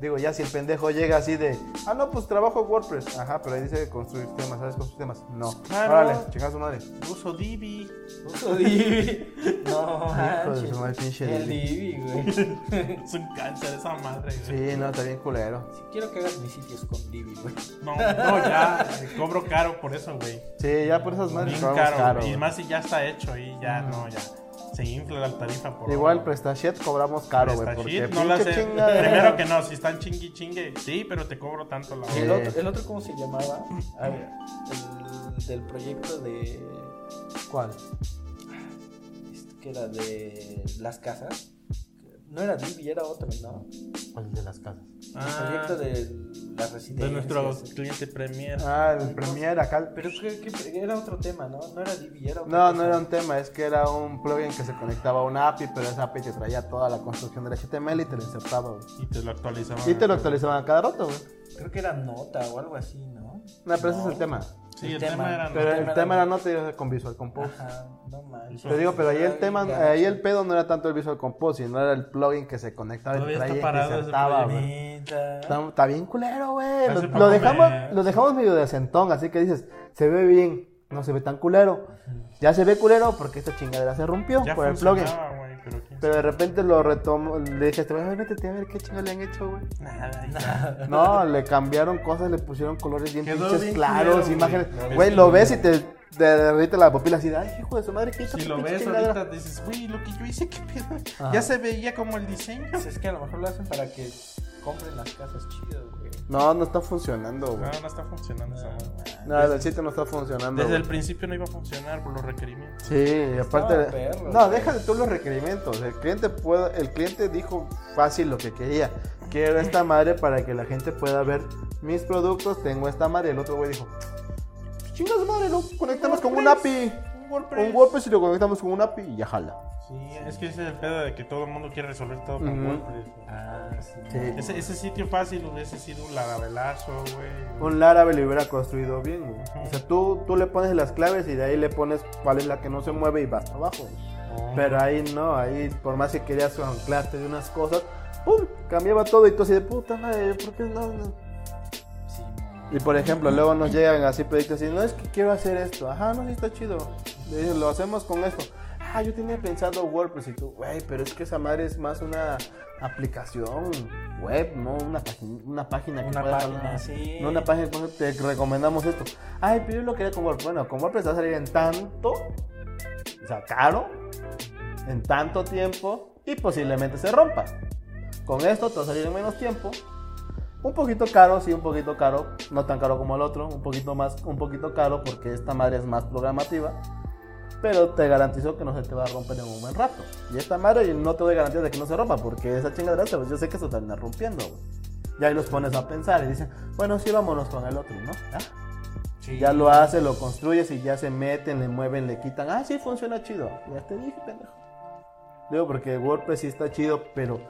Digo, ya si el pendejo llega así de, ah, no, pues trabajo en WordPress. Ajá, pero ahí dice construir temas, ¿sabes construir temas? No. Claro. Órale, chingada su madre. Uso Divi. Uso Divi. No, Hijo de su madre, pinche El Divi. Güey. Es un cáncer esa madre. güey. Sí, no, está bien culero. Si quiero que hagas mis sitios con Divi, güey. No, no, ya. Cobro caro por eso, güey. Sí, ya por esas madres Bien caro. caro. y más si ya está hecho y ya, no, ya. Se infla la tarifa por Igual. PrestaShit cobramos caro, güey, porque no la. Primero que no, si están chingui chingue, sí, pero te cobro tanto la ¿Y el otro, el otro cómo se llamaba? A ver, el del proyecto de. ¿Cuál? esto que era de las casas. No era Divi, era otro, ¿no? El de las casas. El Ah, proyecto de las residencias. de nuestro cliente Premier. Ah, el Premier acá. Pero que, que era otro tema, ¿no? No era Divi, era otro No, no era un tema, es que era un plugin que se conectaba a una API, pero esa API te traía toda la construcción del HTML y te lo insertaba, güey. Y te lo actualizaban. Y te lo actualizaban a cada rato, güey. Creo que era Nota o algo así, ¿no? No, pero ese es el tema. Sí, El el, tema. tema, era. Pero el tema era no te ibas con Visual Compose. Ajá, no manches. Te digo, pero ahí el tema, ahí el pedo no era tanto el Visual Compose, sino era el plugin que se conectaba y te Todavía está traía y güey. Neta. Está, está bien culero, güey. Lo, dejamos, me- lo dejamos medio de acentón, así que dices, se ve bien, no se ve tan culero. Ya se ve culero porque esta chingadera se rompió Ya por el plugin. pero de repente lo retomo, le dije, a este güey, "Ay, métete a ver qué chingada le han hecho, güey. Nada, ya. No, le cambiaron cosas, le pusieron colores bien Quedó pinches bien claros, culero, imágenes. güey. Lo ves y te, te derrite la pupila así de, ay, hijo de su madre, ¿qué hizo Si lo ves chingadera?" ahorita, dices, güey, lo que yo hice, qué pedo. Ajá. Ya se veía como el diseño. Pues es que a lo mejor lo hacen para que compren las casas chidas, güey. No, no está funcionando, güey. No, no está funcionando esa madre. No, el sitio no está funcionando. Desde el principio no iba a funcionar por los requerimientos. Sí, y aparte. Estaba perro, no, güey. déjale tú los requerimientos. El cliente puede, el cliente dijo fácil lo que quería. Quiero esta madre para que la gente pueda ver mis productos. Tengo esta madre. El otro güey dijo, chingas madre, lo conectamos con un API. Un WordPress. Un WordPress y lo conectamos con un API y ya jala. Sí, es que ese es el pedo de que todo el mundo quiere resolver todo con Ujú. WordPress. Ah, sí. Sí. Ese, ese sitio fácil hubiese sido un larabelazo, güey. Un Laravel lo hubiera construido bien, güey. O sea, tú, tú le pones las claves y de ahí le pones cuál es la que no se mueve y vas para abajo. Oh. Pero ahí no, ahí por más que querías anclarte de unas cosas, ¡pum! Cambiaba todo y tú así de puta madre, ¿por qué no? no? Sí, Y por ejemplo, luego nos llegan así proyectos así, no es que quiero hacer esto, ajá, no, sí está chido, Le digo, lo hacemos con esto. Ah, yo tenía pensado WordPress y tú, güey, pero es que esa madre es más una aplicación web, no una página, una página que Una puedas página, hablar. sí. No una página, por ejemplo, te recomendamos esto. Ay, pero yo lo quería con WordPress. Bueno, con WordPress va a salir en tanto, o sea, caro, en tanto tiempo y posiblemente se rompa. Con esto te va a salir en menos tiempo. Un poquito caro, sí, un poquito caro, no tan caro como el otro, un poquito más, un poquito caro porque esta madre es más programativa, pero te garantizo que no se te va a romper en un buen rato. Y esta madre no te doy garantía de que no se rompa porque esa chingadera, pues yo sé que se termina rompiendo, güey. Y ahí los pones a pensar y dicen, bueno, sí, vámonos con el otro, ¿no? ¿Ya? Sí. Ya lo hace, lo construyes y ya se meten, le mueven, le quitan. Ah, sí, funciona chido. Ya te dije, pendejo. Digo, porque WordPress sí está chido, pero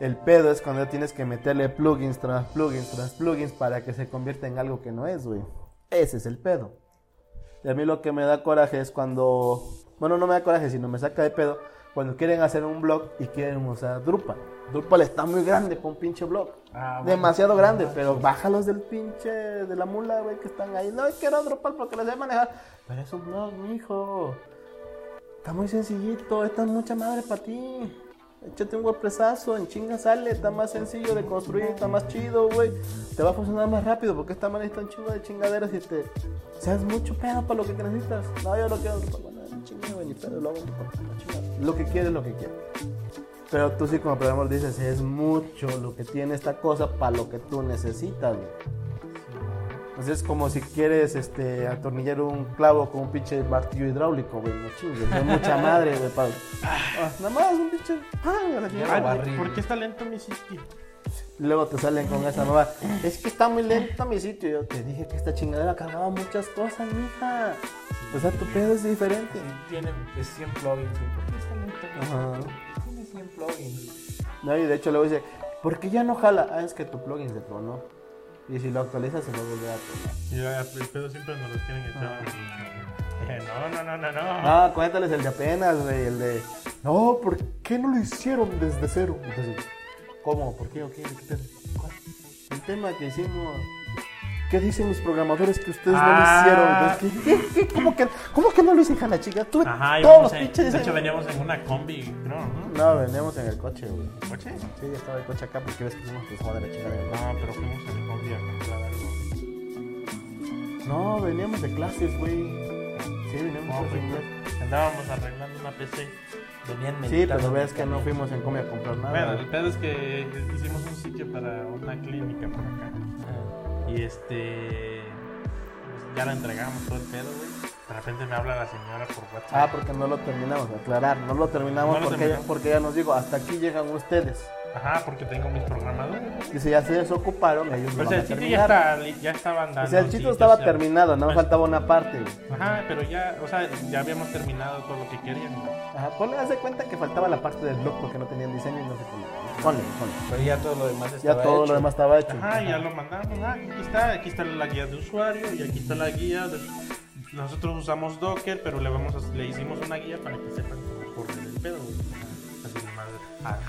el pedo es cuando tienes que meterle plugins tras plugins tras plugins para que se convierta en algo que no es, güey. Ese es el pedo. Y a mí lo que me da coraje es cuando. Bueno, no me da coraje, sino me saca de pedo. Cuando quieren hacer un blog y quieren usar Drupal. Drupal está muy grande para un pinche blog. Ah, bueno. Demasiado grande, pero bájalos del pinche de la mula, güey, que están ahí. No quiero Drupal porque les voy a manejar. Pero es un blog, mijo. Está muy sencillito, esta es mucha madre para ti. Échate un WordPressazo, en chinga sale, está más sencillo de construir, está más chido, güey. Te va a funcionar más rápido porque esta madre está un chingo de chingaderas y te. Seas mucho pedo para lo que necesitas. No, yo no quiero Drupal, bueno, chinga, ni pedo, lo. Lo que quieres, lo que quieres. Pero tú sí como programador dices, es mucho lo que tiene esta cosa para lo que tú necesitas, güey. Entonces es como si quieres este, atornillar un clavo con un pinche martillo hidráulico, güey. No chingues, es mucha madre, güey. para- Ah, nada más un pinche... ¡pam! a la chingada. Ay, barril. ¿Por qué está lento mi sitio? Y Luego te salen con esa nueva. Es que está muy lento mi sitio. Yo te dije que esta chingadera cargaba muchas cosas, mija. O sea, tu pedo es diferente. Tiene es 100 plugins. ¿Por qué está lento? Ajá. Tiene 100 plugins. No, y de hecho luego dice, ¿por qué ya no jala? Ah, es que tu plugin se tronó. Y si lo actualizas se va a volver a tronar. Y el pedo siempre nos los quieren echar. Eh, No, no, no, no, no. Ah, cuéntales el de apenas, güey, el de... No, ¿por qué no lo hicieron desde cero? Entonces, ¿cómo? ¿Por qué? ¿O qué? ¿De qué pedo? ¿Cuál? El tema que hicimos... ¿Qué dicen los programadores que ustedes no lo Ah. hicieron? ¿qué, qué? ¿Cómo, que, ¿Cómo que no lo hice, jala, chica? Tuve Ajá, todos los pinches de hecho veníamos en una combi, creo, ¿no? No, veníamos en el coche, güey. ¿Coche? Sí, ya estaba el coche acá porque ves que somos que de la chingada. No, pero fuimos en combi a comprar algo. No, veníamos de clases, güey. Sí, veníamos No, de pues, clases inglés. andábamos arreglando una PC. Venían Sí, pero ves el que no fuimos en Come a comprar nada. Bueno, el pedo es que hicimos un sitio para una clínica por acá. Y este. pues, ya lo entregamos todo el pedo, güey. De repente me habla la señora por WhatsApp. Ah, porque no lo terminamos, de aclarar. No lo terminamos No lo porque, terminamos. porque ya nos digo, hasta aquí llegan ustedes. Ajá, porque tengo mis programadores. Dice, ya se desocuparon, ellos lo Pues van el a sitio ya, terminar. está, ya estaba andando. O sea, el sí, sitio ya estaba terminado, no me Pues- faltaba una parte. Ajá, pero ya, o sea, ya habíamos terminado todo lo que queríamos. Ajá, ponle, hace cuenta que faltaba la parte del blog porque no tenían diseño y no sé cómo. Ponle, ponle. Pero ya todo lo demás Ya estaba todo hecho. lo demás estaba hecho. Ajá, ya lo mandamos. Ah, aquí está, aquí está la guía de usuario y aquí está la guía. de- Nosotros usamos Docker, pero le vamos a- le hicimos una guía para que sepan correr el pedo.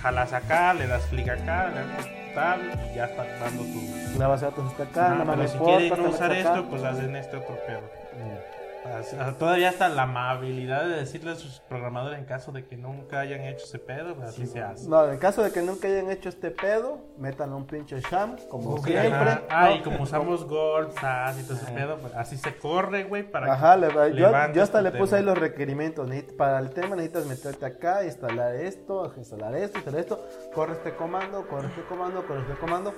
Jalas acá, le das clic acá, le das tal y ya está dando tu. La base de datos está acá, nada más pero si quieren usar acá. esto, pues hacen este otro pedo. Sea, todavía hasta la amabilidad de decirle a sus programadores en caso de que nunca hayan hecho ese pedo, pues así se hace. No, en caso de que nunca hayan hecho este pedo, metan un pinche sham, como siempre. Ah, ¿no? y como usamos Gold, SAS y todo ese pedo, pues así se corre, güey, para Ajá, le- que yo, yo hasta tu le puse tema. ahí los requerimientos. Para el tema necesitas meterte acá, instalar esto, instalar esto, instalar esto. Corre este comando, corre este comando, corre este comando.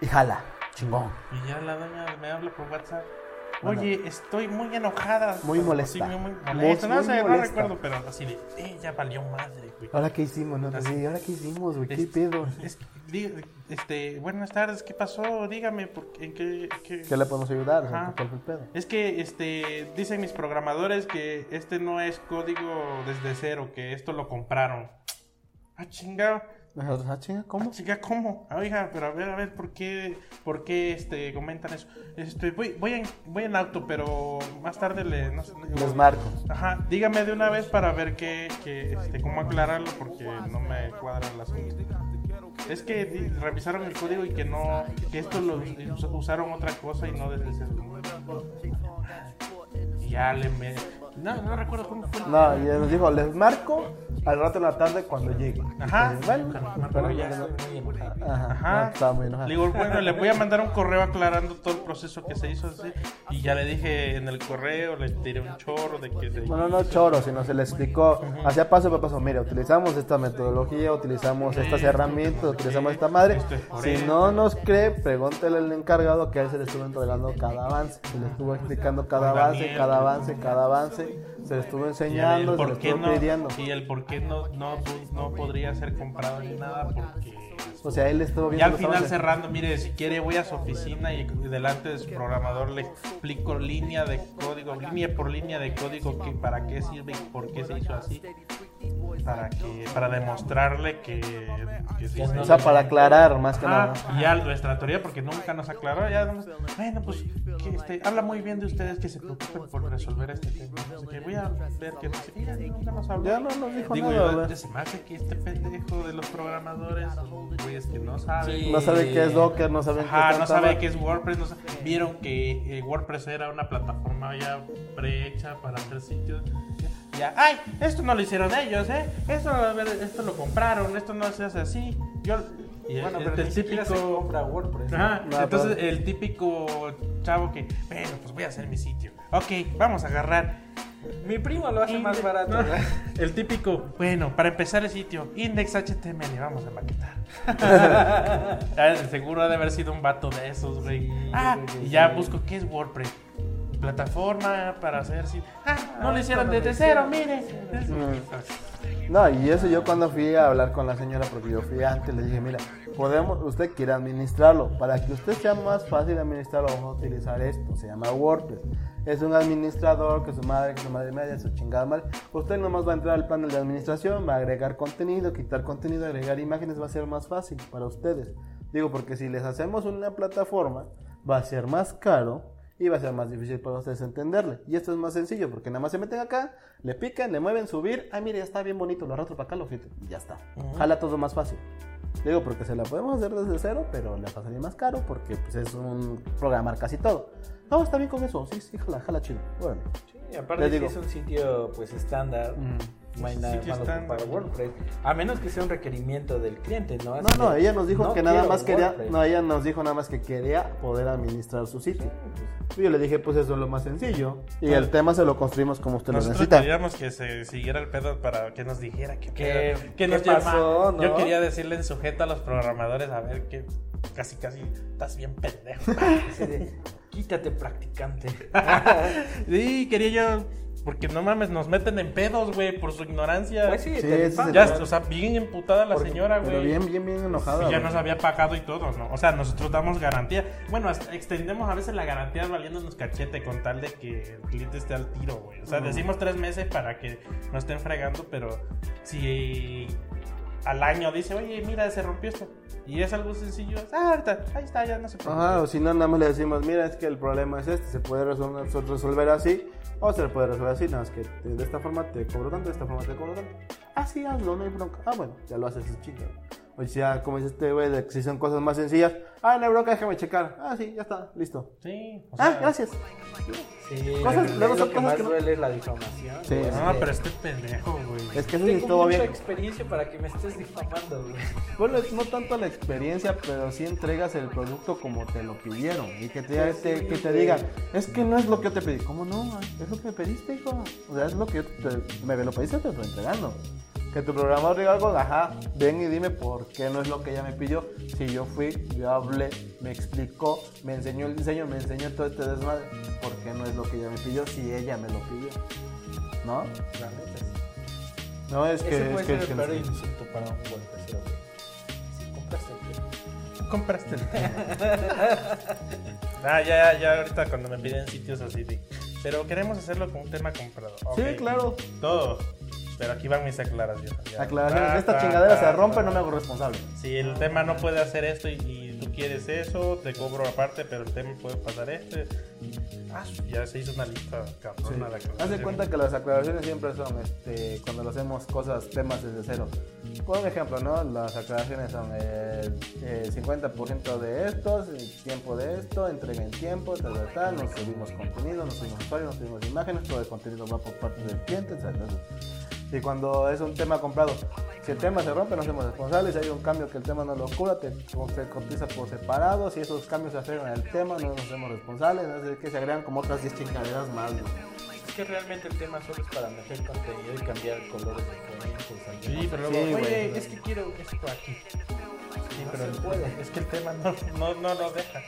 Y jala, chingón. Y ya la doña me habla por WhatsApp. Oye, estoy muy enojada. Muy molesta. Sí, muy, muy Muy- molesta. no muy sé, no recuerdo, pero así de, eh, ya valió madre, güey. ¿Ahora qué hicimos? No? Así. Sí, ¿ahora qué hicimos, güey? ¿Qué Es- pedo? es- este, buenas tardes, ¿qué pasó? Dígame, ¿por qué- ¿en qué, qué- ¿Qué le podemos ayudar? Ajá. ¿Cuál fue el pedo? Es que este dicen mis programadores que este no es código desde cero, que esto lo compraron. Ah, chinga. Nosotros, ah, chinga, ¿cómo? Ah, chinga, ¿cómo? Ah, Oiga, pero a ver, a ver, ¿por qué, por qué este, comentan eso? Este, voy, voy, en, voy en auto, pero más tarde le, no sé, Les marco. Ajá, dígame de una vez para ver qué, qué, este, cómo aclararlo porque no me cuadra el asunto. Es que revisaron el código y que no, que esto lo us- usaron otra cosa y no desde cero. Y ya le me... No, no recuerdo cómo fue. No, y nos dijo, les marco al rato en la tarde cuando llegue. Ajá. Y, Bueno, pero ya. Ajá, no. Le digo, bueno, le voy a mandar un correo aclarando todo el proceso que se hizo así. Y ya le dije en el correo, le tiré un chorro de que... de- No, no, no choro, sino se le explicó hacia paso por paso. Mire, utilizamos esta metodología, utilizamos estas herramientas, utilizamos esta madre. Es Si no nos cree, pregúntele al encargado que a él se le estuvo entregando cada avance. Se le estuvo explicando cada avance, cada avance, cada avance. Se le estuvo Y enseñando, se le estuvo no, pidiendo. y el por qué no, no, no podría ser comprado ni nada porque O sea, él estuvo viendo ya al final avances. cerrando mire si quiere voy a su oficina y delante de su programador le explico línea de código línea por línea de código que para qué sirve y por qué se hizo así para que para demostrarle que, que sí O sea, para aclarar más que nada. y ya nuestra teoría, porque nunca nos aclaró, ya nomás, bueno, pues, que este, habla muy bien de ustedes que se preocupen por resolver este tema. No sé qué, voy a ver que mira, nunca nos habló. Ya no nos dijo Digo, nada, yo, se me hace que este pendejo de los programadores, güeyes que no saben. Sí. No sabe qué es Docker, no sabe qué Ajá, es no sabe qué es WordPress, no sabe- vieron que eh, WordPress era una plataforma ya prehecha para hacer sitios. Ya, ay, esto no lo hicieron ellos, ¿eh? Esto, esto lo compraron, esto no se hace así. Yo, y el- Bueno, el- pero el siquiera se típico- compra WordPress. Ajá, No, entonces pero- el típico chavo que, bueno, pues voy a hacer mi sitio. Ok, vamos a agarrar. Mi primo lo hace más barato. No, ¿verdad? el típico, bueno, para empezar el sitio, index HTML, vamos a maquetar. Ah, Seguro ha de haber sido un vato de esos, güey. Ah, y ya busco qué es WordPress. Plataforma para hacer sitio. Ah, no lo hicieron desde cero, mire. No, y eso yo cuando fui a hablar con la señora, porque yo fui antes, le dije, mira, podemos, usted quiere administrarlo, para que usted sea más fácil administrarlo, vamos a utilizar esto, se llama WordPress. Es un administrador que su madre, que su madre media, su chingada madre. Usted nomás va a entrar al panel de administración, va a agregar contenido, quitar contenido, agregar imágenes, va a ser más fácil para ustedes. Digo, porque si les hacemos una plataforma, va a ser más caro y va a ser más difícil para ustedes entenderle. Y esto es más sencillo, porque nada más se meten acá, le pican, le mueven, subir, ah, mire, ya está bien bonito, lo arrastro para acá, lo filtro, y ya está. Jala todo más fácil. Digo, porque se la podemos hacer desde cero, pero le va a salir más caro, porque pues, es un programar casi todo. No, está bien con eso, sí, sí, jala, jala chido. Bueno, Sí, aparte digo. es un sitio pues estándar, no hay nada Sitio malo para WordPress. A menos que sea un requerimiento del cliente, ¿no? no, Así no, de, ella nos dijo "No que nada más quería, WordPress". no, ella nos dijo nada más que quería poder administrar su sitio. Y yo le dije, pues eso es lo más sencillo. Y el tema se lo construimos como usted lo Nosotros necesita. queríamos que se siguiera el pedo para que nos dijera qué, ¿Qué- pedo, qué nos pasó, no? Yo quería decirle en sujeto a los programadores a ver que casi casi estás bien pendejo. Así de, Quítate practicante. sí, quería yo porque no mames nos meten en pedos, güey, por su ignorancia. Pues sí, Sí, te rifas. ya, o sea, bien emputada la Porque- señora, güey. Pero bien, bien, bien enojada. Y ya nos había pagado y todo, ¿no? O sea, nosotros damos garantía. Bueno, hasta extendemos a veces la garantía valiéndonos cachete con tal de que el cliente esté al tiro, güey. O sea, decimos tres meses para que no estén fregando, pero si al año dice, oye, mira, se rompió esto. Y es algo sencillo. Ah, ahorita, ahí está, ya no se preocupe. Ajá, o si no, nada más le decimos, mira, es que el problema es este, se puede resolver, resolver así, o se puede resolver así, nada más que de esta forma te cobro tanto, de esta forma te cobro tanto. Ah, sí, hazlo, no hay bronca. Ah, bueno, ya lo haces, es chinga. O sea, como dice este güey, de que si son cosas más sencillas. Ah, no hay bronca, déjame checar. Ah, sí, ya está, listo. Sí. o Ah, sea, gracias. Sí, Cosas- lo, luego lo son que cosas más que no- duele es la difamación. Sí. güey. No, pero este pendejo, güey. Es que eso sí estuvo mucha bien. experiencia para que me estés difamando, güey. Bueno, es no tanto la experiencia, pero sí entregas el producto como te lo pidieron. Y que te, Pues te- sí, que te digan, es que no es lo que yo te pedí. ¿Cómo no? Es lo que me pediste, hijo. O sea, es lo que yo te, me lo pediste, te lo estoy entregando. Que tu programador diga algo, ajá, ven y dime por qué no es lo que ella me pidió. Si yo fui, yo hablé, me explicó, me enseñó el diseño, me enseñó todo este desmadre. ¿Por qué no es lo que ella me pidió si ella me lo pidió? ¿No? La neta, sí. No, es que... Ese es puede que, ser es que el peor insulto para un golpecero, güey. Si compraste el tema. compraste el tema. ah, ya, ya, ahorita cuando me piden sitios así de. Pero queremos hacerlo con un tema comprado. Ok. Sí, claro. Todo. Pero aquí van mis aclaraciones. ya. Aclaraciones, Ta, esta ta, chingadera se rompe, no me hago responsable. Si el tema no puede hacer esto y, y tú quieres eso, te cobro aparte, pero el tema puede pasar este. Ah, ya se hizo una lista cabrona de Haz de cuenta que las aclaraciones siempre son este, cuando lo hacemos cosas, temas desde cero. Por un ejemplo, ¿no? Las aclaraciones son el, eh, 50% de estos, el tiempo de esto, entrega en tiempo, tal, tal, tal, nos subimos contenido, nos subimos usuarios, nos subimos imágenes, todo el contenido va por parte del cliente, tal. Y cuando es un tema comprado, si el tema se rompe, no somos responsables. Si hay un cambio que el tema no lo cura, te, se cotiza por separado. Si esos cambios se afectan al tema, no nos hacemos responsables. No sé qué se agregan como otras 10 chingaderas más. güey. Es que realmente el tema solo es para meter contenido y cambiar colores diferentes. Sí, pero luego, oye, es que quiero esto aquí. Sí, pero se puede. es que el tema no, no, no lo deja.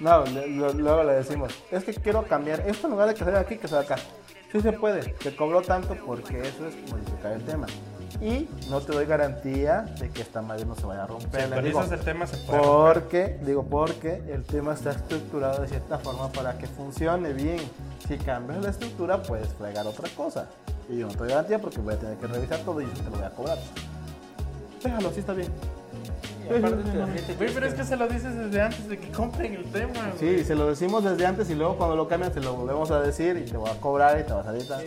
No, le- lo- luego le decimos, es que quiero cambiar esto en lugar de que sea aquí, que sea acá. Sí se puede, te cobró tanto porque eso es modificar el tema. Y no te doy garantía de que esta madre no se vaya a romper. Si Le digo, el tema, se puede. romper. porque, digo, porque el tema está estructurado de cierta forma para que funcione bien. Si cambias la estructura, puedes fregar otra cosa. Y yo no te doy garantía porque voy a tener que revisar todo y yo te lo voy a cobrar. Déjalo, sí está bien. Pero es que se lo dices desde antes de que compren el tema. güey. Sí, se lo decimos desde antes y luego cuando lo cambian te lo volvemos a decir y te voy a cobrar y te vas a editar.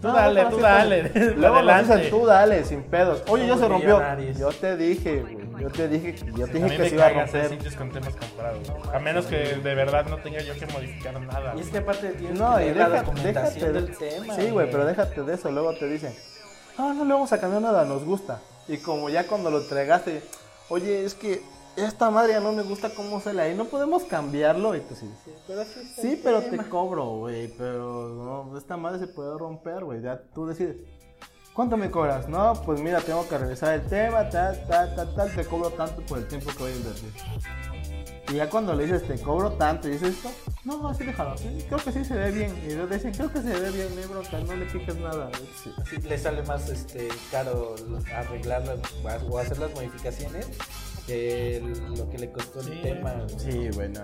Tú dale, tú dale. Luego Adelante. dicen, tú dale, sin pedos. Oye, ya se rompió. millonarios. Yo te dije, güey. Yo te dije, yo te A dije mí que me se iba a romper. sitios con temas comprados. A menos que de verdad no tenga yo que modificar nada. Y es que aparte tienes No, que y la déjate, documentación déjate. del tema. Sí, güey, pero déjate de eso. Luego te dicen, no, no le vamos a cambiar nada, nos gusta. Y como ya cuando lo entregaste, oye, es que esta madre ya no me gusta cómo se la y no podemos cambiarlo. Y tú sí, Pero sí, Sí, pero te cobro, güey. Pero no, esta madre se puede romper, güey. Ya tú decides. ¿Cuánto me cobras? No, pues mira, tengo que revisar el tema, tal, tal, tal, tal. Te cobro tanto por el tiempo que voy a invertir. Y ya cuando le dices, te cobro tanto, y dices esto, no, así déjalo. creo que sí se ve bien. Y ellos dicen, creo que se ve bien, no bronca, no le piques nada. Sí, le sale más este caro arreglarlas o hacer las modificaciones que el- lo que le costó el Sí. tema. Sí, güey, no.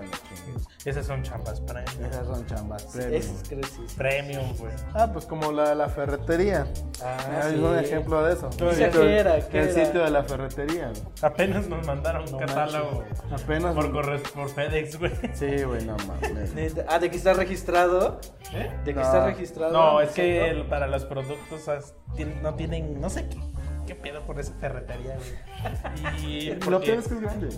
Esas son chambas premium. Esas son chambas. Sí, premium. Que sí. Premium, güey. Ah, pues como la de la ferretería. Ah, es sí. un ejemplo de eso. ¿Qué El sitio, era? ¿Qué el era? sitio de la ferretería. güey. Apenas nos mandaron un No catálogo manches. Apenas. por, corre- por FedEx, güey. Sí, güey, no mames. Ah, de que está registrado. ¿Eh? De que No. está registrado. No, es que el- para los productos no tienen, no sé qué, qué pedo por esa ferretería, güey. Y Lo peor es que es grande.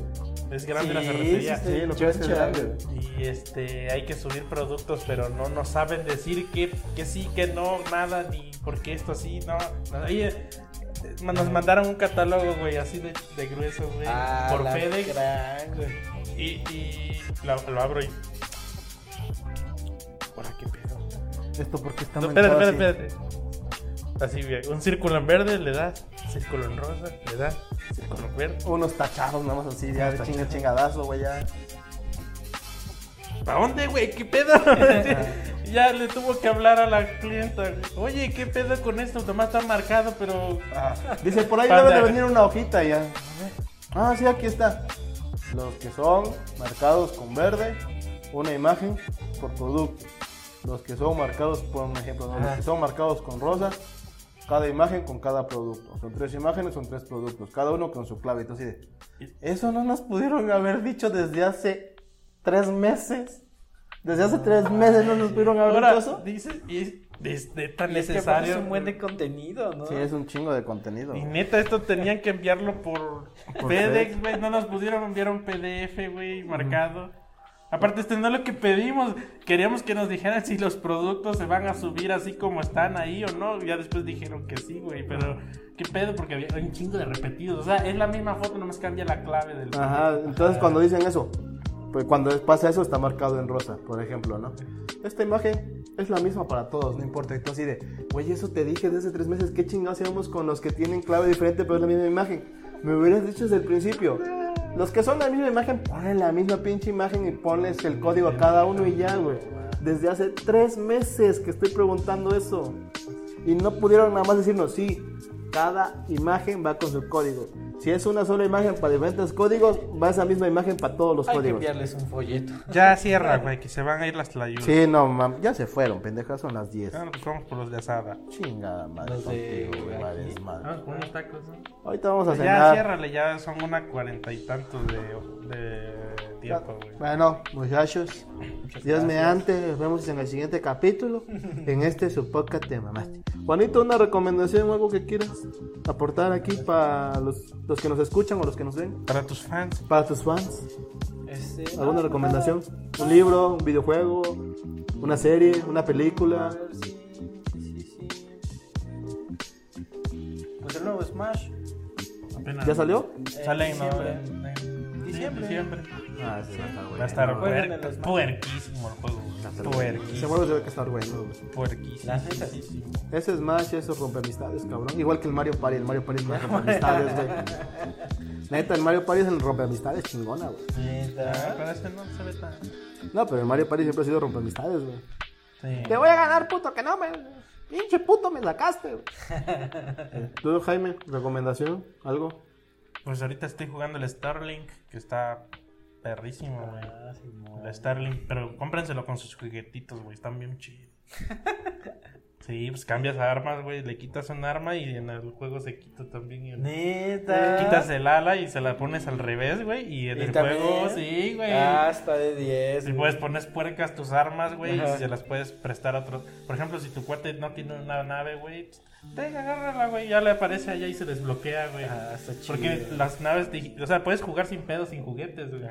es grande la ferretería. sí, Sí, lo peor es que es grande. Y este, hay que subir productos, pero no nos saben decir que, que sí, que no, nada, ni por qué esto así, no. Ahí, eh, nos mandaron un catálogo, güey, así de, de grueso, güey, Ah, por la FedEx. gran, güey. Y, y lo, lo abro y. ¿Por qué pedo? Esto porque está No, espérate, así. espérate, espérate. Así. Un círculo en verde le das, círculo en rosa le das, círculo verde. Unos tachados nada más así, ya de chinga chingadazo, güey, ya. ¿Para dónde, güey? ¿Qué pedo? ya le tuvo que hablar a la clienta. Oye, ¿qué pedo con esto? Tomás está marcado, pero. Dice, por ahí debe de venir una hojita ya. Ah, sí, aquí está. Los que son marcados con verde, una imagen por producto. Los que son marcados, por un ejemplo, ¿no? los que son marcados con rosa, cada imagen con cada producto. Son tres imágenes, son tres productos, cada uno con su clave. Entonces, de, eso no nos pudieron haber dicho desde hace tres meses. Desde hace tres meses no nos pudieron haber Ahora, dicho eso. dice, y de, de tan Y es que aparte necesario. es un buen de contenido, ¿no? Sí, es un chingo de contenido. Y neta, esto tenían que enviarlo por Por FedEx, FedEx. güey. No nos pudieron enviar un PDF, güey, marcado. Aparte, esto no es lo que pedimos. Queríamos que nos dijeran si los productos se van a subir así como están ahí o no. Ya después dijeron que sí, güey. Pero, ¿qué pedo? Porque había un chingo de repetidos. O sea, es la misma foto, nomás cambia la clave del. Ajá, entonces cuando dicen eso, pues cuando pasa eso está marcado en rosa, por ejemplo, ¿no? Esta imagen es la misma para todos, no importa. Y tú así de, güey, eso te dije desde hace tres meses, ¿qué chingados hacemos con los que tienen clave diferente pero es la misma imagen? Me hubieras dicho desde el principio. Los que son la misma imagen, ponen la misma pinche imagen y pones el código a cada uno y ya, güey. Desde hace tres meses que estoy preguntando eso. Y no pudieron nada más decirnos, sí, cada imagen va con su código. Si es una sola imagen para diferentes códigos, va esa misma imagen para todos los Hay que códigos. enviarles un folleto. Ya cierra, güey, que se van a ir las tlayudas. Sí, no, mam, ya se fueron, pendejas, son las 10. Bueno, pues vamos por los de asada. Chingada madre Los de contigo, güey, madre es madre. Vamos por unos tacos, ¿no? Ahorita vamos a Ya, cenar. ciérrale, ya son una cuarenta y tantos de, de tiempo, güey. Bueno, muchachos, Dios mediante, nos vemos en el siguiente capítulo. En este su podcast te mamaste. Juanito, una recomendación o algo que quieras aportar aquí para los, los que nos escuchan o los que nos ven, Para tus fans. para tus fans. Este, ¿Alguna no, recomendación? ¿Un libro, un videojuego, una serie, una película? A ver, sí, sí, sí, sí. Pues el nuevo Smash. Apenas. ¿Ya salió? Sale en, diciembre. en- en- Diciembre. sí, diciembre. Ah, sí, está Va a estar Jueguen puer- en el Smash. puerquísimo el juego. Ese Puerquísimo. juego debe que estar bueno. Puerquísimo. Ese Smash, eso rompe amistades, cabrón. Igual que el Mario Party, el Mario Party es más rompe amistades, güey. Neta, el Mario Party es el rompe amistades chingona, güey. Ah, Neta. Pero ese no se ve tan. No, pero el Mario Party siempre ha sido rompe amistades, güey. Sí. Te voy a ganar, puto, que no me. Pinche puto, me sacaste, güey. ¿Tú, Jaime, recomendación? ¿Algo? Pues ahorita estoy jugando el Starlink, que está perrísimo, güey. Ah, sí, El Starlink, pero cómprenselo con sus juguetitos, güey. Están bien chidos. Sí, pues cambias armas, güey. Le quitas un arma y en el juego se quita también. y- Neta. Quitas el ala y se la pones al revés, güey. Y en ¿Y el también? juego, sí, güey. Ah, está de 10. Si puedes pones puercas tus armas, güey, y se las puedes prestar a otros. Por ejemplo, si tu cuate no tiene una nave, güey, venga, agárrala, güey, ya le aparece allá y se desbloquea, güey. Ah, está chido. Porque las naves, o sea, puedes jugar sin pedos, sin juguetes, güey.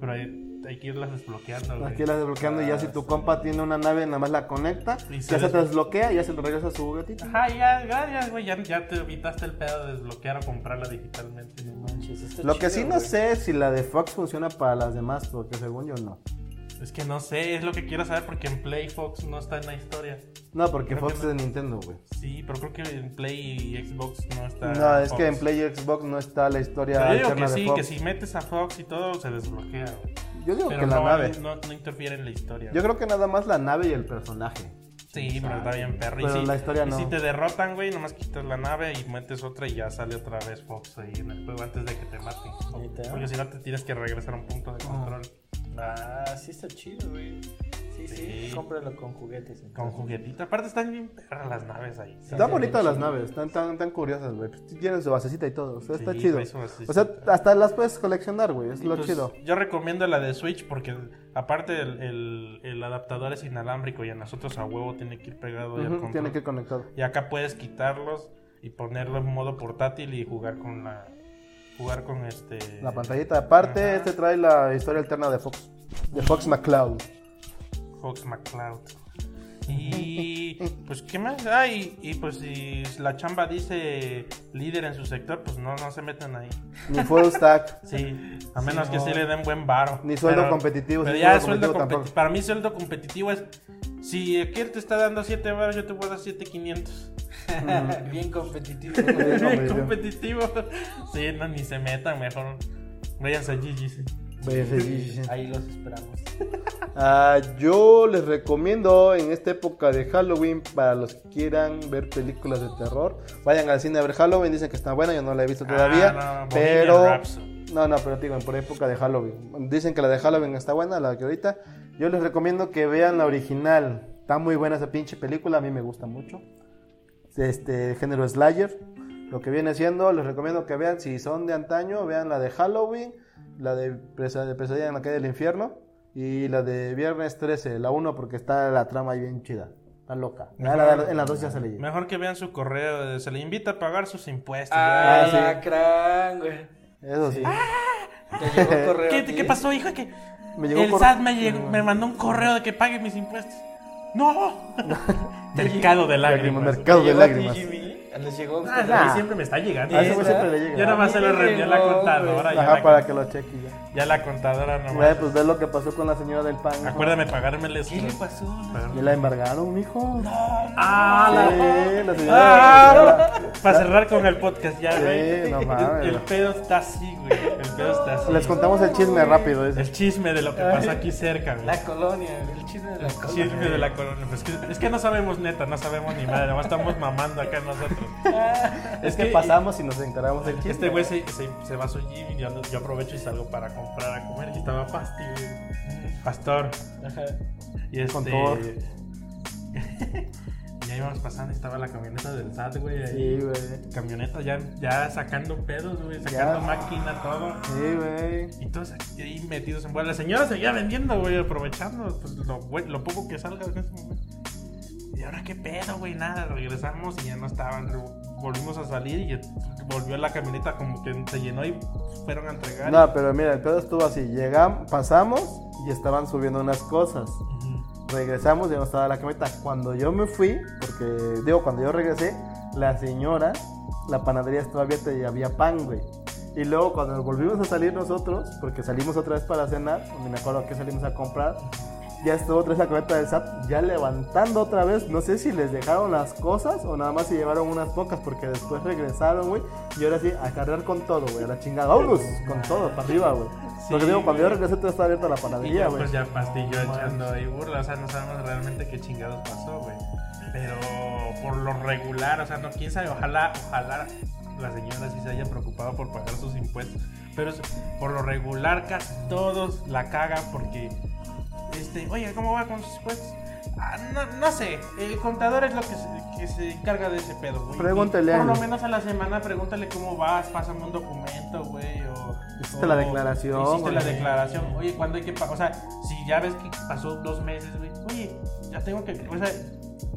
Pero hay, hay que irlas desbloqueando, güey. Aquí la desbloqueando y ya si tu compa tiene una nave, nada más la conecta, Y ya se se des- te desbloquea y ya se le regresa su juguetito. Ajá, ya, gracias, güey, ya, ya te evitaste el pedo de desbloquear o comprarla digitalmente. No manches, está Lo que sí no sé es si la de Fox funciona para las demás, porque según yo no. Es que no sé, es lo que quiero saber porque en Play Fox no está en la historia. No, porque Creo Fox no. es de Nintendo, güey. Sí, pero creo que en Play y Xbox no está. No, es Fox. que en Play y Xbox no está la historia Pero yo digo que de sí, Fox. que si metes a Fox y todo se desbloquea, güey. Yo digo Pero que la no, nave. no, no interfiere en la historia. Yo creo que nada más la nave y el personaje. Sí, pero está bien perro. Pero y si, la historia y no. si te derrotan, güey, nomás quitas la nave y metes otra y ya sale otra vez Fox ahí en el juego antes de que te maten. Porque si no te tienes que regresar a un punto de control. Ah, sí está chido, güey. Sí, sí, Sí. cómpralo con juguetes. Con juguetito. Aparte están bien perras las naves ahí. Están sí, bonitas las naves, están tan, tan curiosas, güey. Pues, Tienen su basecita y todo, o sea, está chido. basecita. O sea, hasta las puedes coleccionar, güey, es Y lo pues, chido. Yo recomiendo la de Switch porque aparte el, el- el adaptador es inalámbrico y a nosotros a huevo tiene que ir pegado Ujú, control. tiene que ir conectado. Y acá puedes quitarlos y ponerlo en modo portátil y jugar con la jugar con este La pantallita aparte, Ajá. este trae la historia alterna de Fox. De Fox McCloud. Fox McCloud. Y pues qué más? Ah, y, y, pues si la chamba dice líder en su sector, pues no no se metan ahí. Ni full stack. Sí, a menos Sí, que sí le den buen varo. Ni sueldo competitivo, Pero ya sueldo competitivo. Para mí sueldo competitivo es si aquel te está dando 7 baros, yo te voy a dar 7500. Bien competitivo. Bien competitivo. Sí, no, ni se metan, mejor. Váyanse a Gigi. sí. Ahí los esperamos. Ah, yo les recomiendo en esta época de Halloween, para los que quieran ver películas de terror, vayan al cine a ver Halloween. Dicen que está buena, yo no la he visto todavía. Ah, no, pero. Rhapsody. No, no, pero digo, por época de Halloween. Dicen que la de Halloween está buena, la que ahorita. Yo les recomiendo que vean la original. Está muy buena esa pinche película, a mí me gusta mucho. Este género Slayer. Lo que viene siendo, les recomiendo que vean, si son de antaño, vean la de Halloween, la de, Pesa- de Pesadilla en la calle del infierno y la de Viernes 13, la 1 porque está la trama ahí bien chida. Está loca. Ya la- en las dos ya se le llega. Mejor que vean su correo, de- se le invita a pagar sus impuestos. Ah, Ah, sí. güey. Eso sí. Te llegó correo. ¿Qué. ¿Qué pasó, hijo? Que Me llegó el por- SAT me, llegó- me mandó un correo de que pague mis impuestos. ¡No! Mercado de lágrimas. Mercado ¿Te de a lágrimas. Jimmy? ¿Les llegó? Ah, a mí siempre me está llegando. A ese güey siempre le llega. Ya nada más se lo A me rendió la contadora. Ya, Ajá, la, para que lo cheque ya. Ya la contadora Güey, nomás. pues ves lo que pasó con la señora del pan. hijo. Acuérdame pagarme el ¿Qué le pasó? Y la embargaron, mijo. Ah, la... Sí, la señora. Ah, para cerrar con el podcast ya, Sí, güey. no mames. El, el pedo está así, güey. El pedo está así. Les contamos el chisme rápido. ese. El chisme de lo que pasó aquí cerca, güey. La colonia, el chisme de la El colonia. chisme de la corona. Pues que- es que no sabemos neta, no sabemos ni madre. Nomás estamos mamando acá nosotros. Es que pasamos y nos enteramos del chisme. Este güey se, se, se va a su gym y yo, yo aprovecho y salgo para comprar a comer. Y estaba Pasti, güey. Pastor. Y este... Con todo. ya íbamos pasando y estaba la camioneta del SAT, güey. ahí. Sí, güey. Camioneta ya, ya sacando pedos, güey. Sacando Ya. máquina, todo. Sí, güey. Y todos aquí ahí metidos en bola. La señora seguía vendiendo, güey, aprovechando pues, lo poco que salga en ese momento. Y ahora qué pedo, güey, nada. Regresamos y ya no estaban. Volvimos a salir y volvió la camioneta como que se llenó y fueron a entregar. No, pero mira, el pedo estuvo así. Llegamos, pasamos y estaban subiendo unas cosas. Ujú. Regresamos y ya no estaba la camioneta. Cuando yo me fui, porque digo, cuando yo regresé, la señora, la panadería estaba abierta y había pan, güey. Y luego cuando volvimos a salir nosotros, porque salimos otra vez para cenar, ni me acuerdo que salimos a comprar, ya estuvo otra vez la camioneta del SAT, ya levantando otra vez. No sé si les dejaron las cosas o nada más se llevaron unas pocas, porque después regresaron, güey. Y ahora sí, a cargar con todo, güey, a la chingada. Vámonos, con todo, para arriba, güey. porque digo, cuando yo regresé, todavía estaba abierta la panadería, güey. pues ya pastillo echando ahí burla. O sea, no sabemos realmente qué chingados pasó, güey. Pero por lo regular, o sea, no, quién sabe, ojalá, ojalá la señora sí se haya preocupado por pagar sus impuestos. Pero por lo regular, casi todos la cagan porque, este, oye, ¿cómo va con sus impuestos? Ah, no, no sé, el contador es lo que se, que se encarga de ese pedo, güey. Pregúntale Y Por lo menos a la semana, pregúntale cómo vas, pásame un documento, güey, o... Hiciste o- la declaración, Hiciste la declaración. Oye, ¿cuándo hay que pagar? O sea, si ya ves que pasó dos meses, güey. Oye, ya tengo que... O sea,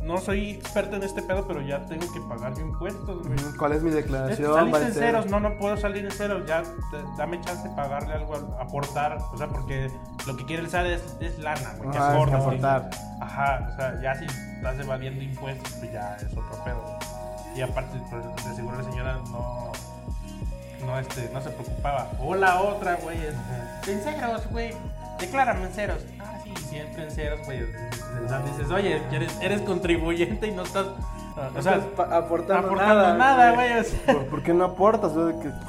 no soy experto en este pedo, pero ya tengo que pagar impuestos, güey. ¿Cuál es mi declaración? Va a en ceros, no, no puedo salir en ceros, ya dame chance de pagarle algo, aportar, o sea, porque lo que quiere el SAT es, es lana, güey, que Ajá, es aportas, aportar. güey. Ajá, o sea, ya si estás evadiendo impuestos, pues ya es otro pedo. güey. Y aparte, pues, de seguro la señora no, no, este, no se preocupaba. O la otra, güey, es, en ceros, güey, declárame en ceros. Ah, sí, siempre en ceros, güey. Dices, oye, eres, eres contribuyente y no estás, o sea, aportando, aportando nada, nada, güey. o sea. ¿Por, por qué no aportas?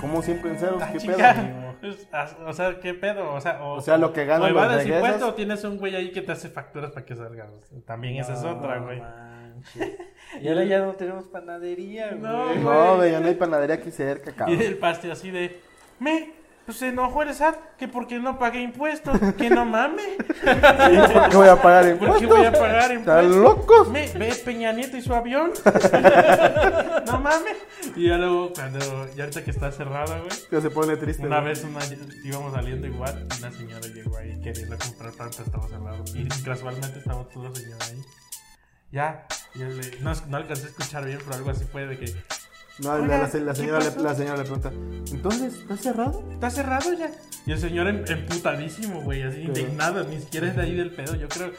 Como siempre en ceros, Ah, ¿qué pedo? Pues, O sea, ¿qué pedo? O sea, o, O sea, lo que ganan o los evades impuestos o tienes un güey ahí que te hace facturas para que salgas. También esa es otra, güey. manches. Y ahora ya no tenemos panadería, No, güey. No, güey, ya no hay panadería aquí cerca, Y cabrón. el paste así de, me, pues se enojó el SAT, que porque no pagué impuestos, que no mames. ¿Por qué voy a pagar ¿Por impuestos? qué voy a pagar impuestos? ¿Están locos? Me, ¿Ves Peña Nieto y su avión? no mames. Y ya luego, cuando, ya ahorita que está cerrada, güey. Ya se pone triste. Una güey. vez una, íbamos saliendo igual, y una señora llegó ahí queriendo comprar tanto, estaba cerrado. Y casualmente estaba toda la señora ahí. Ya, le- no, no alcancé a escuchar bien, pero algo así fue de que, No, la, Oiga, la- la ¿qué señora le, la señora le pregunta, ¿entonces está cerrado? ¿está cerrado ya? Y el señor em- emputadísimo, güey, así indignado, ni siquiera es de ahí del pedo, yo creo.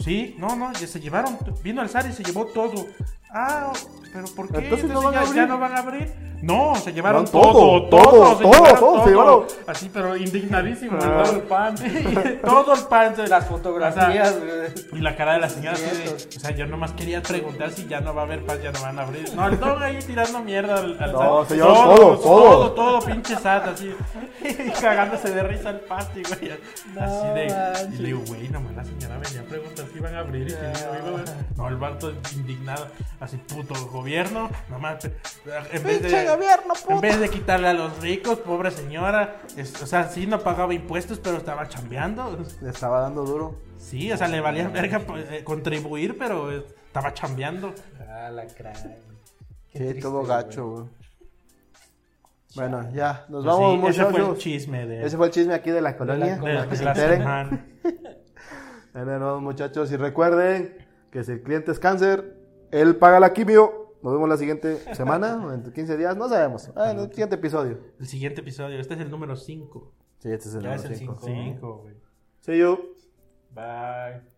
Sí, no, no, ya se llevaron, vino al SAR y se llevó todo. Ah, pero ¿por qué? Entonces no van a ya, abrir. ya no van a abrir. No, se llevaron todo, todo, todo, todo, se todo, llevaron todo, se llevaron. Así, pero indignadísimo. Ah. Todo el pan. todo el pan. se- Las fotografías, güey. sea, y la cara de la señora así de, o sea, yo nomás quería preguntar si ya no va a haber pan, ya no van a abrir. No, el don ahí tirando mierda al, al No, se llevó todo, todo, todo. todo, pinche SAT, así. Y cagándose de risa el pasti, güey. Así de. Y le digo, güey, nomás la señora venía a preguntar si iban a abrir y si no iba a abrir. No, el vato indignado, así, puto gobierno, nomás. En vez de, ¡Pinche gobierno, En vez de quitarle a los ricos, pobre señora. es- o sea, sí no pagaba impuestos, pero estaba chambeando. Le estaba dando duro. Sí, o sea, le valía verga pues, eh, contribuir, pero eh, estaba chambeando. Ah, la crán. Qué Sí, triste, todo gacho, güey. Bueno, ya, nos Pues vamos, sí, ese fue el muchachos. chisme de, Ese fue el chisme aquí de la colonia, De de- para que de se la enteren. semana. Bueno, muchachos, y recuerden que si el cliente es cáncer, él paga la quimio. Nos vemos la siguiente semana, en 15 días, no sabemos. Ah, en el siguiente episodio. El siguiente episodio. Este es el número 5. Sí, este es el Ya número es el cinco. cinco. 5, güey. See you. Bye.